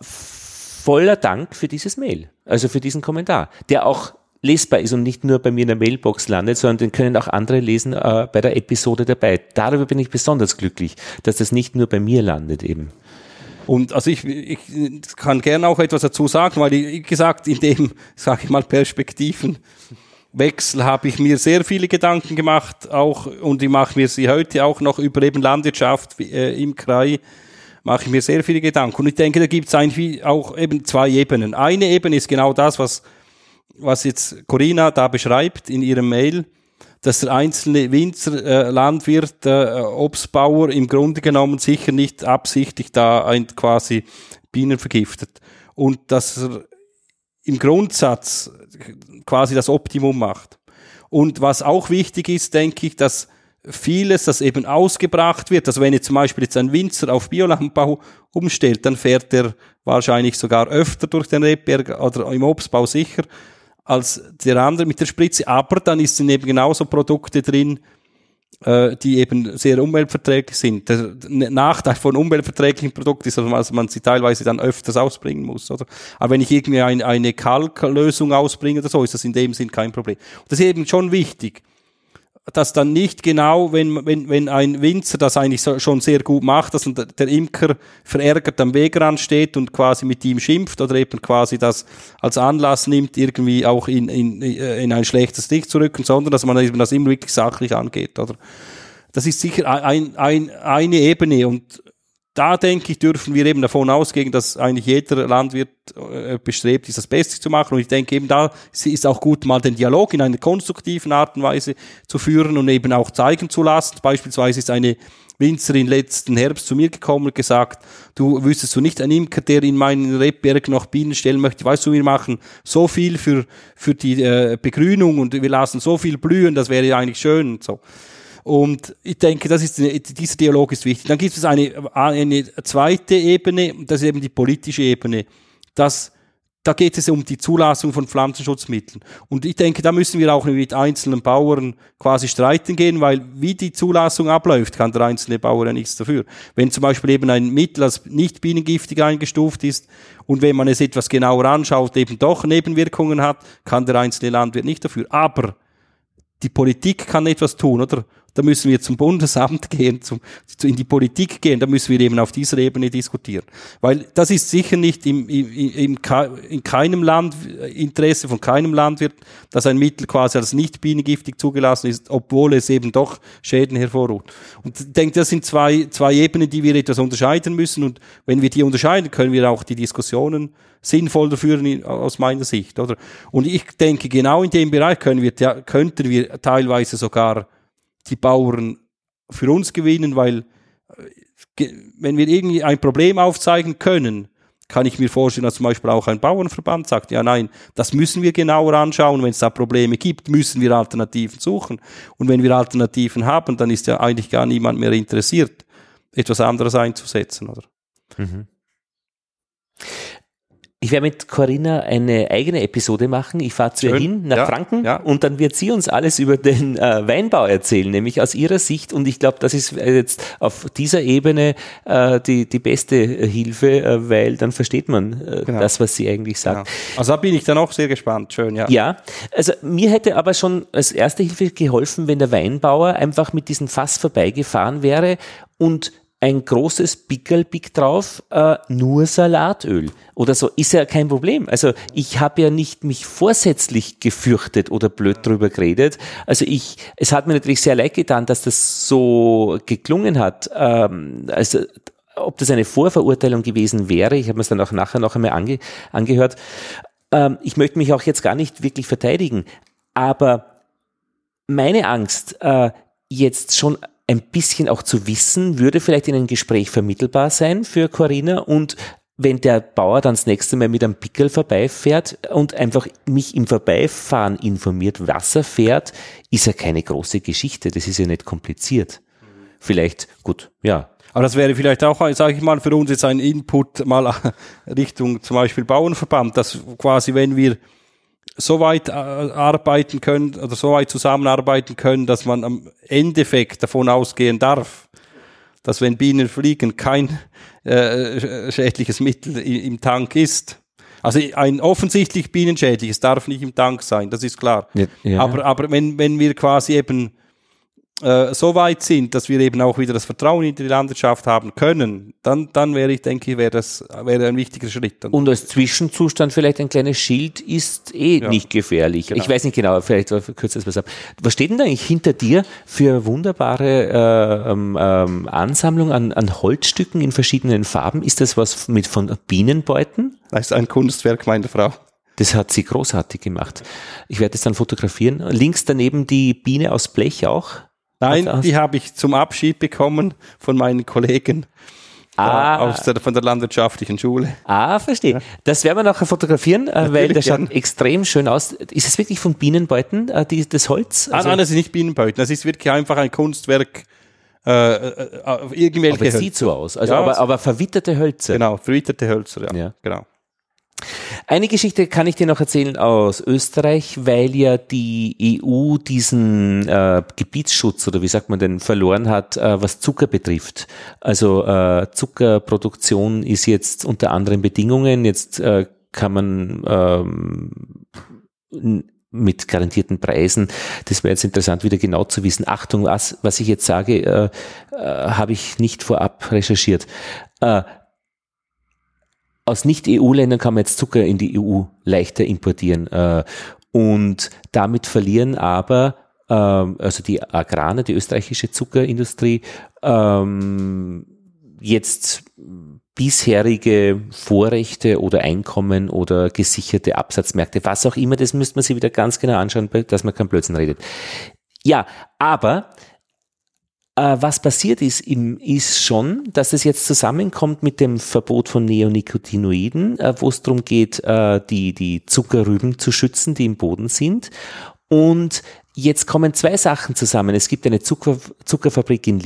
voller Dank für dieses Mail, also für diesen Kommentar, der auch lesbar ist und nicht nur bei mir in der Mailbox landet, sondern den können auch andere lesen äh, bei der Episode dabei. Darüber bin ich besonders glücklich, dass das nicht nur bei mir landet eben. Und also ich, ich kann gerne auch etwas dazu sagen, weil ich, wie gesagt, in dem, sage ich mal, Perspektivenwechsel habe ich mir sehr viele Gedanken gemacht, auch und ich mache mir sie heute auch noch über eben Landwirtschaft äh, im Krei mache ich mir sehr viele Gedanken. Und ich denke, da gibt es eigentlich auch eben zwei Ebenen. Eine Ebene ist genau das, was, was jetzt Corinna da beschreibt in ihrem Mail, dass der einzelne Winzer, äh, Landwirt, äh, Obstbauer im Grunde genommen sicher nicht absichtlich da ein quasi Bienen vergiftet. Und dass er im Grundsatz quasi das Optimum macht. Und was auch wichtig ist, denke ich, dass vieles, das eben ausgebracht wird. Also wenn jetzt zum Beispiel jetzt ein Winzer auf Biolandbau umstellt, dann fährt er wahrscheinlich sogar öfter durch den Rebberg oder im Obstbau sicher als der andere mit der Spritze. Aber dann ist sind eben genauso Produkte drin, äh, die eben sehr umweltverträglich sind. Der Nachteil von umweltverträglichen Produkten ist, dass man sie teilweise dann öfters ausbringen muss. Oder? Aber wenn ich irgendwie ein, eine Kalklösung ausbringe oder so, ist das in dem Sinn kein Problem. Das ist eben schon wichtig dass dann nicht genau, wenn, wenn, wenn ein Winzer das eigentlich so, schon sehr gut macht, dass der Imker verärgert am Wegrand steht und quasi mit ihm schimpft oder eben quasi das als Anlass nimmt, irgendwie auch in, in, in ein schlechtes Licht zu rücken, sondern dass man eben das immer wirklich sachlich angeht, oder? Das ist sicher ein, ein, eine Ebene und da denke ich, dürfen wir eben davon ausgehen, dass eigentlich jeder Landwirt äh, bestrebt ist, das Beste zu machen. Und ich denke eben da ist auch gut, mal den Dialog in einer konstruktiven Art und Weise zu führen und eben auch zeigen zu lassen. Beispielsweise ist eine Winzerin letzten Herbst zu mir gekommen und gesagt, du wüsstest du nicht ein Imker, der in meinen Rebberg noch Bienen stellen möchte. Weißt du, wir machen so viel für, für die äh, Begrünung und wir lassen so viel blühen, das wäre ja eigentlich schön und so. Und ich denke, das ist, dieser Dialog ist wichtig. Dann gibt es eine, eine zweite Ebene, das ist eben die politische Ebene. Das, da geht es um die Zulassung von Pflanzenschutzmitteln. Und ich denke, da müssen wir auch mit einzelnen Bauern quasi streiten gehen, weil wie die Zulassung abläuft, kann der einzelne Bauer ja nichts dafür. Wenn zum Beispiel eben ein Mittel als nicht bienengiftig eingestuft ist und wenn man es etwas genauer anschaut, eben doch Nebenwirkungen hat, kann der einzelne Landwirt nicht dafür. Aber die Politik kann etwas tun, oder? Da müssen wir zum Bundesamt gehen, zum, in die Politik gehen, da müssen wir eben auf dieser Ebene diskutieren. Weil das ist sicher nicht im, im, im, in keinem Land, Interesse von keinem Landwirt, dass ein Mittel quasi als nicht bienengiftig zugelassen ist, obwohl es eben doch Schäden hervorruft. Und ich denke, das sind zwei, zwei Ebenen, die wir etwas unterscheiden müssen. Und wenn wir die unterscheiden, können wir auch die Diskussionen sinnvoller führen aus meiner Sicht, oder? Und ich denke, genau in dem Bereich können wir, könnten wir teilweise sogar die Bauern für uns gewinnen, weil äh, wenn wir irgendwie ein Problem aufzeigen können, kann ich mir vorstellen, dass zum Beispiel auch ein Bauernverband sagt, ja nein, das müssen wir genauer anschauen, wenn es da Probleme gibt, müssen wir Alternativen suchen. Und wenn wir Alternativen haben, dann ist ja eigentlich gar niemand mehr interessiert, etwas anderes einzusetzen, oder? Mhm. Ich werde mit Corinna eine eigene Episode machen. Ich fahre zu ihr hin nach ja, Franken ja. und dann wird sie uns alles über den äh, Weinbau erzählen, nämlich aus ihrer Sicht. Und ich glaube, das ist jetzt auf dieser Ebene äh, die, die beste Hilfe, äh, weil dann versteht man äh, genau. das, was sie eigentlich sagt. Genau. Also da bin ich dann auch sehr gespannt. Schön, ja. Ja, also mir hätte aber schon als erste Hilfe geholfen, wenn der Weinbauer einfach mit diesem Fass vorbeigefahren wäre und ein großes Pickelpick drauf, äh, nur Salatöl oder so, ist ja kein Problem. Also ich habe ja nicht mich vorsätzlich gefürchtet oder blöd drüber geredet. Also ich, es hat mir natürlich sehr leid getan, dass das so geklungen hat. Ähm, also ob das eine Vorverurteilung gewesen wäre, ich habe mir es dann auch nachher noch einmal ange, angehört. Ähm, ich möchte mich auch jetzt gar nicht wirklich verteidigen, aber meine Angst, äh, jetzt schon ein bisschen auch zu wissen, würde vielleicht in einem Gespräch vermittelbar sein für Corinna und wenn der Bauer dann das nächste Mal mit einem Pickel vorbeifährt und einfach mich im Vorbeifahren informiert, was er fährt, ist ja keine große Geschichte. Das ist ja nicht kompliziert. Vielleicht, gut, ja. Aber das wäre vielleicht auch, sage ich mal, für uns jetzt ein Input mal Richtung zum Beispiel Bauernverband, dass quasi, wenn wir so weit äh, arbeiten können oder so weit zusammenarbeiten können, dass man am Endeffekt davon ausgehen darf, dass wenn Bienen fliegen, kein äh, schädliches Mittel im Tank ist. Also ein offensichtlich bienenschädliches darf nicht im Tank sein, das ist klar. Ja, ja. Aber, aber wenn, wenn wir quasi eben äh, so weit sind, dass wir eben auch wieder das Vertrauen in die Landwirtschaft haben können, dann, dann wäre ich, denke ich, wäre das wäre ein wichtiger Schritt. Und, Und als Zwischenzustand vielleicht ein kleines Schild ist eh Ja. nicht gefährlich. Genau. Ich weiß nicht genau, vielleicht kürzt das was ab. Was steht denn da eigentlich hinter dir für wunderbare äh, ähm, ähm, Ansammlung an, an Holzstücken in verschiedenen Farben? Ist das was mit von Bienenbeuten? das ist ein Kunstwerk meiner Frau. Das hat sie großartig gemacht. Ich werde es dann fotografieren. Links daneben die Biene aus Blech auch. Nein, Hat- die habe ich zum Abschied bekommen von meinen Kollegen Ah. aus der, von der landwirtschaftlichen Schule. Ah, verstehe. Das werden wir nachher fotografieren, äh, weil das schaut extrem schön aus. Ist es wirklich von Bienenbeuten, äh, die, das Holz? Ah, nein, das ist nicht Bienenbeuten, das ist wirklich einfach ein Kunstwerk äh, äh, irgendwelche aber es sieht so aus. Also, Ja, aber, aber verwitterte Hölzer. Genau, verwitterte Hölzer, ja. Ja. Genau. Eine Geschichte kann ich dir noch erzählen aus Österreich, weil ja die EU diesen äh, Gebietsschutz oder wie sagt man denn verloren hat, äh, was Zucker betrifft. Also äh, Zuckerproduktion ist jetzt unter anderen Bedingungen. Jetzt äh, kann man ähm, mit garantierten Preisen. Das wäre jetzt interessant, wieder genau zu wissen. Achtung, was, was ich jetzt sage, äh, äh, habe ich nicht vorab recherchiert. Äh, aus Nicht-EU-Ländern kann man jetzt Zucker in die EU leichter importieren. Äh, und damit verlieren aber ähm, also die Agrane, die österreichische Zuckerindustrie, ähm, jetzt bisherige Vorrechte oder Einkommen oder gesicherte Absatzmärkte, was auch immer, das müsste man sich wieder ganz genau anschauen, dass man kein Blödsinn redet. Ja, aber äh, was passiert ist, im, ist schon, dass es jetzt zusammenkommt mit dem Verbot von Neonicotinoiden, äh, wo es darum geht, äh, die, die Zuckerrüben zu schützen, die im Boden sind. Und jetzt kommen zwei Sachen zusammen. Es gibt eine Zucker, Zuckerfabrik in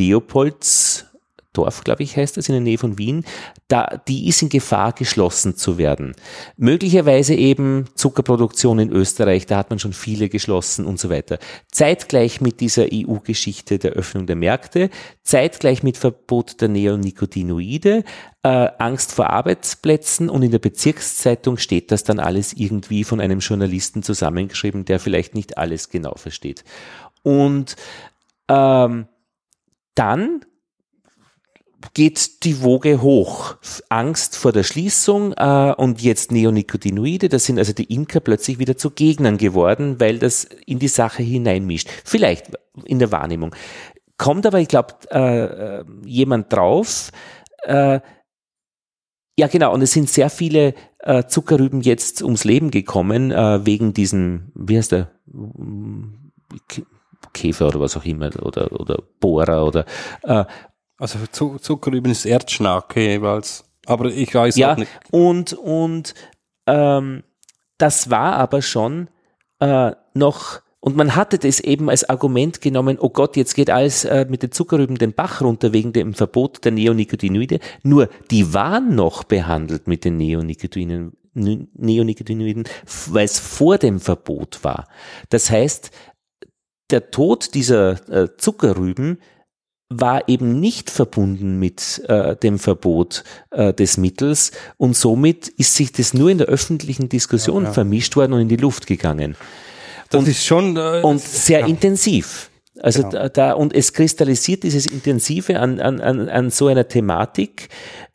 Leopoldsdorf, glaube ich, heißt das, in der Nähe von Wien. Da, die ist in Gefahr, geschlossen zu werden. Möglicherweise eben Zuckerproduktion in Österreich, da hat man schon viele geschlossen und so weiter. Zeitgleich mit dieser EU-Geschichte der Öffnung der Märkte, zeitgleich mit Verbot der Neonicotinoide, äh, Angst vor Arbeitsplätzen und in der Bezirkszeitung steht das dann alles irgendwie von einem Journalisten zusammengeschrieben, der vielleicht nicht alles genau versteht. Und ähm, dann geht die Woge hoch. Angst vor der Schließung äh, und jetzt Neonicotinoide, das sind also die Imker plötzlich wieder zu Gegnern geworden, weil das in die Sache hineinmischt. Vielleicht in der Wahrnehmung. Kommt aber, ich glaube, äh, äh, jemand drauf, äh, ja, genau. Und es sind sehr viele äh, Zuckerrüben jetzt ums Leben gekommen, äh, wegen diesem, wie heißt der, K- Käfer oder was auch immer, oder, oder Bohrer oder, äh, Also Zu Zuckerrüben ist Erdschnake jeweils. Aber ich weiß ja, auch nicht. und, und ähm, das war aber schon äh, noch, und man hatte das eben als Argument genommen, oh Gott, jetzt geht alles äh, mit den Zuckerrüben den Bach runter wegen dem Verbot der Neonicotinoide. Nur, die waren noch behandelt mit den Neonicotinoiden, Neonicotinoiden weil es vor dem Verbot war. Das heißt, der Tod dieser äh, Zuckerrüben war eben nicht verbunden mit äh, dem Verbot äh, des Mittels und somit ist sich das nur in der öffentlichen Diskussion vermischt worden und in die Luft gegangen Das ist schon. Äh, und sehr ja. intensiv. Also Genau. da, da und es kristallisiert dieses Intensive an, an, an, an so einer Thematik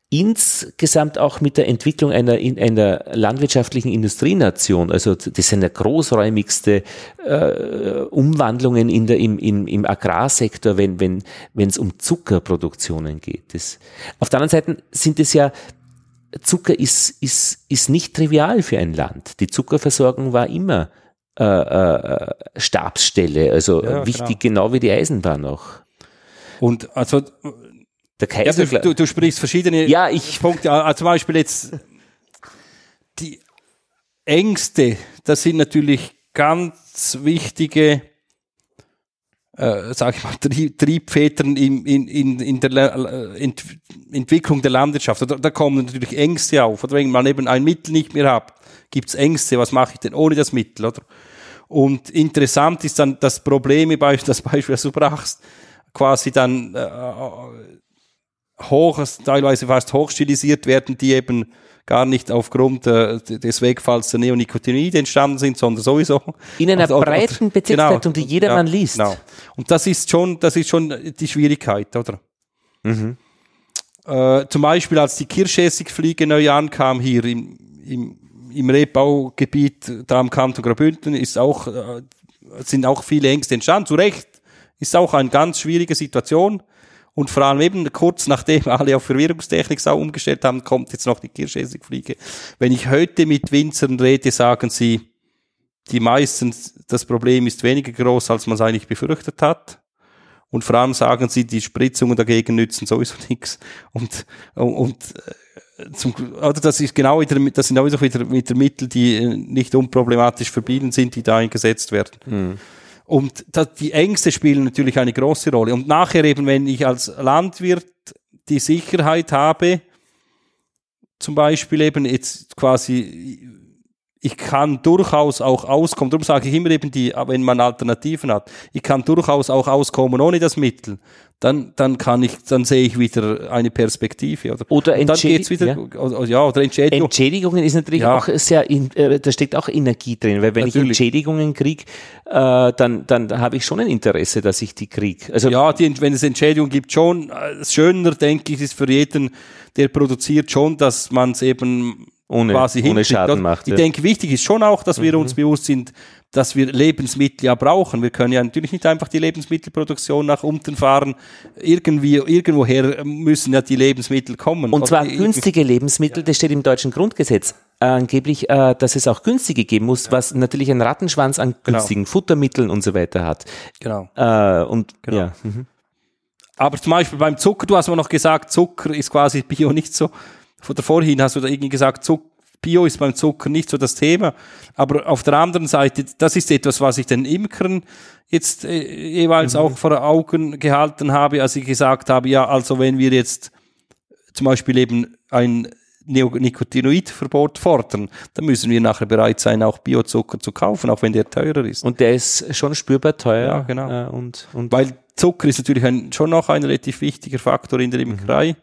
insgesamt auch mit der Entwicklung einer, in einer landwirtschaftlichen Industrienation, also das sind ja großräumigste äh, Umwandlungen in der, im, im, im Agrarsektor, wenn wenn wenn es um Zuckerproduktionen geht. Das, auf der anderen Seite sind es ja Zucker ist, ist, ist nicht trivial für ein Land. Die Zuckerversorgung war immer äh, äh, Stabsstelle, also Ja, wichtig, genau. wie die Eisenbahn auch. Und also, Der ja, Kaiser, du, du, du sprichst verschiedene Ja, ich- Punkte. Also zum Beispiel jetzt die Ängste, das sind natürlich ganz wichtige, äh, sag ich mal, Trieb, Triebfedern in, in, in, in der äh, Ent, Entwicklung der Landwirtschaft. Da, da kommen natürlich Ängste auf. Oder wenn man eben ein Mittel nicht mehr hat, gibt's Ängste. Was mache ich denn ohne das Mittel? Oder? Und interessant ist dann das Problem, das Beispiel, das du brachst, quasi dann äh, hoch, teilweise fast hochstilisiert werden, die eben gar nicht aufgrund äh, des Wegfalls der Neonicotinoide entstanden sind, sondern sowieso. In einer also, breiten Bezirkszeitung, genau, die jedermann ja, liest. Genau. Und das ist schon, das ist schon die Schwierigkeit, oder? Mhm. Äh, zum Beispiel, als die Kirschessigfliege neu ankam hier im, im, im Rebbaugebiet da am Kanton Graubünden, ist auch, äh, sind auch viele Ängste entstanden. Zu Recht ist auch eine ganz schwierige Situation. Und vor allem eben kurz nachdem alle auf Verwirrungstechnik sau umgestellt haben, kommt jetzt noch die Kirschessigfliege. Wenn ich heute mit Winzern rede, sagen sie, die meisten, das Problem ist weniger groß, als man es eigentlich befürchtet hat. Und vor allem sagen sie, die Spritzungen dagegen nützen sowieso nichts. Und, und äh, zum, also das ist genau wieder, das sind sowieso wieder, wieder Mittel, die äh, nicht unproblematisch verbieten sind, die da eingesetzt werden. Mhm. Und das, die Ängste spielen natürlich eine große Rolle. Und nachher eben, wenn ich als Landwirt die Sicherheit habe, zum Beispiel eben jetzt quasi, ich kann durchaus auch auskommen, darum sage ich immer eben die, wenn man Alternativen hat, ich kann durchaus auch auskommen ohne das Mittel dann, dann kann ich, dann sehe ich wieder eine Perspektive. Oder, oder Entschädigung. Ja. ja. oder Entschädigung. Entschädigungen ist natürlich ja. auch sehr, in, äh, da steckt auch Energie drin, weil wenn natürlich. ich Entschädigungen kriege, äh, dann, dann habe ich schon ein Interesse, dass ich die kriege. Also, ja, die, wenn es Entschädigung gibt, schon. Äh, schöner, denke ich, ist für jeden, der produziert schon, dass man es eben ohne, quasi ohne Schaden macht. Ich ja. denke, wichtig ist schon auch, dass wir mhm. uns bewusst sind, dass wir Lebensmittel ja brauchen. Wir können ja natürlich nicht einfach die Lebensmittelproduktion nach unten fahren. Irgendwie, irgendwoher müssen ja die Lebensmittel kommen. Und zwar günstige Lebensmittel, das steht im deutschen Grundgesetz. Äh, angeblich, äh, dass es auch günstige geben muss, ja. was natürlich einen Rattenschwanz an genau. günstigen genau. Futtermitteln und so weiter hat. Genau. Äh, und genau. ja. Mhm. Aber zum Beispiel beim Zucker, du hast mir noch gesagt, Zucker ist quasi Bio nicht so. Von der vorhin hast du da irgendwie gesagt, Zucker Bio ist beim Zucker nicht so das Thema. Aber auf der anderen Seite, das ist etwas, was ich den Imkern jetzt äh, jeweils mhm. auch vor Augen gehalten habe, als ich gesagt habe, ja, also wenn wir jetzt zum Beispiel eben ein Neonicotinoidverbot fordern, dann müssen wir nachher bereit sein, auch Biozucker zu kaufen, auch wenn der teurer ist. Und der ist schon spürbar teuer. Ja, genau. Äh, und, und Weil Zucker ist natürlich ein, schon noch ein relativ wichtiger Faktor in der Imkerei. Mhm.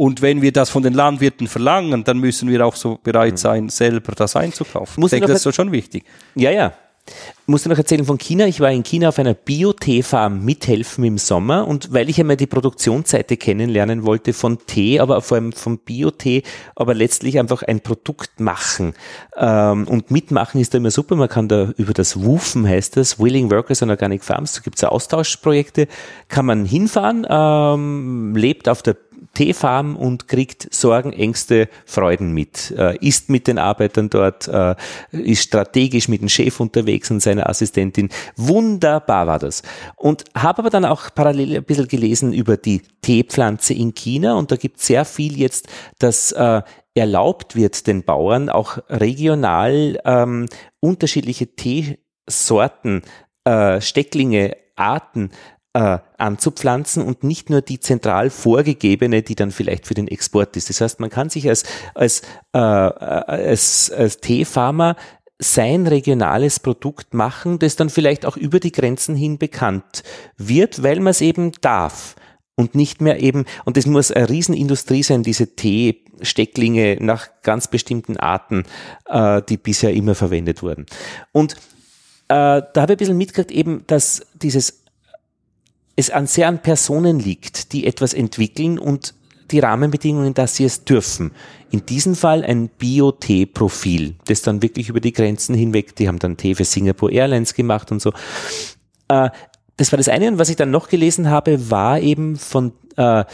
Und wenn wir das von den Landwirten verlangen, dann müssen wir auch so bereit mhm. sein, selber das einzukaufen. Muss ich denke, das ist so schon wichtig. Ja, ja. Musste noch erzählen von China. Ich war in China auf einer Bio-Tee-Farm mithelfen im Sommer und weil ich einmal die Produktionsseite kennenlernen wollte von Tee, aber vor allem vom Bio-Tee, aber letztlich einfach ein Produkt machen. Ähm, und mitmachen ist da immer super. Man kann da über das WUFen heißt das, Willing Workers on Organic Farms, da gibt es Austauschprojekte, kann man hinfahren, ähm, lebt auf der Teefarm und kriegt Sorgen, Ängste, Freuden mit. Äh, ist mit den Arbeitern dort, äh, ist strategisch mit dem Chef unterwegs und seiner Assistentin. Wunderbar war das. Und habe aber dann auch parallel ein bisschen gelesen über die Teepflanze in China und da gibt es sehr viel jetzt, dass äh, erlaubt wird den Bauern auch regional ähm, unterschiedliche Teesorten, äh, Stecklinge, Arten äh, anzupflanzen und nicht nur die zentral vorgegebene, die dann vielleicht für den Export ist. Das heißt, man kann sich als, als, äh, als, als Teefarmer sein regionales Produkt machen, das dann vielleicht auch über die Grenzen hin bekannt wird, weil man es eben darf und nicht mehr eben, und das muss eine Riesenindustrie sein, diese Teestecklinge nach ganz bestimmten Arten, äh, die bisher immer verwendet wurden. Und äh, da habe ich ein bisschen mitgekriegt, eben, dass dieses es an sehr an Personen liegt, die etwas entwickeln und die Rahmenbedingungen, dass sie es dürfen. In diesem Fall ein Bio-Tee-Profil, das dann wirklich über die Grenzen hinweg, die haben dann Tee für Singapore Airlines gemacht und so. Äh, das war das eine. Und was ich dann noch gelesen habe, war eben von, äh,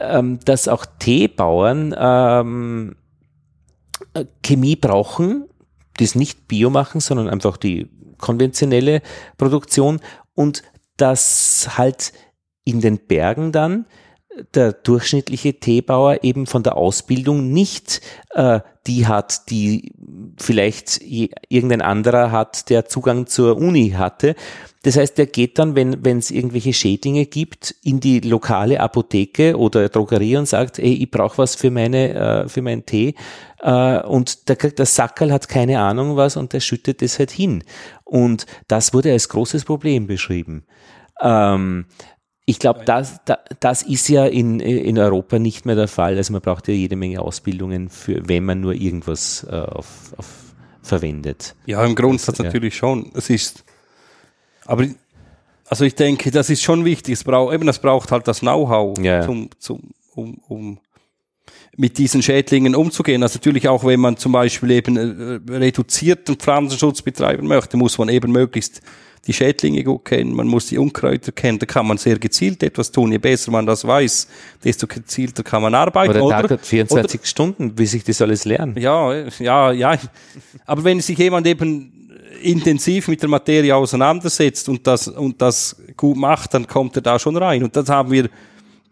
ähm, dass auch Teebauern ähm, äh, Chemie brauchen, es nicht Bio machen, sondern einfach die konventionelle Produktion und dass halt in den Bergen dann der durchschnittliche Teebauer eben von der Ausbildung nicht äh, die hat, die vielleicht irgendein anderer hat, der Zugang zur Uni hatte. Das heißt, der geht dann, wenn es irgendwelche Schädlinge gibt, in die lokale Apotheke oder Drogerie und sagt, ey, ich brauche was für meine äh, für meinen Tee. Äh, und der der Sackerl hat keine Ahnung was und der schüttet das halt hin. Und das wurde als großes Problem beschrieben. Ähm, Ich glaube, das, das, das ist ja in, in Europa nicht mehr der Fall. Also man braucht ja jede Menge Ausbildungen, für, wenn man nur irgendwas äh, auf, auf verwendet. Ja, im Grundsatz ja. natürlich schon. Es ist, aber also ich denke, das ist schon wichtig. Es braucht, eben, es braucht halt das Know-how, ja. zum, zum, um, um mit diesen Schädlingen umzugehen. Also natürlich auch, wenn man zum Beispiel eben äh, reduzierten Pflanzenschutz betreiben möchte, muss man eben möglichst die Schädlinge gut kennen, man muss die Unkräuter kennen, da kann man sehr gezielt etwas tun. Je besser man das weiß, desto gezielter kann man arbeiten. Aber der Tag hat 24 oder, Stunden, bis ich das alles lerne. Ja, ja, ja. Aber wenn sich jemand eben intensiv mit der Materie auseinandersetzt und das, und das gut macht, dann kommt er da schon rein. Und das haben wir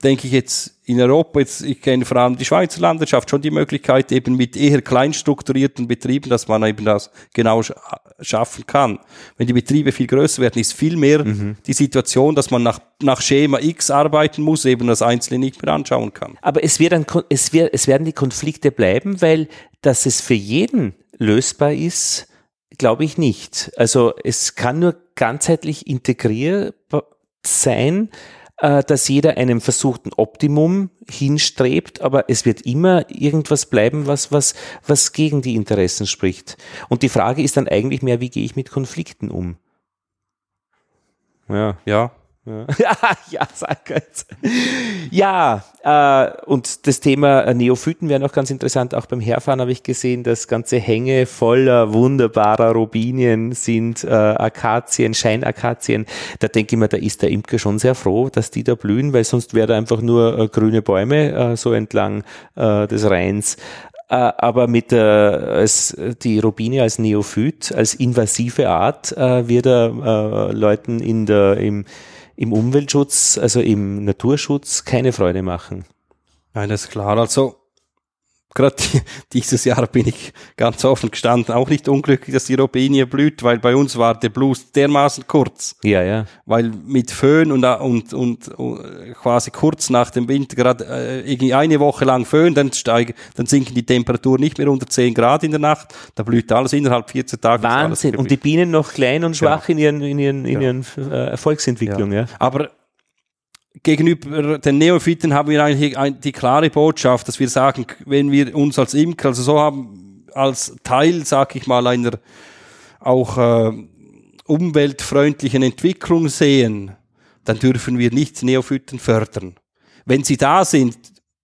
denke ich jetzt in Europa, jetzt, ich kenne vor allem die Schweizer Landwirtschaft, schon die Möglichkeit eben mit eher kleinstrukturierten Betrieben, dass man eben das genau schaffen kann. Wenn die Betriebe viel größer werden, ist viel mehr mhm. die Situation, dass man nach, nach Schema X arbeiten muss, eben das Einzelne nicht mehr anschauen kann. Aber es, wird ein, es, wird, es werden die Konflikte bleiben, weil dass es für jeden lösbar ist, glaube ich nicht. Also es kann nur ganzheitlich integrierbar sein, äh, dass jeder einem versuchten Optimum hinstrebt, aber es wird immer irgendwas bleiben, was, was, was gegen die Interessen spricht. Und die Frage ist dann eigentlich mehr, wie gehe ich mit Konflikten um? Ja, ja, Ja, ja, sag jetzt. Ja, äh, und das Thema Neophyten wäre noch ganz interessant. Auch beim Herfahren habe ich gesehen, dass ganze Hänge voller wunderbarer Robinien sind, äh, Akazien, Scheinakazien. Da denke ich mir, da ist der Imker schon sehr froh, dass die da blühen, weil sonst wäre da einfach nur äh, grüne Bäume äh, so entlang äh, des Rheins. Äh, aber mit der, als die Robinie als Neophyt, als invasive Art, äh, wird er äh, Leuten in der, im, im Umweltschutz, also im Naturschutz keine Freude machen. Ist klar. Also gerade dieses Jahr bin ich ganz offen gestanden, auch nicht unglücklich, dass die Robinie blüht, weil bei uns war der Blues dermaßen kurz. Ja, ja. Weil mit Föhn und, und, und, und quasi kurz nach dem Winter, gerade äh, irgendwie eine Woche lang Föhn, dann steigen, dann sinken die Temperaturen nicht mehr unter 10 Grad in der Nacht, da blüht alles innerhalb 14 Tage. Wahnsinn. Und die Bienen noch klein und schwach ja. in ihren, in ihren, in ihren äh, Erfolgsentwicklungen, ja. Aber gegenüber den Neophyten haben wir eigentlich die klare Botschaft, dass wir sagen, wenn wir uns als Imker, also so haben, als Teil, sag ich mal, einer auch äh, umweltfreundlichen Entwicklung sehen, dann dürfen wir nicht Neophyten fördern. Wenn sie da sind,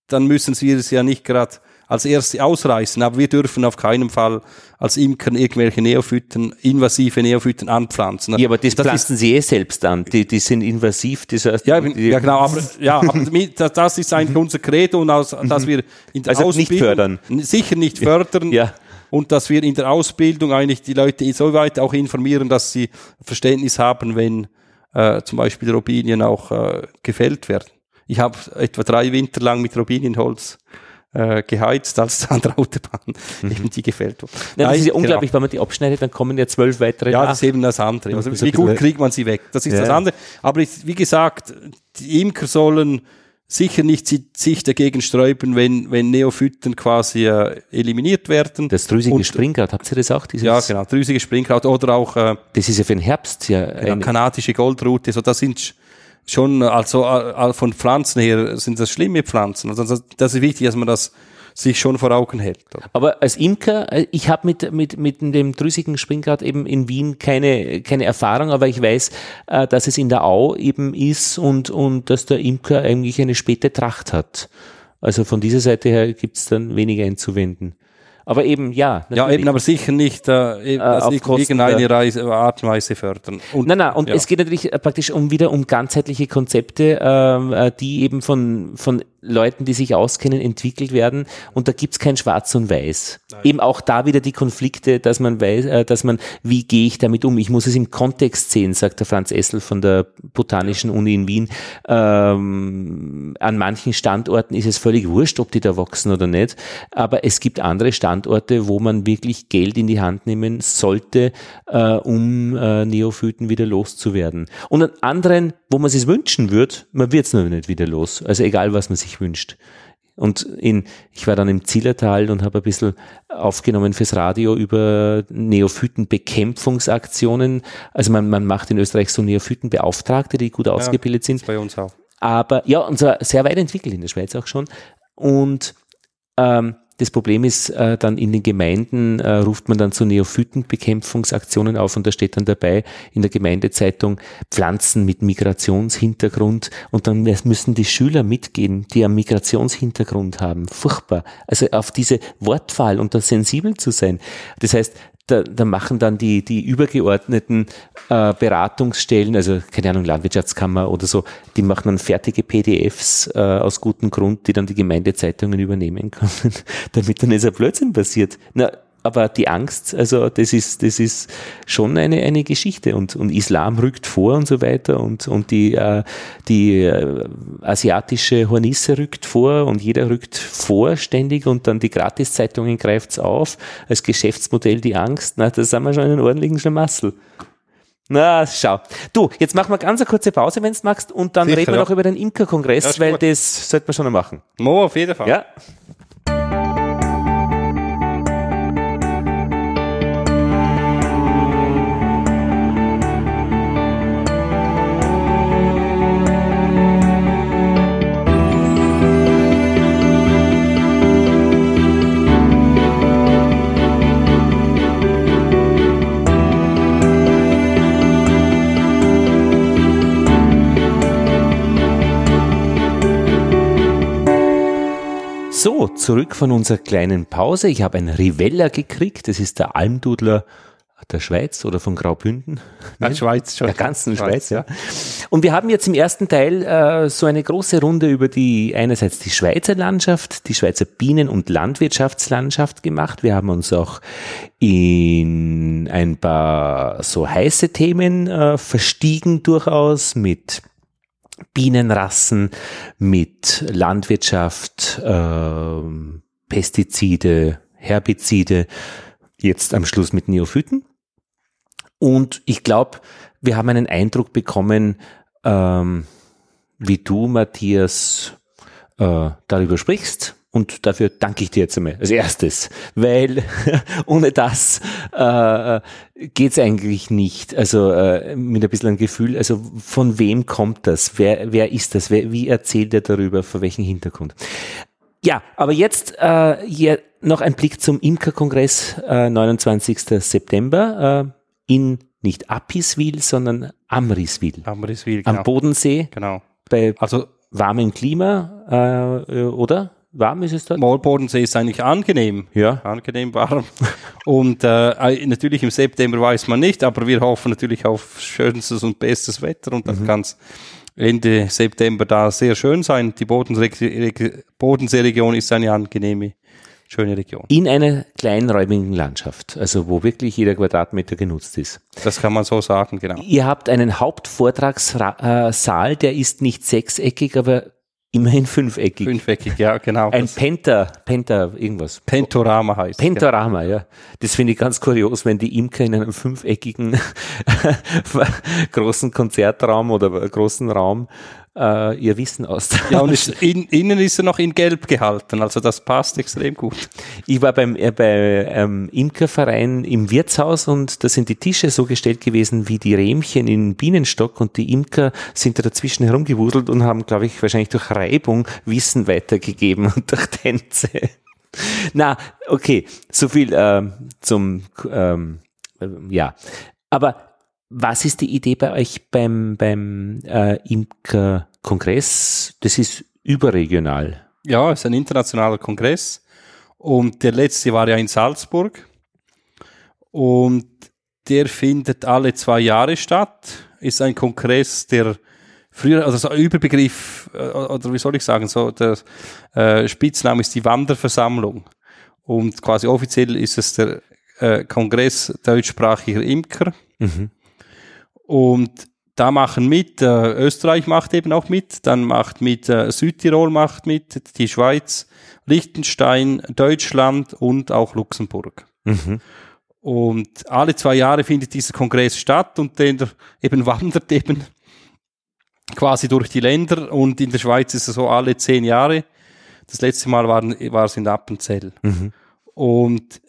dann müssen wir es ja nicht gerade als erste ausreißen, aber wir dürfen auf keinen Fall als Imkern irgendwelche Neophyten, invasive Neophyten anpflanzen. Ja, aber das, das pflanzen sie eh selbst an. Die, die sind invasiv. Das heißt, ja, ja, genau. Aber, ja, aber das ist eigentlich unser Credo, und aus, dass wir in der also Ausbildung nicht fördern. sicher nicht fördern. Ja und dass wir in der Ausbildung eigentlich die Leute so weit auch informieren, dass sie Verständnis haben, wenn äh, zum Beispiel Robinien auch äh, gefällt werden. Ich habe etwa drei Winter lang mit Robinienholz äh, geheizt als an der Autobahn. Mhm. Eben die gefällt. Das Nein, ist ja genau. unglaublich, wenn man die abschneidet, dann kommen ja zwölf weitere Ja, nach. das ist eben das andere. Also, wie gut kriegt man sie weg? Das ist ja. das andere. Aber ich, wie gesagt, die Imker sollen sicher nicht sich dagegen sträuben, wenn, wenn Neophyten quasi äh, eliminiert werden. Das drüsige Springkraut, habt ihr das auch? Dieses ja, genau, drüsige Springkraut oder auch... Äh, das ist ja für den Herbst ja... Genau, kanadische Goldrute, so das sind schon, also äh, von Pflanzen her sind das schlimme Pflanzen. Also das, ist wichtig, dass man das sich schon vor Augen hält. Aber als Imker, äh, ich habe mit, mit, mit dem drüsigen Springrad eben in Wien keine, keine Erfahrung, aber ich weiß, äh, dass es in der Au eben ist und, und dass der Imker eigentlich eine späte Tracht hat. Also von dieser Seite her gibt es dann weniger einzuwenden. Aber eben, ja. Ja, eben, aber sicher nicht äh, äh auf irgendeine Reise, Art und Weise fördern. Und, nein, nein, und ja. es geht natürlich praktisch um wieder um ganzheitliche Konzepte, ähm, äh, die eben von, von Leuten, die sich auskennen, entwickelt werden. Und da gibt's kein Schwarz und Weiß. Nein. Eben auch da wieder die Konflikte, dass man weiß, äh, dass man, wie gehe ich damit um? Ich muss es im Kontext sehen, sagt der Franz Essel von der Botanischen Uni in Wien. Ähm, an manchen Standorten ist es völlig wurscht, ob die da wachsen oder nicht. Aber es gibt andere Standorte, wo man wirklich Geld in die Hand nehmen sollte, äh, um äh, Neophyten wieder loszuwerden. Und an anderen, wo man es wünschen würde, man wird es nur nicht wieder los. Also egal, was man sich sich wünscht. Und in, ich war dann im Zillertal und habe ein bisschen aufgenommen fürs Radio über Neophytenbekämpfungsaktionen. Also man, man macht in Österreich so Neophytenbeauftragte, die gut ausgebildet ja, sind. Bei uns auch. Aber ja, und zwar sehr weit entwickelt in der Schweiz auch schon. Und ähm, das Problem ist äh, dann in den Gemeinden äh, ruft man dann zu Neophytenbekämpfungsaktionen auf und da steht dann dabei in der Gemeindezeitung Pflanzen mit Migrationshintergrund und dann müssen die Schüler mitgehen, die einen Migrationshintergrund haben. Furchtbar. Also auf diese Wortwahl und da sensibel zu sein. Das heißt, da, da machen dann die, die übergeordneten äh, Beratungsstellen, also keine Ahnung, Landwirtschaftskammer oder so, die machen dann fertige PDFs äh, aus gutem Grund, die dann die Gemeindezeitungen übernehmen können, damit dann ein Blödsinn passiert. Na, aber die Angst, also das ist, das ist schon eine, eine Geschichte und, und Islam rückt vor und so weiter und, und die, äh, die äh, asiatische Hornisse rückt vor und jeder rückt vor ständig und dann die Gratiszeitungen greift's auf als Geschäftsmodell die Angst, na, da sind wir schon in einem ordentlichen Schlamassel. Na, schau. Du, jetzt machen wir ganz eine kurze Pause, wenn du magst, und dann Sicher, reden wir ja. noch über den Imkerkongress, Ja, weil gut. das sollte man schon noch machen. Mo, auf jeden Fall. Ja? So, zurück von unserer kleinen Pause. Ich habe ein Rivella gekriegt. Das ist der Almdudler der Schweiz oder von Graubünden. Ja, Schweiz schon. Der ganzen Schweiz, ja. Und wir haben jetzt im ersten Teil äh, so eine große Runde über die einerseits die Schweizer Landschaft, die Schweizer Bienen- und Landwirtschaftslandschaft gemacht. Wir haben uns auch in ein paar so heiße Themen äh, verstiegen durchaus mit Bienenrassen, mit Landwirtschaft, ähm, Pestizide, Herbizide, jetzt am Schluss mit Neophyten. Und ich glaube, wir haben einen Eindruck bekommen, ähm, wie du, Matthias, äh, darüber sprichst. Und dafür danke ich dir jetzt einmal als erstes, weil ohne das äh, geht's eigentlich nicht. Also äh, mit ein bisschen ein Gefühl, also von wem kommt das? Wer, wer ist das? Wer, wie erzählt er darüber? Vor welchem Hintergrund? Ja, aber jetzt äh, hier noch ein Blick zum Imkerkongress, äh, 29. September äh, in nicht Appiswil, sondern Amriswil Amriswil, am genau. Bodensee genau. bei Also warmem Klima, äh, oder? Warm ist es dort? Moorbodenssee ist eigentlich angenehm. Ja. Angenehm warm. Und äh, natürlich im September weiß man nicht, aber wir hoffen natürlich auf schönstes und bestes Wetter und dann kann es Ende September da sehr schön sein. Die Bodensee- Bodenseeregion ist eine angenehme, schöne Region. In einer kleinräumigen Landschaft, also wo wirklich jeder Quadratmeter genutzt ist. Das kann man so sagen, genau. Ihr habt einen Hauptvortragssaal, der ist nicht sechseckig, aber immerhin fünfeckig. Fünfeckig, ja, genau. Ein Penta, Penta, irgendwas. Pentorama heißt. es, Pentorama, ja. Das finde ich ganz kurios, wenn die Imker in einem fünfeckigen großen Konzertraum oder großen Raum äh, ihr Wissen austauschen. Ja, und es, in, innen ist er noch in Gelb gehalten, also das passt extrem gut. Ich war beim äh, bei ähm, Imkerverein im Wirtshaus und da sind die Tische so gestellt gewesen wie die Rähmchen in Bienenstock und die Imker sind da dazwischen herumgewuselt und haben, glaube ich, wahrscheinlich durch Reibung Wissen weitergegeben und durch Tänze. Na, okay, so viel ähm, zum ähm, äh, ja. Aber was ist die Idee bei euch beim beim äh, Imker-Kongress? Das ist überregional. Ja, es ist ein internationaler Kongress und der letzte war ja in Salzburg und der findet alle zwei Jahre statt. Ist ein Kongress, der früher, also so ein Überbegriff, äh, oder wie soll ich sagen, so der äh, Spitzname ist die Wanderversammlung und quasi offiziell ist es der äh, Kongress deutschsprachiger Imker. Und da machen mit, äh, Österreich macht eben auch mit, dann macht mit äh, Südtirol macht mit, die Schweiz, Liechtenstein, Deutschland und auch Luxemburg. Und alle zwei Jahre findet dieser Kongress statt und der eben wandert eben quasi durch die Länder und in der Schweiz ist es so alle zehn Jahre. Das letzte Mal waren, war es in Appenzell. Und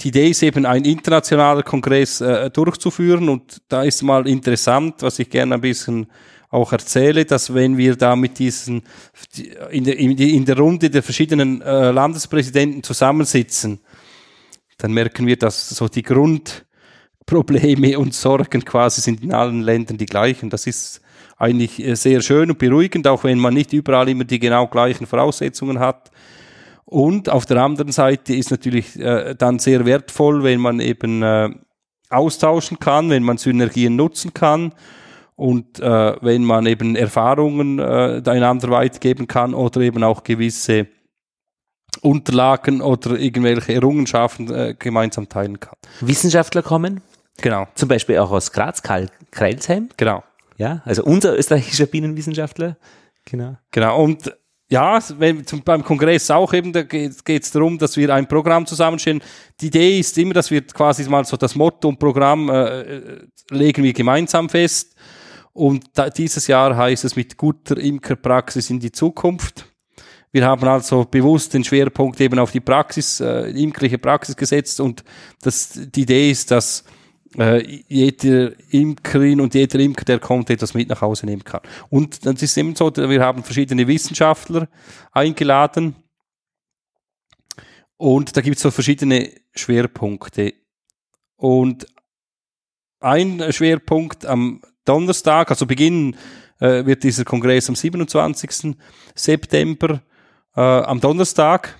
die Idee ist eben, ein internationaler Kongress äh, durchzuführen und da ist mal interessant, was ich gerne ein bisschen auch erzähle, dass wenn wir da mit diesen in der, in der Runde der verschiedenen äh, Landespräsidenten zusammensitzen, dann merken wir, dass so die Grundprobleme und Sorgen quasi sind in allen Ländern die gleichen. Das ist eigentlich äh, sehr schön und beruhigend, auch wenn man nicht überall immer die genau gleichen Voraussetzungen hat. Und auf der anderen Seite ist natürlich äh, dann sehr wertvoll, wenn man eben äh, austauschen kann, wenn man Synergien nutzen kann und äh, wenn man eben Erfahrungen äh, einander weitergeben kann oder eben auch gewisse Unterlagen oder irgendwelche Errungenschaften äh, gemeinsam teilen kann. Wissenschaftler kommen? Genau. Zum Beispiel auch aus Graz, Karl Kreilsheim? Genau. Ja, also unser österreichischer Bienenwissenschaftler. Genau. Genau. Und ja, wenn, zum, beim Kongress auch eben, da geht es darum, dass wir ein Programm zusammenstellen. Die Idee ist immer, dass wir quasi mal so das Motto und Programm äh, äh legen wir gemeinsam fest. Und da, dieses Jahr heißt es mit guter Imkerpraxis in die Zukunft. Wir haben also bewusst den Schwerpunkt eben auf die Praxis, äh, imkerliche Praxis gesetzt und das, die Idee ist, dass äh, jeder Imkerin und jeder Imker, der kommt, etwas mit nach Hause nehmen kann. Und dann ist es eben so, wir haben verschiedene Wissenschaftler eingeladen und da gibt es so verschiedene Schwerpunkte. Und ein Schwerpunkt am Donnerstag, also Beginn äh, wird dieser Kongress am 27. September äh, am Donnerstag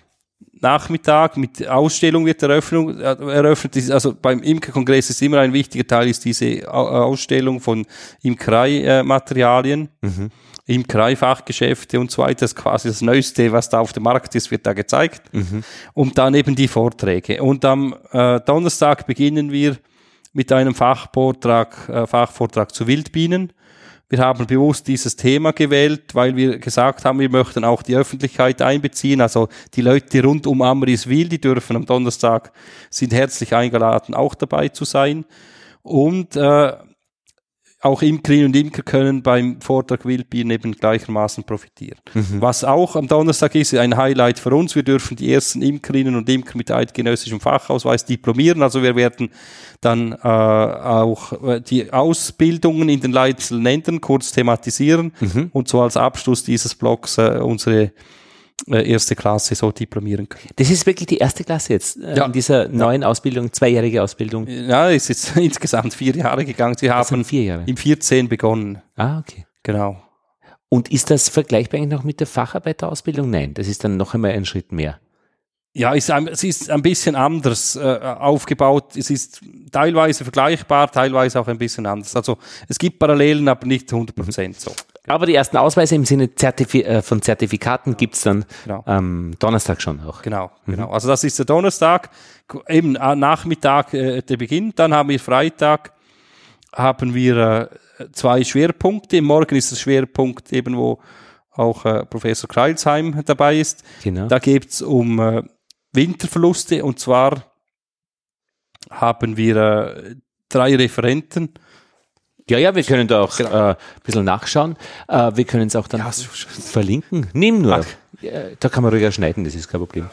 Nachmittag mit Ausstellung wird Eröffnung, äh, eröffnet. Also beim Imkerkongress ist immer ein wichtiger Teil ist diese Ausstellung von Imkerei-Materialien. Mhm. Imkerei-Fachgeschäfte und so weiter. Das ist quasi das Neueste, was da auf dem Markt ist, wird da gezeigt. Mhm. Und dann eben die Vorträge. Und am äh, Donnerstag beginnen wir mit einem Fachvortrag, äh, Fachvortrag zu Wildbienen. Wir haben bewusst dieses Thema gewählt, weil wir gesagt haben, wir möchten auch die Öffentlichkeit einbeziehen. Also die Leute rund um Amriswil, die dürfen am Donnerstag, sind herzlich eingeladen, auch dabei zu sein. Und äh, auch Imkerinnen und Imker können beim Vortrag Wildbienen eben gleichermaßen profitieren. Mhm. Was auch am Donnerstag ist, ein Highlight für uns. Wir dürfen die ersten Imkerinnen und Imker mit eidgenössischem Fachausweis diplomieren. Also wir werden dann äh, auch äh, die Ausbildungen in den einzelnen Ländern kurz thematisieren mhm. und so als Abschluss dieses Blogs äh, unsere erste Klasse so diplomieren können. Das ist wirklich die erste Klasse jetzt äh, ja. in dieser neuen ja. Ausbildung, zweijährige Ausbildung. Ja, es ist insgesamt vier Jahre gegangen. Sie haben vier Jahre. im 14 begonnen. Ah, okay. Genau. Und ist das vergleichbar eigentlich noch mit der Facharbeiterausbildung? Nein, das ist dann noch einmal ein Schritt mehr. Ja, ist, es ist ein bisschen anders äh, aufgebaut. Es ist teilweise vergleichbar, teilweise auch ein bisschen anders. Also es gibt Parallelen, aber nicht 100 Prozent so. Aber die ersten Ausweise im Sinne Zertifi äh, von Zertifikaten gibt's dann genau. am Donnerstag schon auch. Genau, mhm. genau. Also das ist der Donnerstag, eben äh, Nachmittag äh, der Beginn. Dann haben wir Freitag, haben wir äh, zwei Schwerpunkte. Morgen ist der Schwerpunkt eben, wo auch äh, Professor Kreilsheim dabei ist. Genau. Da geht's um äh, Winterverluste und zwar haben wir äh, drei Referenten ja, ja, wir können da auch genau. äh, ein bisschen nachschauen. Äh, wir können es auch dann ja, so verlinken. Nimm nur. Ja, da kann man ruhiger schneiden, das ist kein Problem.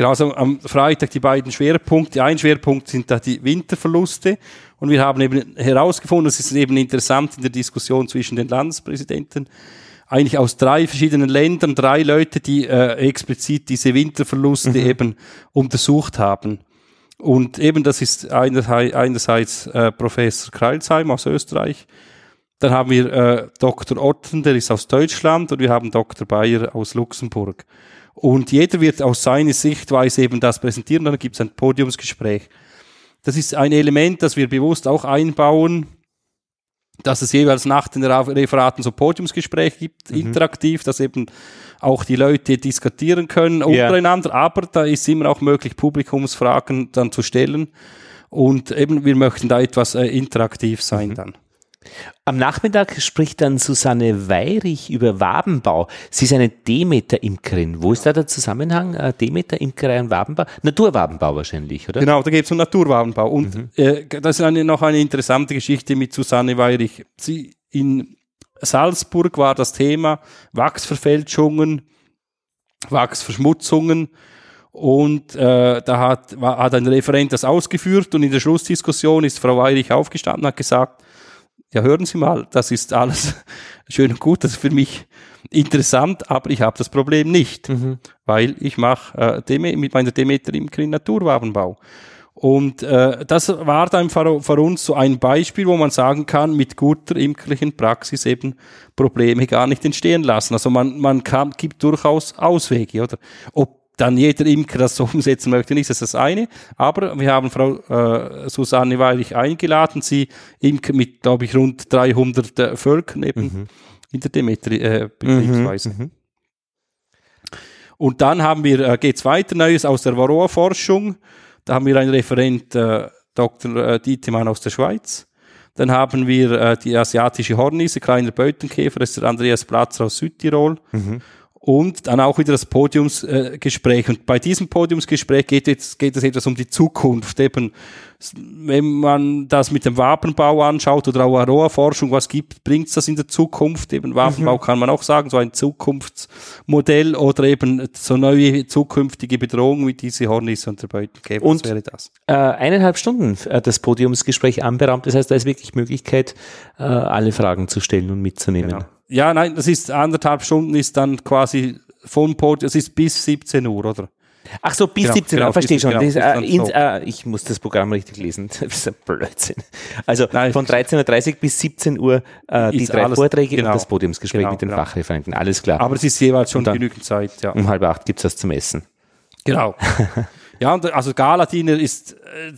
Genau, also am Freitag die beiden Schwerpunkte. Ein Schwerpunkt sind da die Winterverluste. Und wir haben eben herausgefunden, das ist eben interessant in der Diskussion zwischen den Landespräsidenten, eigentlich aus drei verschiedenen Ländern, drei Leute, die äh, explizit diese Winterverluste mhm. eben untersucht haben. Und eben das ist einerseits, einerseits äh, Professor Kreilsheim aus Österreich, dann haben wir äh, Dr. Otten, der ist aus Deutschland und wir haben Dr. Bayer aus Luxemburg. Und jeder wird aus seiner Sichtweise eben das präsentieren, dann gibt es ein Podiumsgespräch. Das ist ein Element, das wir bewusst auch einbauen, dass es jeweils nach den Referaten so Podiumsgespräche gibt, mhm. interaktiv, dass eben auch die Leute diskutieren können untereinander, yeah. aber da ist immer auch möglich, Publikumsfragen dann zu stellen. Und eben, wir möchten da etwas äh, interaktiv sein mhm. dann. Am Nachmittag spricht dann Susanne Weirich über Wabenbau. Sie ist eine Demeter-Imkerin. Wo ist da der Zusammenhang? Äh, Demeter-Imkerei und Wabenbau? Naturwabenbau wahrscheinlich, oder? Genau, da geht es um Naturwabenbau. Und mhm. äh, das ist eine, noch eine interessante Geschichte mit Susanne Weirich. Sie in Salzburg war das Thema Wachsverfälschungen Wachsverschmutzungen. Und äh, da hat, war, hat ein Referent das ausgeführt und in der Schlussdiskussion ist Frau Weirich aufgestanden und hat gesagt, ja hören Sie mal, das ist alles schön und gut, das ist für mich interessant, aber ich habe das Problem nicht, mhm. weil ich mache äh, mit meiner Demeter Imkerin Naturwabenbau. Und äh, das war dann für, für, uns so ein Beispiel, wo man sagen kann, mit guter imkerlichen Praxis eben Probleme gar nicht entstehen lassen. Also man, man kann, gibt durchaus Auswege, oder? Ob dann jeder Imker das so umsetzen möchte, ist das das eine. Aber wir haben Frau äh, Susanne Weirich eingeladen, sie imker mit, glaube ich, rund 300 äh, Völkern eben mhm. in der Demetri-Betriebsweise. Äh, mhm, mhm. Und dann haben wir, äh, geht's weiter, Neues aus der Varroa-Forschung. Da haben wir einen Referent, äh, Dr. Äh, Dietemann aus der Schweiz. Dann haben wir die asiatische Hornisse, kleiner Beutenkäfer, das ist der Andreas Platzer aus Südtirol. Mhm und dann auch wieder das Podiumsgespräch. und bei diesem Podiumsgespräch geht, jetzt, geht es etwas um die Zukunft. Eben, wenn man das mit dem Wapenbau anschaut oder auch Aroa-Forschung, was gibt, bringt das in der Zukunft? Eben Wapenbau mhm. kann man auch sagen, so ein Zukunftsmodell oder eben so neue zukünftige Bedrohungen wie diese Hornisse und der Beutenkäfer. Und wäre das? Äh, eineinhalb Stunden äh, das Podiumsgespräch anberaumt. Das heißt, da ist wirklich Möglichkeit, äh, alle Fragen zu stellen und mitzunehmen. Genau. Ja, nein, das ist anderthalb Stunden ist dann quasi vom Podium, es ist bis 17 Uhr, oder? Ach so, bis genau, 17 Uhr, genau, verstehe schon. Genau, ist, äh, ins, äh, ich muss das Programm richtig lesen. Das ist ein Blödsinn. Also Nein, von 13.30 Uhr bis 17 Uhr äh, die drei alles, Vorträge genau, und das Podiumsgespräch genau, mit den genau. Fachreferenten. Alles klar. Aber es ist jeweils schon genügend Zeit, ja. Um halb acht gibt's das zum Essen. Genau. ja, und also Galadiner ist äh,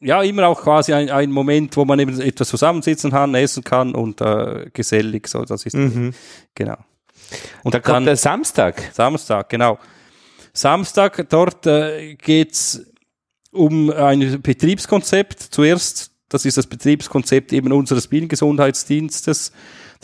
ja immer auch quasi ein, ein Moment, wo man eben etwas zusammensitzen kann, essen kann und äh, gesellig so. Das ist mhm. genau. Und da kommt der Samstag. Samstag, genau. Samstag, dort äh, geht's um ein Betriebskonzept. Zuerst, das ist das Betriebskonzept eben unseres Bienengesundheitsdienstes.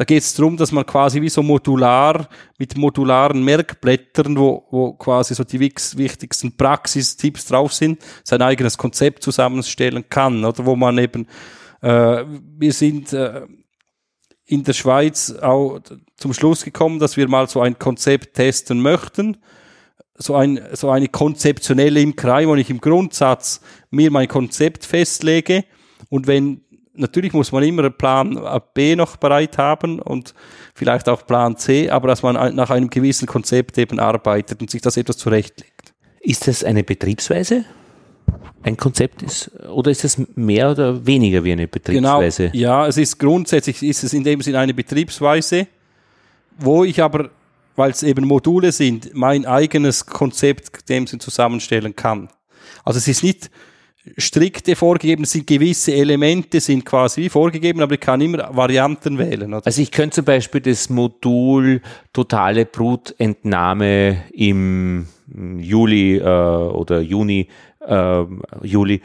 Da geht es darum, dass man quasi wie so modular mit modularen Merkblättern, wo, wo quasi so die wichtigsten Praxistipps drauf sind, sein eigenes Konzept zusammenstellen kann. Oder wo man eben, äh, wir sind äh, in der Schweiz auch zum Schluss gekommen, dass wir mal so ein Konzept testen möchten. So, ein, so eine konzeptionelle Imkerei, wo ich im Grundsatz mir mein Konzept festlege und wenn natürlich muss man immer Plan B noch bereit haben und vielleicht auch Plan C, aber dass man nach einem gewissen Konzept eben arbeitet und sich das etwas zurechtlegt. Ist das eine Betriebsweise? Ein Konzept ist, oder ist es mehr oder weniger wie eine Betriebsweise? Genau, ja, es ist grundsätzlich, ist es in dem Sinne eine Betriebsweise, wo ich aber, weil es eben Module sind, mein eigenes Konzept dem Sinn zusammenstellen kann. Also es ist nicht, strikte vorgegeben sind, gewisse Elemente sind quasi vorgegeben, aber ich kann immer Varianten wählen. Oder? Also ich könnte zum Beispiel das Modul totale Brutentnahme im Juli äh, oder Juni, äh, Juli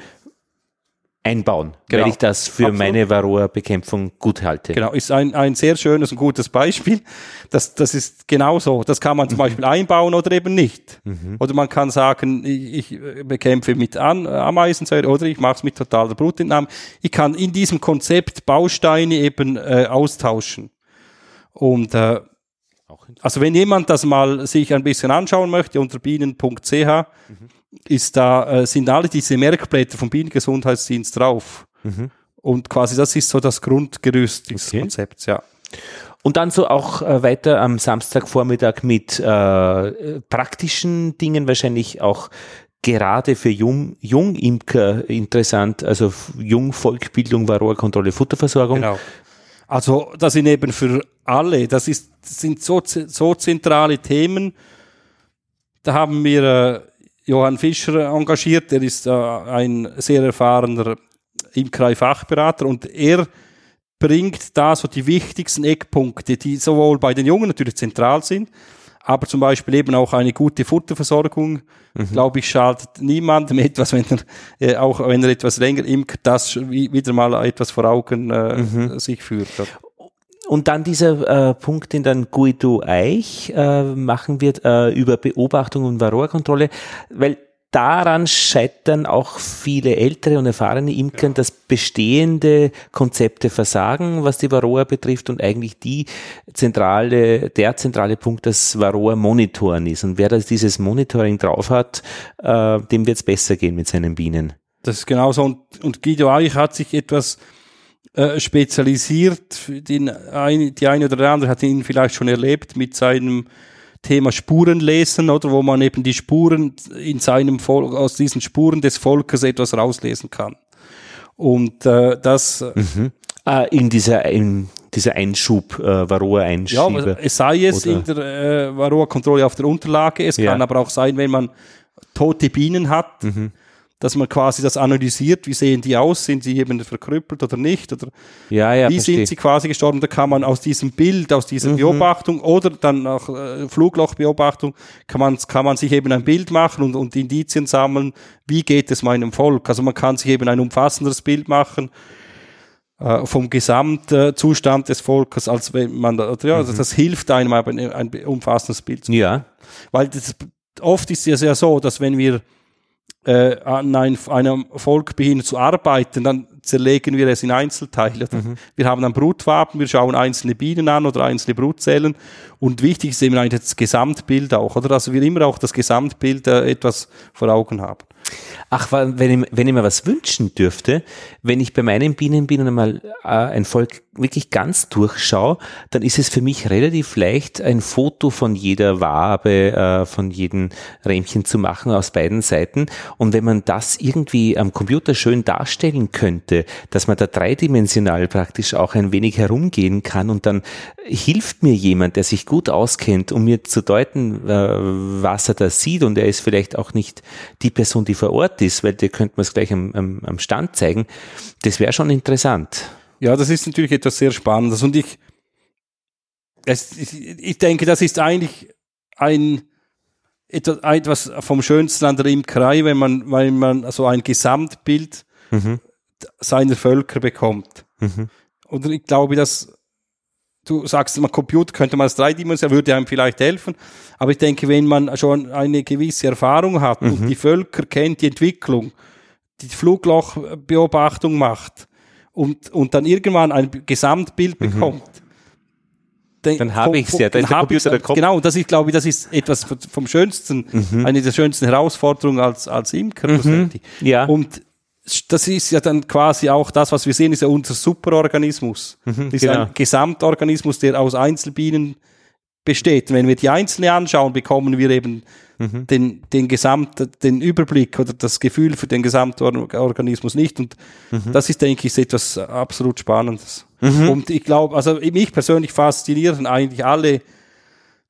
einbauen, genau. weil ich das für Absolut. meine Varroa-Bekämpfung gut halte. Genau, ist ein, ein sehr schönes und gutes Beispiel. Das, das ist genauso. Das kann man zum mhm. Beispiel einbauen oder eben nicht. Mhm. Oder man kann sagen, ich, ich bekämpfe mit An Ameisensäure oder ich mache es mit totaler Brutentnahme. Ich kann in diesem Konzept Bausteine eben äh, austauschen. Und äh, also wenn jemand das mal sich ein bisschen anschauen möchte unter bienen.ch, mhm ist da, äh, sind alle diese Merkblätter vom Bienengesundheitsdienst drauf. Mhm. Und quasi das ist so das Grundgerüst dieses okay. Konzepts, ja. Und dann so auch äh, weiter am Samstagvormittag mit äh, praktischen Dingen, wahrscheinlich auch gerade für Jung, Jungimker interessant, also Jungvolkbildung, Varroa-Kontrolle, Futterversorgung. Genau. Also das sind eben für alle, das, ist, das sind so, so zentrale Themen. Da haben wir äh, Johann Fischer engagiert. Er ist äh, ein sehr erfahrener Imkerei-Fachberater und er bringt da so die wichtigsten Eckpunkte, die sowohl bei den Jungen natürlich zentral sind, aber zum Beispiel eben auch eine gute Futterversorgung, mhm. glaube ich, schadet niemandem etwas, wenn er, äh, auch wenn er etwas länger imkt, das wieder mal etwas vor Augen äh, mhm. sich führt. Und dann dieser äh, Punkt, den dann Guido Eich äh, machen wird, äh, über Beobachtung und Varroa-Kontrolle, weil daran scheitern auch viele ältere und erfahrene Imker, dass bestehende Konzepte versagen, was die Varroa betrifft und eigentlich die zentrale, der zentrale Punkt das Varroa monitoren ist. Und wer das dieses Monitoring drauf hat, äh, dem wird es besser gehen mit seinen Bienen. Das ist genauso. Und, und Guido Eich hat sich etwas äh, spezialisiert. Den ein, die eine oder andere hat ihn vielleicht schon erlebt mit seinem Thema Spuren lesen, oder wo man eben die Spuren in seinem Volk, aus diesen Spuren des Volkes etwas rauslesen kann. Und äh, das mhm. ah, in dieser in dieser Einschub, äh, Varroa-Einschub. Ja, es sei es oder? in der äh, Varroa-Kontrolle auf der Unterlage, es ja. kann aber auch sein, wenn man tote Bienen hat, mhm dass man quasi das analysiert, wie sehen die aus, sind sie eben verkrüppelt oder nicht, oder ja, ja, wie verstehe. sind sie quasi gestorben, da kann man aus diesem Bild, aus dieser mhm. Beobachtung oder dann auch äh, Fluglochbeobachtung, kann man, kann man sich eben ein Bild machen und, und Indizien sammeln, wie geht es meinem Volk, also man kann sich eben ein umfassenderes Bild machen, äh, vom Gesamtzustand des Volkes, als wenn man, ja, also mhm. das hilft einem ein, ein umfassendes Bild zu machen. Ja. Weil das, oft ist es ja so, dass wenn wir äh, an ein, einem Volk beginnen zu arbeiten, dann zerlegen wir es in Einzelteile. Mhm. Wir haben ein Brutwappen, wir schauen einzelne Bienen an oder einzelne Brutzellen und wichtig ist eben das Gesamtbild auch, oder? Also wir immer auch das Gesamtbild äh, etwas vor Augen haben. Ach, wenn ich, wenn ich mir was wünschen dürfte, wenn ich bei meinen Bienen bin und einmal äh, ein Volk wirklich ganz durchschaue, dann ist es für mich relativ leicht, ein Foto von jeder Wabe, äh, von jedem Rähmchen zu machen aus beiden Seiten. Und wenn man das irgendwie am Computer schön darstellen könnte, dass man da dreidimensional praktisch auch ein wenig herumgehen kann und dann hilft mir jemand, der sich gut auskennt, um mir zu deuten, äh, was er da sieht und er ist vielleicht auch nicht die Person, die vor Ort ist, weil der könnte man es gleich am, am, am Stand zeigen. Das wäre schon interessant. Ja, das ist natürlich etwas sehr Spannendes und ich, es, ich, ich denke, das ist eigentlich ein, etwas vom Schönsten an der Imkerei, wenn man, weil man so ein Gesamtbild mhm. seiner Völker bekommt. Mhm. Und ich glaube, dass du sagst, man Computer könnte man als dreidimensional, würde einem vielleicht helfen. Aber ich denke, wenn man schon eine gewisse Erfahrung hat mhm. und die Völker kennt, die Entwicklung, die Fluglochbeobachtung macht und, und dann irgendwann ein Gesamtbild mhm. bekommt, dann, dann habe ich es ja. Dann ist der Computer der Kopf. Genau, das ist, glaube ich, das ist etwas vom Schönsten, mhm. eine der schönsten Herausforderungen als, als Imker. Mhm. Ja. Und das ist ja dann quasi auch das, was wir sehen, ist ja unser Superorganismus. Mhm, das ist genau. ein Gesamtorganismus, der aus Einzelbienen besteht. Wenn wir die Einzelne anschauen, bekommen wir eben mhm. den, den Gesamt, den Überblick oder das Gefühl für den Gesamtorganismus nicht. Und mhm. das ist, denke ich, etwas absolut Spannendes. Mhm. Und ich glaube, also mich persönlich faszinieren eigentlich alle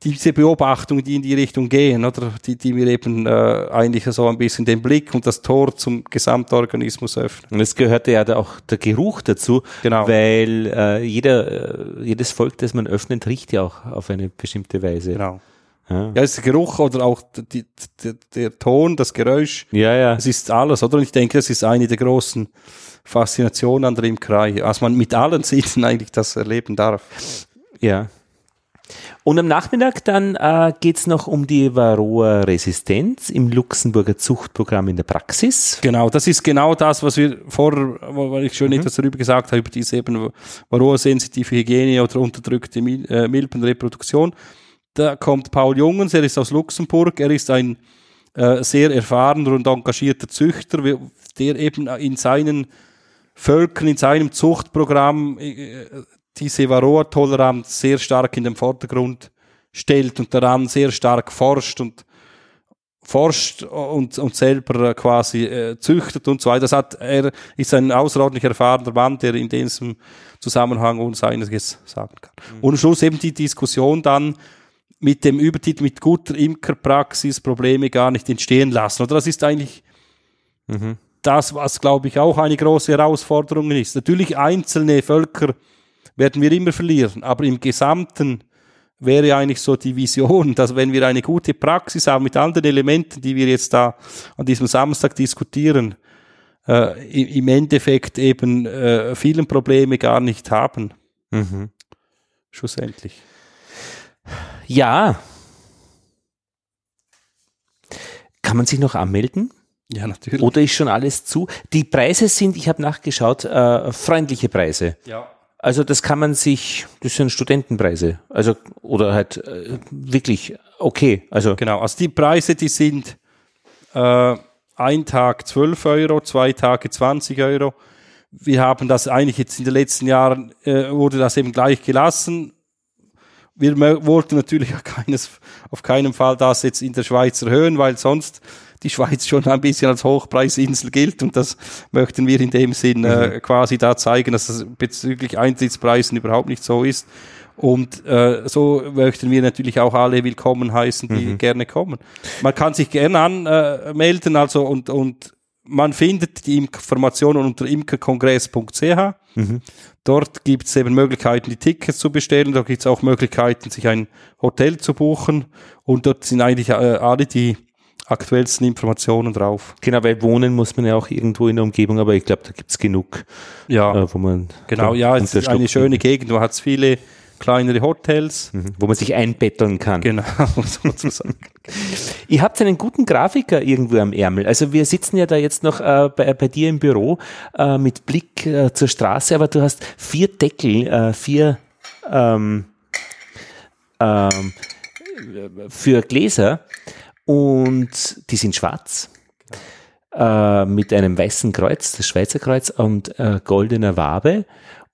diese Beobachtungen, die in die Richtung gehen, oder die, die mir eben äh, eigentlich so ein bisschen den Blick und das Tor zum Gesamtorganismus öffnen. Und es gehörte ja auch der Geruch dazu, genau. weil äh, jeder, äh, jedes Volk, das man öffnet, riecht ja auch auf eine bestimmte Weise. Genau. Ja, ja ist der Geruch oder auch die, die, der Ton, das Geräusch. Ja, ja. Es ist alles, oder? Und ich denke, das ist eine der großen Faszinationen an der Imkerei, als man mit allen Sinnen eigentlich das erleben darf. Ja. Und am Nachmittag dann äh, geht es noch um die Varroa-Resistenz im Luxemburger Zuchtprogramm in der Praxis. Genau, das ist genau das, was wir vorher, weil ich schon mhm. etwas darüber gesagt habe, über diese eben Varroa-sensitive Hygiene oder unterdrückte Mil äh, Milbenreproduktion. Da kommt Paul Jungens, er ist aus Luxemburg, er ist ein äh, sehr erfahrener und engagierter Züchter, der eben in seinen Völkern, in seinem Zuchtprogramm äh, diese Varroa-Toleranz sehr stark in den Vordergrund stellt und daran sehr stark forscht und forscht und, und selber quasi äh, züchtet und so weiter. Das hat, er ist ein außerordentlich erfahrener Mann, der in diesem Zusammenhang uns einiges sagen kann. Mhm. Und am Schluss eben die Diskussion dann mit dem Übertitel mit guter Imkerpraxis Probleme gar nicht entstehen lassen. Oder das ist eigentlich mhm. das, was glaube ich auch eine große Herausforderung ist. Natürlich einzelne Völker werden wir immer verlieren. Aber im Gesamten wäre eigentlich so die Vision, dass wenn wir eine gute Praxis haben mit den Elementen, die wir jetzt da an diesem Samstag diskutieren, äh, im Endeffekt eben äh, vielen Probleme gar nicht haben. Mhm. Schlussendlich. Ja. Kann man sich noch anmelden? Ja, natürlich. Oder ist schon alles zu? Die Preise sind, ich habe nachgeschaut, äh, freundliche Preise. ja. Also das kann man sich, das sind Studentenpreise. Also oder halt äh, wirklich okay. Also Genau, also die Preise, die sind äh, ein Tag 12 Euro, zwei Tage 20 Euro. Wir haben das eigentlich jetzt in den letzten Jahren, äh, wurde das eben gleich gelassen. Wir wollten natürlich auf, keines, auf keinen Fall das jetzt in der Schweiz erhöhen, weil sonst die Schweiz schon ein bisschen als Hochpreisinsel gilt und das möchten wir in dem Sinn äh, quasi da zeigen, dass das bezüglich Eintrittspreisen überhaupt nicht so ist. Und äh, so möchten wir natürlich auch alle willkommen heißen, die gerne kommen. Man kann sich gerne anmelden, also und, und man findet die Informationen unter imkerkongress.ch. Dort gibt es eben Möglichkeiten, die Tickets zu bestellen. Dort gibt es auch Möglichkeiten, sich ein Hotel zu buchen. Und dort sind eigentlich äh, alle die aktuellsten Informationen drauf. genau, weil wohnen muss man ja auch irgendwo in der Umgebung, aber ich glaube, da gibt's genug, Ja, äh, wo man genau. da Ja, es ist eine schöne Gegend. Du hast viele kleinere Hotels. Mhm. wo man sich einbetteln kann. Genau, sozusagen. Ihr habt einen guten Grafiker irgendwo am Ärmel. Also wir sitzen ja da jetzt noch äh, bei, bei dir im Büro äh, mit Blick äh, zur Straße, aber du hast vier Deckel, äh, vier ähm, ähm, für Gläser und die sind schwarz äh, mit einem weißen Kreuz, das Schweizer Kreuz und äh, goldener Wabe.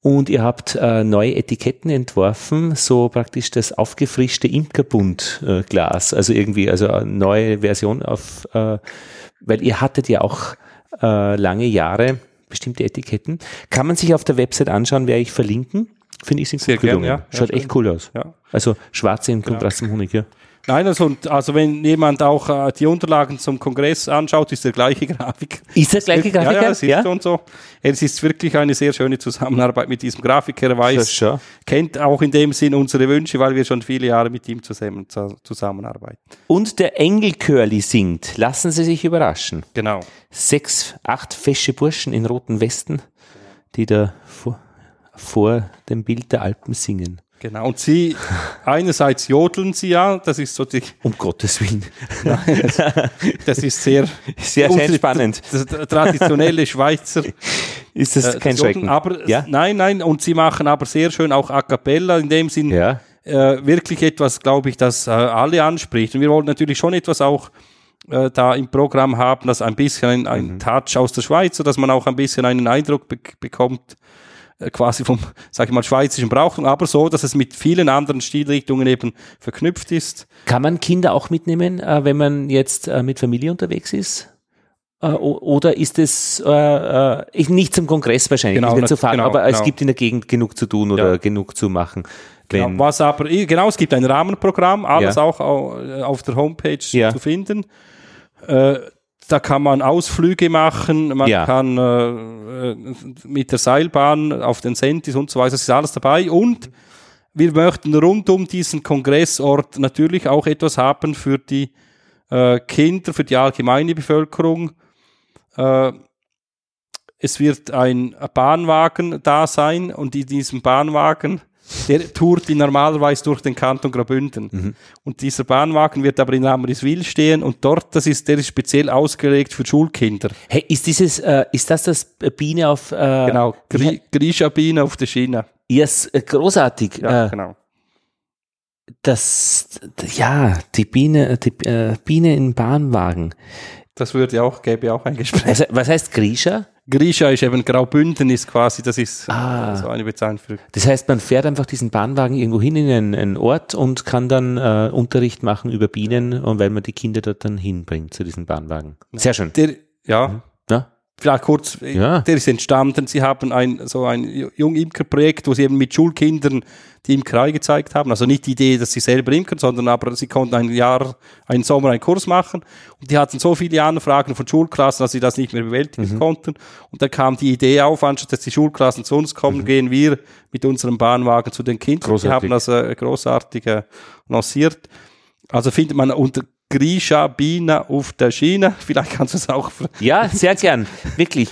Und ihr habt äh, neue Etiketten entworfen, so praktisch das aufgefrischte Imkerbund-Glas. also irgendwie, also eine neue Version auf, äh, weil ihr hattet ja auch äh, lange Jahre bestimmte Etiketten. Kann man sich auf der Website anschauen, werde ich verlinken. Finde ich Sehr gut gelungen. ja. Ja, Schaut schön. echt cool aus. Ja. Also schwarze im Kontrast zum Honig, ja. Nein, also, und- also wenn jemand auch äh, die Unterlagen zum Kongress anschaut, ist der gleiche Grafiker. Ist der gleiche Grafiker? Ja, ja, es ist schon so. Es ist wirklich eine sehr schöne Zusammenarbeit mit diesem Grafiker. Er weiß, schon. kennt auch in dem Sinn unsere Wünsche, weil wir schon viele Jahre mit ihm zusammen, zu- zusammenarbeiten. Und der Engelkörli singt. Lassen Sie sich überraschen. Genau. Sechs, acht fesche Burschen in roten Westen, die da vor, vor dem Bild der Alpen singen. Genau. Und sie, einerseits jodeln sie ja, das ist so die, Um Gottes Willen. das ist sehr, Sehr, sehr spannend. traditionelle Schweizer Ist das äh, kein Jodeln. Schrecken? Aber Ja? nein, nein, und sie machen aber sehr schön auch A cappella, in dem Sinn, ja. äh, wirklich etwas, glaube ich, das äh, alle anspricht. Und wir wollen natürlich schon etwas auch äh, da im Programm haben, das ein bisschen ein, ein Mhm. Touch aus der Schweiz, so dass man auch ein bisschen einen Eindruck be bekommt, quasi vom, sag ich mal, schweizerischen Brauchtum, aber so, dass es mit vielen anderen Stilrichtungen eben verknüpft ist. Kann man Kinder auch mitnehmen, äh, wenn man jetzt äh, mit Familie unterwegs ist? Äh, oder ist es äh, äh, ich- nicht zum Kongress wahrscheinlich, Genau, nicht mehr zu fahren, genau, aber es genau. gibt in der Gegend genug zu tun oder Ja. genug zu machen. Genau, was aber, genau, es gibt ein Rahmenprogramm, alles Ja. auch au- äh, auf der Homepage Ja. zu finden. Äh, da kann man Ausflüge machen, man Ja. kann äh, äh, mit der Seilbahn auf den Sentis und so weiter, das ist alles dabei. Und wir möchten rund um diesen Kongressort natürlich auch etwas haben für die äh, Kinder, für die allgemeine Bevölkerung. Äh, es wird ein Bahnwagen da sein und in diesem Bahnwagen, der tourt in normalerweise durch den Kanton Graubünden. Und dieser Bahnwagen wird aber in Amriswil stehen und dort, das ist, der ist speziell ausgelegt für Schulkinder. hey, ist dieses, äh, ist das das Biene auf, äh, Genau, Gri Grisha-Biene auf der Schiene. Ja, s- äh, großartig. Ja, äh, genau. das, ja, die Biene, die äh, Biene im Bahnwagen. Das würde auch, gäbe auch ein Gespräch. Also, was heißt Grisha? Grisha ist eben Graubünden ist quasi, das ist Ah. äh, so eine Bezeichnung für Das heißt, man fährt einfach diesen Bahnwagen irgendwo hin in einen, einen Ort und kann dann äh, Unterricht machen über Bienen und weil man die Kinder dort dann hinbringt zu diesem Bahnwagen. Sehr schön. der, ja, Ja? Vielleicht kurz, äh, Ja. der ist entstanden. Sie haben ein, so ein Jungimkerprojekt, wo sie eben mit Schulkindern die Imkerei gezeigt haben. Also nicht die Idee, dass sie selber imkern, sondern aber sie konnten ein Jahr, einen Sommer einen Kurs machen. Und die hatten so viele Anfragen von Schulklassen, dass sie das nicht mehr bewältigen konnten. Und dann kam die Idee auf, anstatt dass die Schulklassen zu uns kommen, gehen wir mit unserem Bahnwagen zu den Kindern. Die Großartig. haben das äh, großartig äh, lanciert. Also findet man unter Grisha Bina auf der Schiene. Vielleicht kannst du es auch Ja, sehr gern. Wirklich.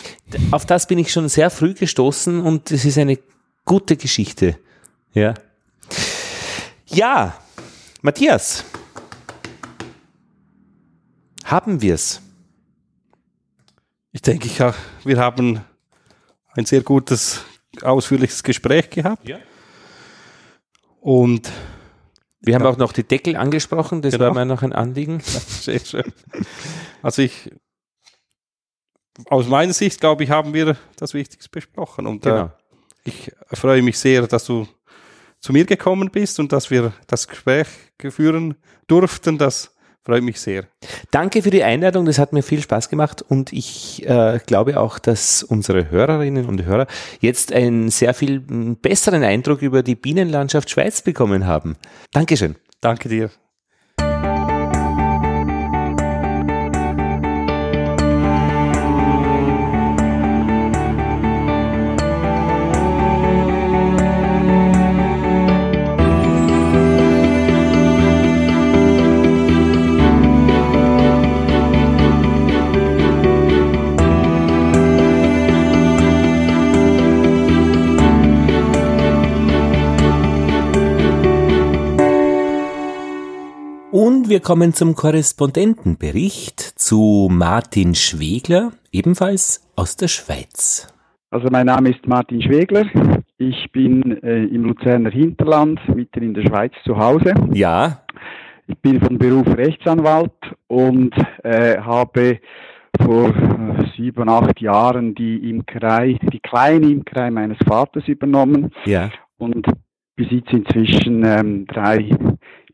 Auf das bin ich schon sehr früh gestoßen und es ist eine gute Geschichte. Ja. Ja, Matthias. Haben wir's? Ich denke, ich, wir haben ein sehr gutes, ausführliches Gespräch gehabt. Ja. Und wir haben auch noch die Deckel angesprochen, das genau. war mir noch ein Anliegen. Sehr schön. Also ich, aus meiner Sicht, glaube ich, haben wir das Wichtigste besprochen. Und äh, genau. äh, ich freue mich sehr, dass du zu mir gekommen bist und dass wir das Gespräch führen durften. Das freut mich sehr. Danke für die Einladung, das hat mir viel Spaß gemacht und ich äh, glaube auch, dass unsere Hörerinnen und Hörer jetzt einen sehr viel besseren Eindruck über die Bienenlandschaft Schweiz bekommen haben. Dankeschön. Danke dir. Wir kommen zum Korrespondentenbericht zu Martin Schwegler, ebenfalls aus der Schweiz. Also mein Name ist Martin Schwegler. Ich bin äh, im Luzerner Hinterland, mitten in der Schweiz zu Hause. Ja. Ich bin von Beruf Rechtsanwalt und äh, habe vor äh, sieben, acht Jahren die Imkerei, die kleine Imkerei meines Vaters übernommen. Ja. Und besitze inzwischen ähm, drei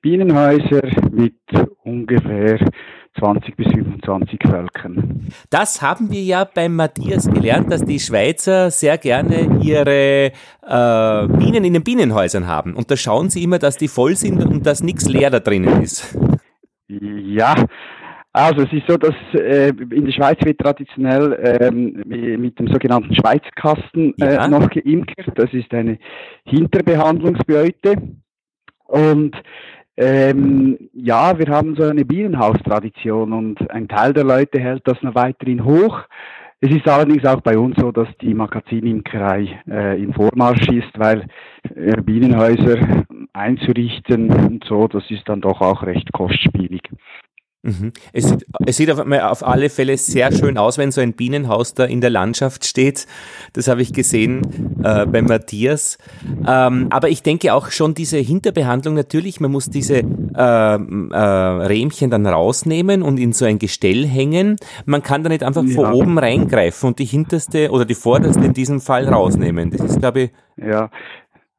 Bienenhäuser mit ungefähr 20 bis 25 Völkern. Das haben wir ja beim Matthias gelernt, dass die Schweizer sehr gerne ihre äh, Bienen in den Bienenhäusern haben. Und da schauen sie immer, dass die voll sind und dass nichts leer da drinnen ist. Ja, also es ist so, dass äh, in der Schweiz wird traditionell ähm, mit dem sogenannten Schweizkasten äh, ja. noch geimkert. Das ist eine Hinterbehandlungsbeute. Und ähm, ja, wir haben so eine Bienenhaustradition und ein Teil der Leute hält das noch weiterhin hoch. Es ist allerdings auch bei uns so, dass die Magazinimkerei äh, im Vormarsch ist, weil äh, Bienenhäuser einzurichten und so, das ist dann doch auch recht kostspielig. Mhm. Es, sieht, es sieht auf, auf, alle Fälle sehr schön aus, wenn so ein Bienenhaus da in der Landschaft steht. Das habe ich gesehen äh, bei Matthias. Ähm, aber ich denke auch schon diese Hinterbehandlung natürlich, man muss diese äh, äh, Rähmchen dann rausnehmen und in so ein Gestell hängen. Man kann da nicht einfach ja. von oben reingreifen und die hinterste oder die vorderste in diesem Fall rausnehmen. Das ist, glaube ich. Ja.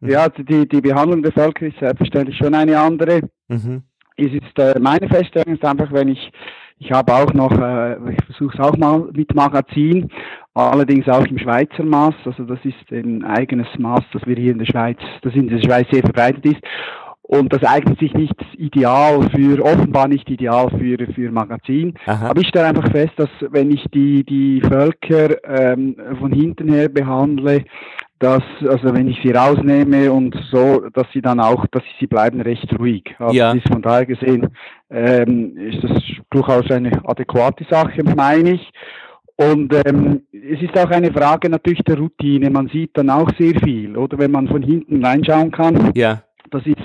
Ja, die, die Behandlung der Völker ist selbstverständlich schon eine andere. Mhm es ist äh, meine Feststellung ist einfach, wenn ich ich habe auch noch, äh, ich versuche es auch mal mit Magazin, allerdings auch im Schweizer Maß. Also das ist ein eigenes Maß, das wir hier in der Schweiz, das in der Schweiz sehr verbreitet ist. Und das eignet sich nicht ideal für, offenbar nicht ideal für, für Magazin. Aha. Aber ich stelle einfach fest, dass wenn ich die, die Völker ähm, von hinten her behandle, dass, also wenn ich sie rausnehme und so, dass sie dann auch, dass sie bleiben recht ruhig. Also ja. ist von daher gesehen, ähm, ist das durchaus eine adäquate Sache, meine ich. Und ähm, es ist auch eine Frage natürlich der Routine. Man sieht dann auch sehr viel, oder wenn man von hinten reinschauen kann. Ja. Das ist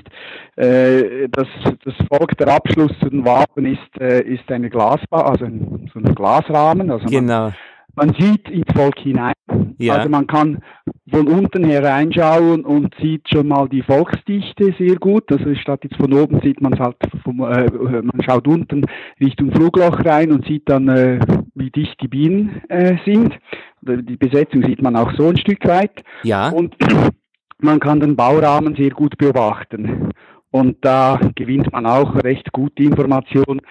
äh, das, das Volk der Abschluss zu den Waben ist, äh, ist eine Glasbar, also ein, so ein Glasrahmen. Also genau. Man, man sieht ins Volk hinein. Ja. Also man kann von unten hereinschauen und sieht schon mal die Volksdichte sehr gut. Also statt jetzt von oben sieht man es halt, vom, äh, man schaut unten Richtung Flugloch rein und sieht dann, äh, wie dicht die Bienen äh, sind. Die Besetzung sieht man auch so ein Stück weit. Ja. Und man kann den Baurahmen sehr gut beobachten. Und da gewinnt man auch recht gute Informationen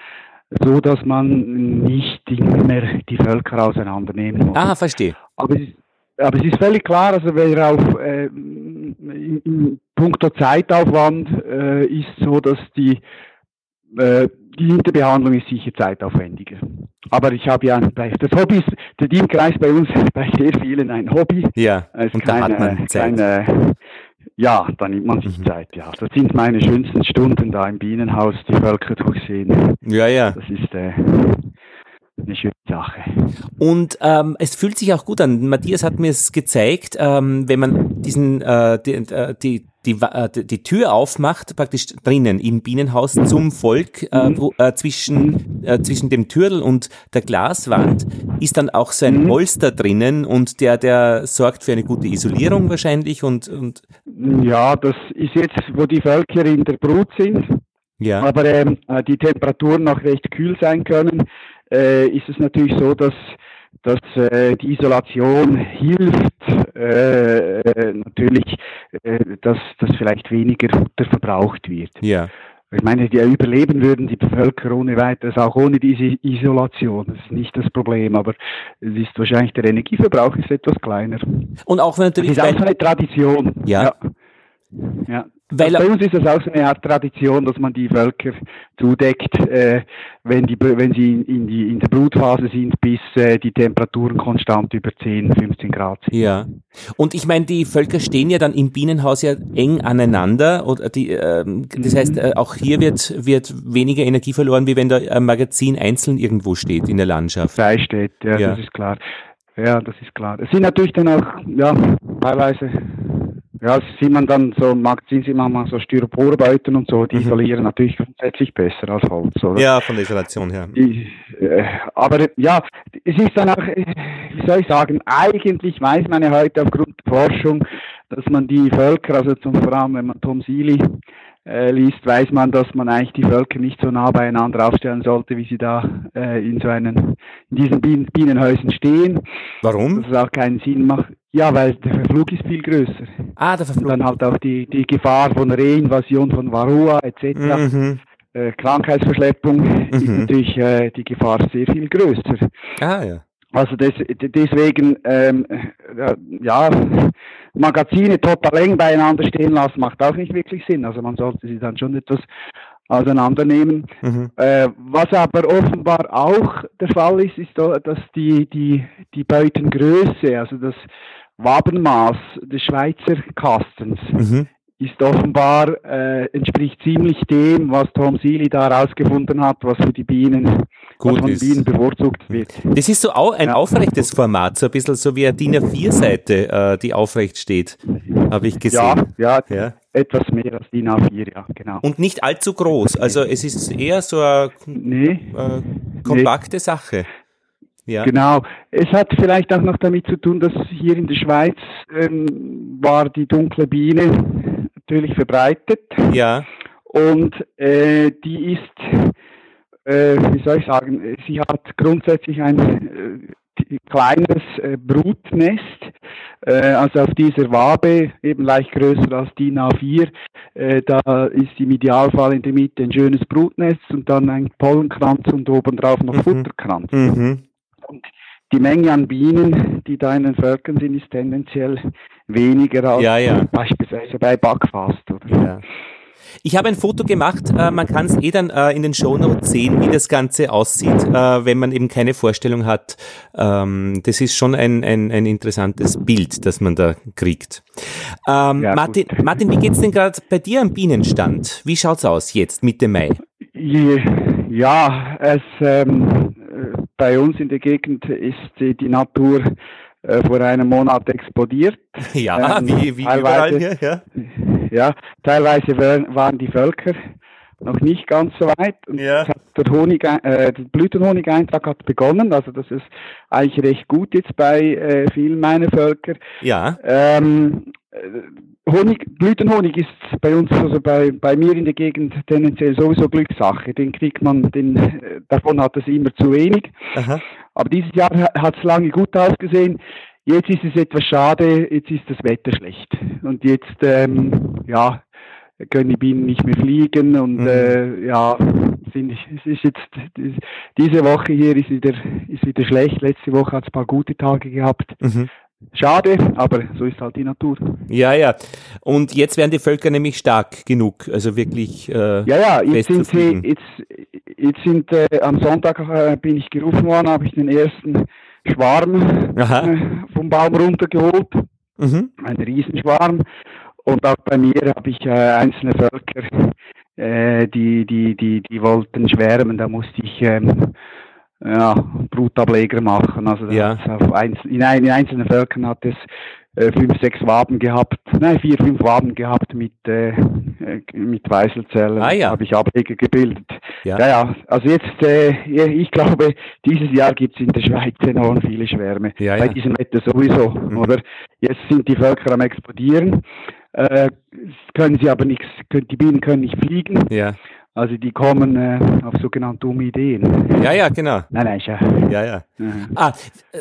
so dass man nicht immer die Völker auseinandernehmen muss. Ah, verstehe. Aber es ist, aber es ist völlig klar, also wer auf äh, in, in puncto Zeitaufwand äh, ist so, dass die äh, die Hinterbehandlung ist sicher zeitaufwendiger. Aber ich habe ja das Hobby ist, der Teamkreis bei uns bei sehr vielen ein Hobby. Ja, und keine, da hat man Zeit. Keine, ja, da nimmt man sich mhm. Zeit, ja. Das sind meine schönsten Stunden da im Bienenhaus, die Völker durchsehen. Ja, ja. Das ist äh, eine schöne Sache. Und ähm, es fühlt sich auch gut an. Matthias hat mir es gezeigt, ähm, wenn man diesen äh, die, äh, die die, äh, die Tür aufmacht, praktisch drinnen im Bienenhaus zum Volk, äh, mhm. äh, zwischen, äh, zwischen dem Türdel und der Glaswand ist dann auch so ein Polster mhm. drinnen und der, der sorgt für eine gute Isolierung wahrscheinlich und, und Ja, das ist jetzt, wo die Völker in der Brut sind. Ja. Aber ähm, äh, die Temperaturen noch recht kühl sein können, äh, ist es natürlich so, dass dass äh, die Isolation hilft, äh, natürlich, äh, dass, dass vielleicht weniger Futter verbraucht wird. Ja. Ich meine, die überleben würden die Bevölkerung ohne weiteres, auch ohne diese Isolation. Das ist nicht das Problem, aber es ist wahrscheinlich der Energieverbrauch ist etwas kleiner. Und auch wenn natürlich. Das ist auch eine Tradition. Ja. ja. Ja. Weil, also bei uns ist das auch so eine Art Tradition, dass man die Völker zudeckt, äh, wenn, die, wenn sie in, in, die, in der Brutphase sind, bis äh, die Temperaturen konstant über 10, 15 Grad sind. Ja. Und ich meine, die Völker stehen ja dann im Bienenhaus ja eng aneinander. Oder die, äh, das heißt, äh, auch hier wird, wird weniger Energie verloren, wie wenn da ein Magazin einzeln irgendwo steht in der Landschaft. Frei steht, ja, ja, das ist klar. Ja, das ist klar. Es sind natürlich dann auch, ja, teilweise ja, sieht man dann so, Magazin sieht man mal so Styroporbeuten und so, die mhm. isolieren natürlich grundsätzlich besser als Holz, oder? Ja, von der Isolation her. Die, äh, aber ja, es ist dann auch, äh, wie soll ich sagen, eigentlich weiß man ja heute aufgrund der Forschung, dass man die Völker, also zum, vor allem wenn man Tom Seeley äh, liest, weiß man, dass man eigentlich die Völker nicht so nah beieinander aufstellen sollte, wie sie da äh, in so einen, in diesen Bien Bienenhäusern stehen. Warum? Dass es auch keinen Sinn macht. Ja, weil der Verflug ist viel größer. Ah, der Verflug. Und dann halt auch die, die Gefahr von Reinvasion von Varroa etc. Mhm. Äh, Krankheitsverschleppung mhm. ist natürlich äh, die Gefahr sehr viel größer. Ah, ja. Also des, deswegen, ähm, ja, Magazine total eng beieinander stehen lassen, macht auch nicht wirklich Sinn. Also man sollte sie dann schon etwas auseinandernehmen. Mhm. Äh, was aber offenbar auch der Fall ist, ist, dass die, die, die Beutengröße, also das Wabenmaß des Schweizer Kastens, mhm ist offenbar, äh, entspricht ziemlich dem, was Tom Seeley da herausgefunden hat, was für die Bienen, Gut was von ist. Bienen bevorzugt wird. Das ist so auch ein ja. aufrechtes Format, so ein bisschen so wie eine DIN A4-Seite, äh, die aufrecht steht, habe ich gesehen. Ja, ja, ja, etwas mehr als DIN A4, ja, genau. Und nicht allzu groß, also es ist eher so eine nee, äh, kompakte nee. Sache. Ja. Genau. Es hat vielleicht auch noch damit zu tun, dass hier in der Schweiz ähm, war die dunkle Biene natürlich verbreitet. Ja. Und äh, die ist, äh, wie soll ich sagen, sie hat grundsätzlich ein äh, kleines äh, Brutnest, äh, also auf dieser Wabe, eben leicht größer als DIN A4. Äh, da ist im Idealfall in der Mitte ein schönes Brutnest und dann ein Pollenkranz und obendrauf noch mhm. Futterkranz. Mhm. Und die Menge an Bienen, die da in den Völkern sind, ist tendenziell weniger als ja, ja. beispielsweise bei Backfast. Ja. Ich habe ein Foto gemacht, äh, man kann es eh dann äh, in den Shownotes sehen, wie das Ganze aussieht, äh, wenn man eben keine Vorstellung hat. Ähm, das ist schon ein, ein, ein interessantes Bild, das man da kriegt. Ähm, Martin, Martin, wie geht's denn gerade bei dir am Bienenstand? Wie schaut's aus jetzt, Mitte Mai? Ja, es ähm, bei uns in der Gegend ist die, Natur äh, vor einem Monat explodiert. Ja, ähm, wie, wie überall hier, ja. Ja, teilweise waren die Völker noch nicht ganz so weit. Und ja. der, Honig, äh, der Blütenhonigeintrag hat begonnen, also das ist eigentlich recht gut jetzt bei äh, vielen meiner Völker. Ja. Ähm, äh, Honig, Blütenhonig ist bei uns, also bei, bei mir in der Gegend tendenziell sowieso Glückssache. Den kriegt man, den, äh, davon hat es immer zu wenig. Aha. Aber dieses Jahr hat es lange gut ausgesehen. Jetzt ist es etwas schade, jetzt ist das Wetter schlecht. Und jetzt, ähm, ja, können die Bienen nicht mehr fliegen und mhm. äh, ja, sind, es ist jetzt diese Woche hier ist wieder, ist wieder schlecht. Letzte Woche hat es ein paar gute Tage gehabt. Mhm. Schade, aber so ist halt die Natur. Ja, ja. Und jetzt werden die Völker nämlich stark genug, also wirklich. Äh, ja, ja. Jetzt sind sie, jetzt, jetzt sind äh, am Sonntag äh, bin ich gerufen worden, habe ich den ersten Schwarm äh, vom Baum runtergeholt, mhm. ein Riesenschwarm. Und auch bei mir habe ich äh, einzelne Völker, äh, die, die, die, die wollten schwärmen. Da musste ich ähm, ja, Brutableger machen. Also ja. einzel in, ein, in einzelnen Völkern hat es äh, fünf, sechs Waben gehabt, nein, vier, fünf Waben gehabt mit, äh, äh mit Weißelzellen. Ah, ja. Habe ich Ableger gebildet. Ja, ja, ja. also jetzt, äh, ich glaube, dieses Jahr gibt es in der Schweiz enorm viele Schwärme. Ja, Bei diesem Wetter sowieso, mhm. oder? Jetzt sind die Völker am explodieren. Äh, können sie aber nichts, die Bienen können nicht fliegen. Ja. Also die kommen äh, auf sogenannte dumme Ideen. Ja, ja, genau. Nein, nein, ja. Ja, ja. Mhm. Ah,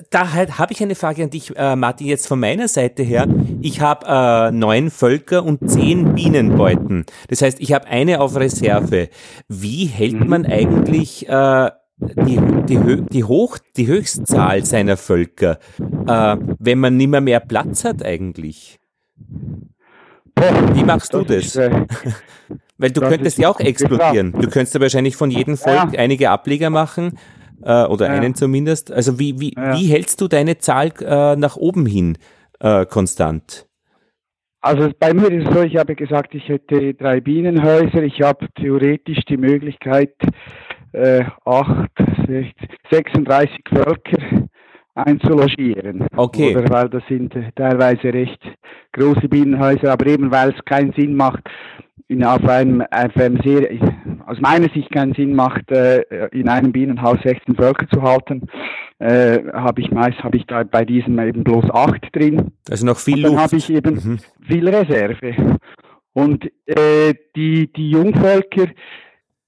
da halt, habe ich eine Frage an dich, äh, Martin, jetzt von meiner Seite her. Ich habe äh, neun Völker und zehn Bienenbeuten. Das heißt, ich habe eine auf Reserve. Wie hält mhm. man eigentlich äh, die, die, die, Hoch, die Höchstzahl seiner Völker, äh, wenn man nicht mehr, mehr Platz hat eigentlich? Wie machst du das? Äh, Weil du könntest ja auch explodieren. Du könntest ja wahrscheinlich von jedem Volk einige Ableger machen äh, oder ja. einen zumindest. Also wie, wie, ja. wie hältst du deine Zahl äh, nach oben hin äh, konstant? Also bei mir ist es so, ich habe gesagt, ich hätte drei Bienenhäuser. Ich habe theoretisch die Möglichkeit, äh, 8, 36 Völker einzulogieren. Okay. Oder weil das sind teilweise recht große Bienenhäuser, aber eben weil es keinen Sinn macht, in, auf, einem, auf einem sehr, aus meiner Sicht keinen Sinn macht, äh, in einem Bienenhaus 16 Völker zu halten, äh, habe ich meist habe ich da bei diesem eben bloß acht drin. Also noch viel Und dann habe ich eben mhm. viel Reserve. Und äh, die, die Jungvölker,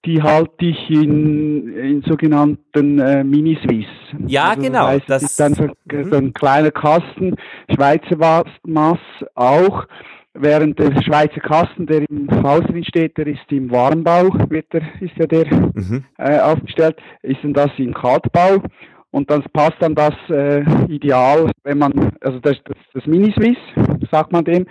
die halte ich in, in sogenannten äh, Mini-Swiss. Ja, also genau. Das, heißt, das ist dann so, mhm. so, ein kleiner Kasten, Schweizer Maß auch. Während der Schweizer Kasten, der im Haus drin steht, der ist im Warmbau, wird der, ist ja der mhm. äh, aufgestellt, ist dann das im Kaltbau. Und dann passt dann das äh, ideal, wenn man, also das, das, das Mini-Swiss, sagt man dem,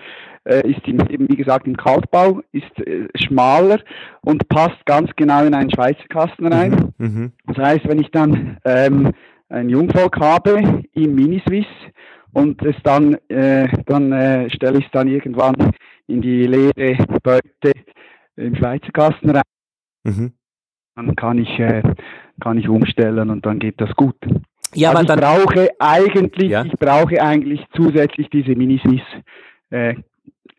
äh, ist im, eben wie gesagt im Kaltbau, ist äh, schmaler und passt ganz genau in einen Schweizer Kasten rein. Mhm. mhm. Das heißt, wenn ich dann ähm, ein Jungvolk habe im Mini-Swiss und es dann, äh, dann äh, stelle ich es dann irgendwann in die leere Beute im Schweizer Kasten rein. Mhm. Dann kann ich, äh, kann ich umstellen und dann geht das gut. Ja, also ich dann, brauche eigentlich, ja? ich brauche eigentlich zusätzlich diese Mini-Swiss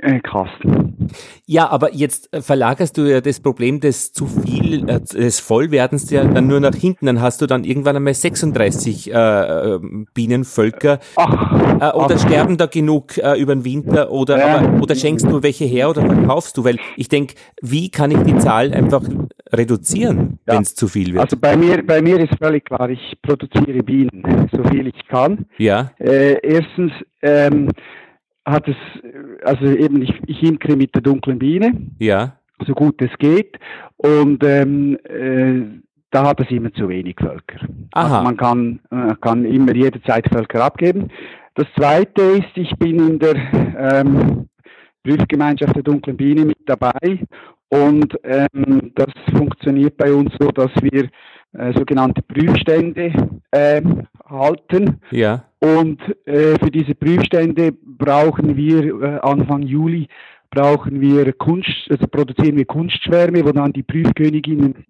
äh, Kasten. Ja, aber jetzt äh, verlagerst du ja das Problem des zu viel, äh, des Vollwerdens ja dann nur nach hinten. Dann hast du dann irgendwann einmal 36 äh, äh, Bienenvölker. Ach, äh, oder ach. sterben da genug über den Winter oder, ja. aber, oder schenkst du welche her oder verkaufst du? Weil ich denke, wie kann ich die Zahl einfach reduzieren, ja. wenn es zu viel wird? Also bei mir, bei mir ist völlig klar, ich produziere Bienen, so viel ich kann. Ja. Erstens, ähm, hat es, also eben ich, ich imkere mit der dunklen Biene. Ja. So gut es geht. Und ähm, äh, da hat es immer zu wenig Völker. Aha. Also man kann, äh, kann immer jederzeit Völker abgeben. Das zweite ist, ich bin in der ähm, Prüfgemeinschaft der dunklen Biene mit dabei und ähm, das funktioniert bei uns so, dass wir äh, sogenannte Prüfstände äh, halten. Ja. Und äh, für diese Prüfstände brauchen wir äh, Anfang Juli brauchen wir Kunst, also produzieren wir Kunstschwärme, wo dann die Prüfköniginnen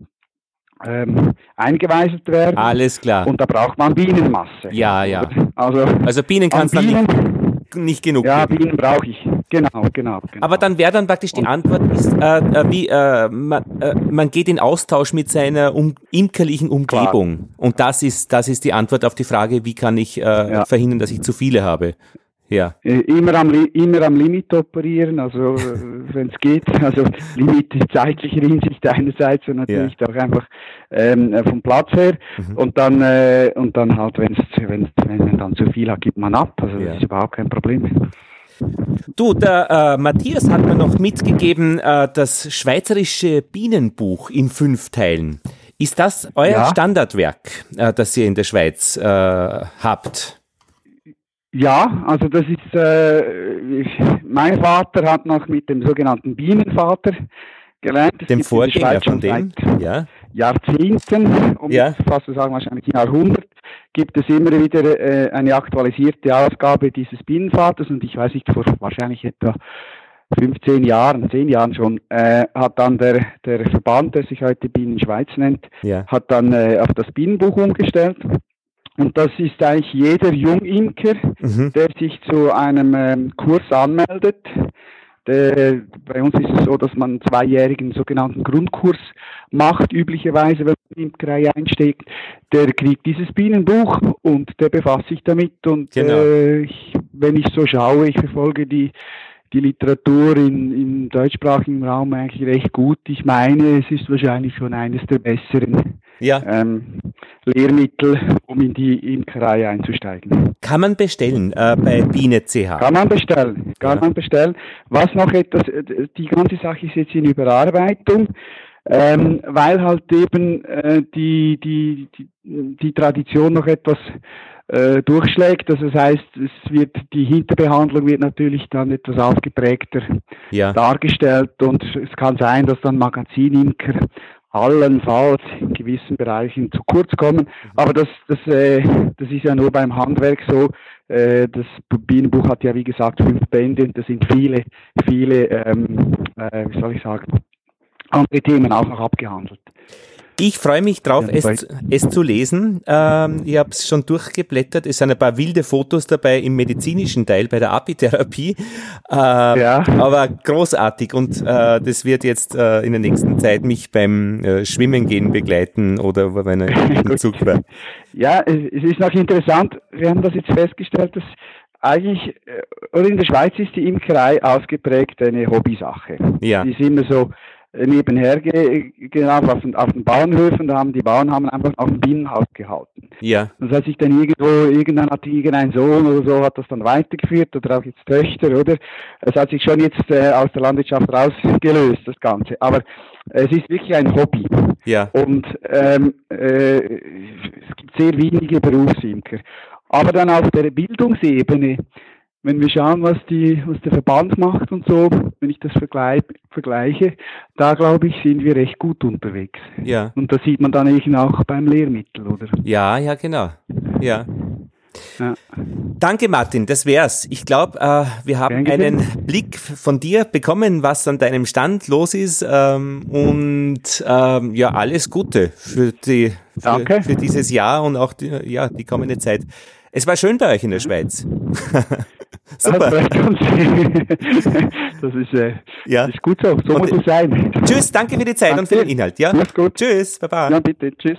ähm, eingeweiselt werden. Alles klar. Und da braucht man Bienenmasse. Ja, ja. Also, also Bienen kannst du nicht, nicht genug Ja, geben. Bienen brauche ich. Genau, genau, genau. Aber dann wäre dann praktisch die Antwort, ist, äh, äh, wie äh, man, äh, man geht in Austausch mit seiner um, imkerlichen Umgebung. Klar. Und das ist, das ist die Antwort auf die Frage, wie kann ich äh, ja. verhindern, dass ich zu viele habe. Ja. Äh, immer am, immer am Limit operieren, also wenn es geht. Also Limit in zeitlicher Hinsicht einerseits und natürlich ja. auch einfach ähm, vom Platz her. Mhm. Und dann äh, und dann halt, wenn's, wenn's, wenn man dann zu viel hat, gibt man ab. Also ja. das ist überhaupt kein Problem. Du, der äh, Matthias hat mir noch mitgegeben, äh, das Schweizerische Bienenbuch in fünf Teilen. Ist das euer ja. Standardwerk, äh, das ihr in der Schweiz äh, habt? Ja, also das ist, äh, mein Vater hat noch mit dem sogenannten Bienenvater gelernt. Das dem Vorgänger von dem, ja. Jahrzehnten, um ja. fast zu sagen wahrscheinlich Jahrhundert, gibt es immer wieder äh, eine aktualisierte Ausgabe dieses Bienenvaters und ich weiß nicht, vor wahrscheinlich etwa 15 Jahren, 10 Jahren schon, äh, hat dann der, der Verband, der sich heute Bienenschweiz nennt, ja. hat dann äh, auf das Bienenbuch umgestellt Und das ist eigentlich jeder Jungimker, mhm. der sich zu einem ähm, Kurs anmeldet. Der, bei uns ist es so, dass man einen zweijährigen sogenannten Grundkurs macht, üblicherweise, wenn man in Imkerei einsteigt. Der kriegt dieses Bienenbuch und der befasst sich damit. Und genau. äh, ich, wenn ich so schaue, ich verfolge die die Literatur in, im deutschsprachigen Raum eigentlich recht gut. Ich meine, es ist wahrscheinlich schon eines der besseren ja. ähm, Lehrmittel, um in die Imkerei einzusteigen. Kann man bestellen äh, bei Biene CH? Kann man bestellen, kann ja. man bestellen. Was noch etwas, äh, die ganze Sache ist jetzt in Überarbeitung. Ähm, weil halt eben äh, die, die, die, die Tradition noch etwas äh, durchschlägt. Also das heißt, es wird die Hinterbehandlung wird natürlich dann etwas ausgeprägter ja. dargestellt und es kann sein, dass dann Magazinimker allenfalls in gewissen Bereichen zu kurz kommen. Mhm. Aber das, das, äh, das ist ja nur beim Handwerk so. Äh, das Bienenbuch hat ja wie gesagt fünf Bände und da sind viele, viele, ähm, äh, wie soll ich sagen, andere Themen auch noch abgehandelt. Ich freue mich drauf, ja, es, es zu lesen. Ähm, ich habe es schon durchgeblättert. Es sind ein paar wilde Fotos dabei im medizinischen Teil bei der Apitherapie. Äh, ja. Aber großartig und äh, das wird jetzt äh, in der nächsten Zeit mich beim äh, Schwimmen gehen begleiten oder wenn ich im Zug war. Ja, es, es ist noch interessant. Wir haben das jetzt festgestellt, dass eigentlich, äh, oder in der Schweiz ist die Imkerei ausgeprägt eine Hobbysache. Ja. Die ist immer so, nebenher gelaufen auf den, auf den Bauernhöfen, da haben die Bauern haben einfach auf dem Bienenhaus gehalten. Ja. Das heißt, ich dann irgendwo, irgendwann hat irgendein Sohn oder so, hat das dann weitergeführt oder auch jetzt Töchter, oder? Es hat sich schon jetzt äh, aus der Landwirtschaft rausgelöst, das Ganze. Aber es ist wirklich ein Hobby. Ja. Und ähm, äh, es gibt sehr wenige Berufsimker. Aber dann auf der Bildungsebene wenn wir schauen, was, die, was der Verband macht und so, wenn ich das vergleich, vergleiche, da glaube ich, sind wir recht gut unterwegs. Ja. Und das sieht man dann eben auch beim Lehrmittel, oder? Ja, ja, genau. Ja. Ja. Danke, Martin. Das wär's. Ich glaube, äh, wir haben einen Blick von dir bekommen, was an deinem Stand los ist. Ähm, und ähm, ja, alles Gute für, die, für, für, dieses Jahr und auch die, ja, die kommende Zeit. Es war schön bei euch in der Schweiz. Super. Das ist, äh, ja. ist gut so. So und, muss es sein. Tschüss, danke für die Zeit danke. und für den Inhalt. Ja? Gut. Tschüss, baba. Ja, bitte. Tschüss.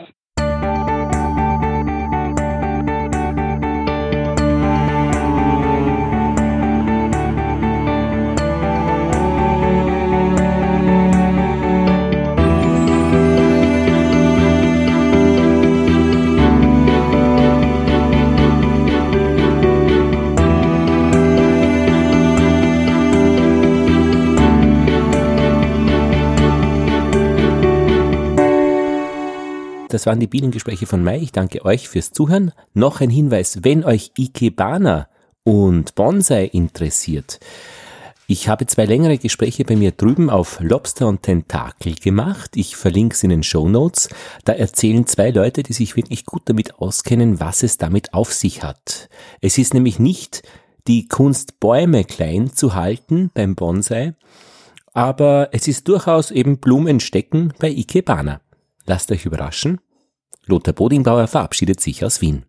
Das waren die Bienengespräche von Mai. Ich danke euch fürs Zuhören. Noch ein Hinweis, wenn euch Ikebana und Bonsai interessiert. Ich habe zwei längere Gespräche bei mir drüben auf Lobster und Tentakel gemacht. Ich verlinke es in den Show Notes. Da erzählen zwei Leute, die sich wirklich gut damit auskennen, was es damit auf sich hat. Es ist nämlich nicht die Kunst, Bäume klein zu halten beim Bonsai, aber es ist durchaus eben Blumenstecken bei Ikebana. Lasst euch überraschen. Lothar Bodingbauer verabschiedet sich aus Wien.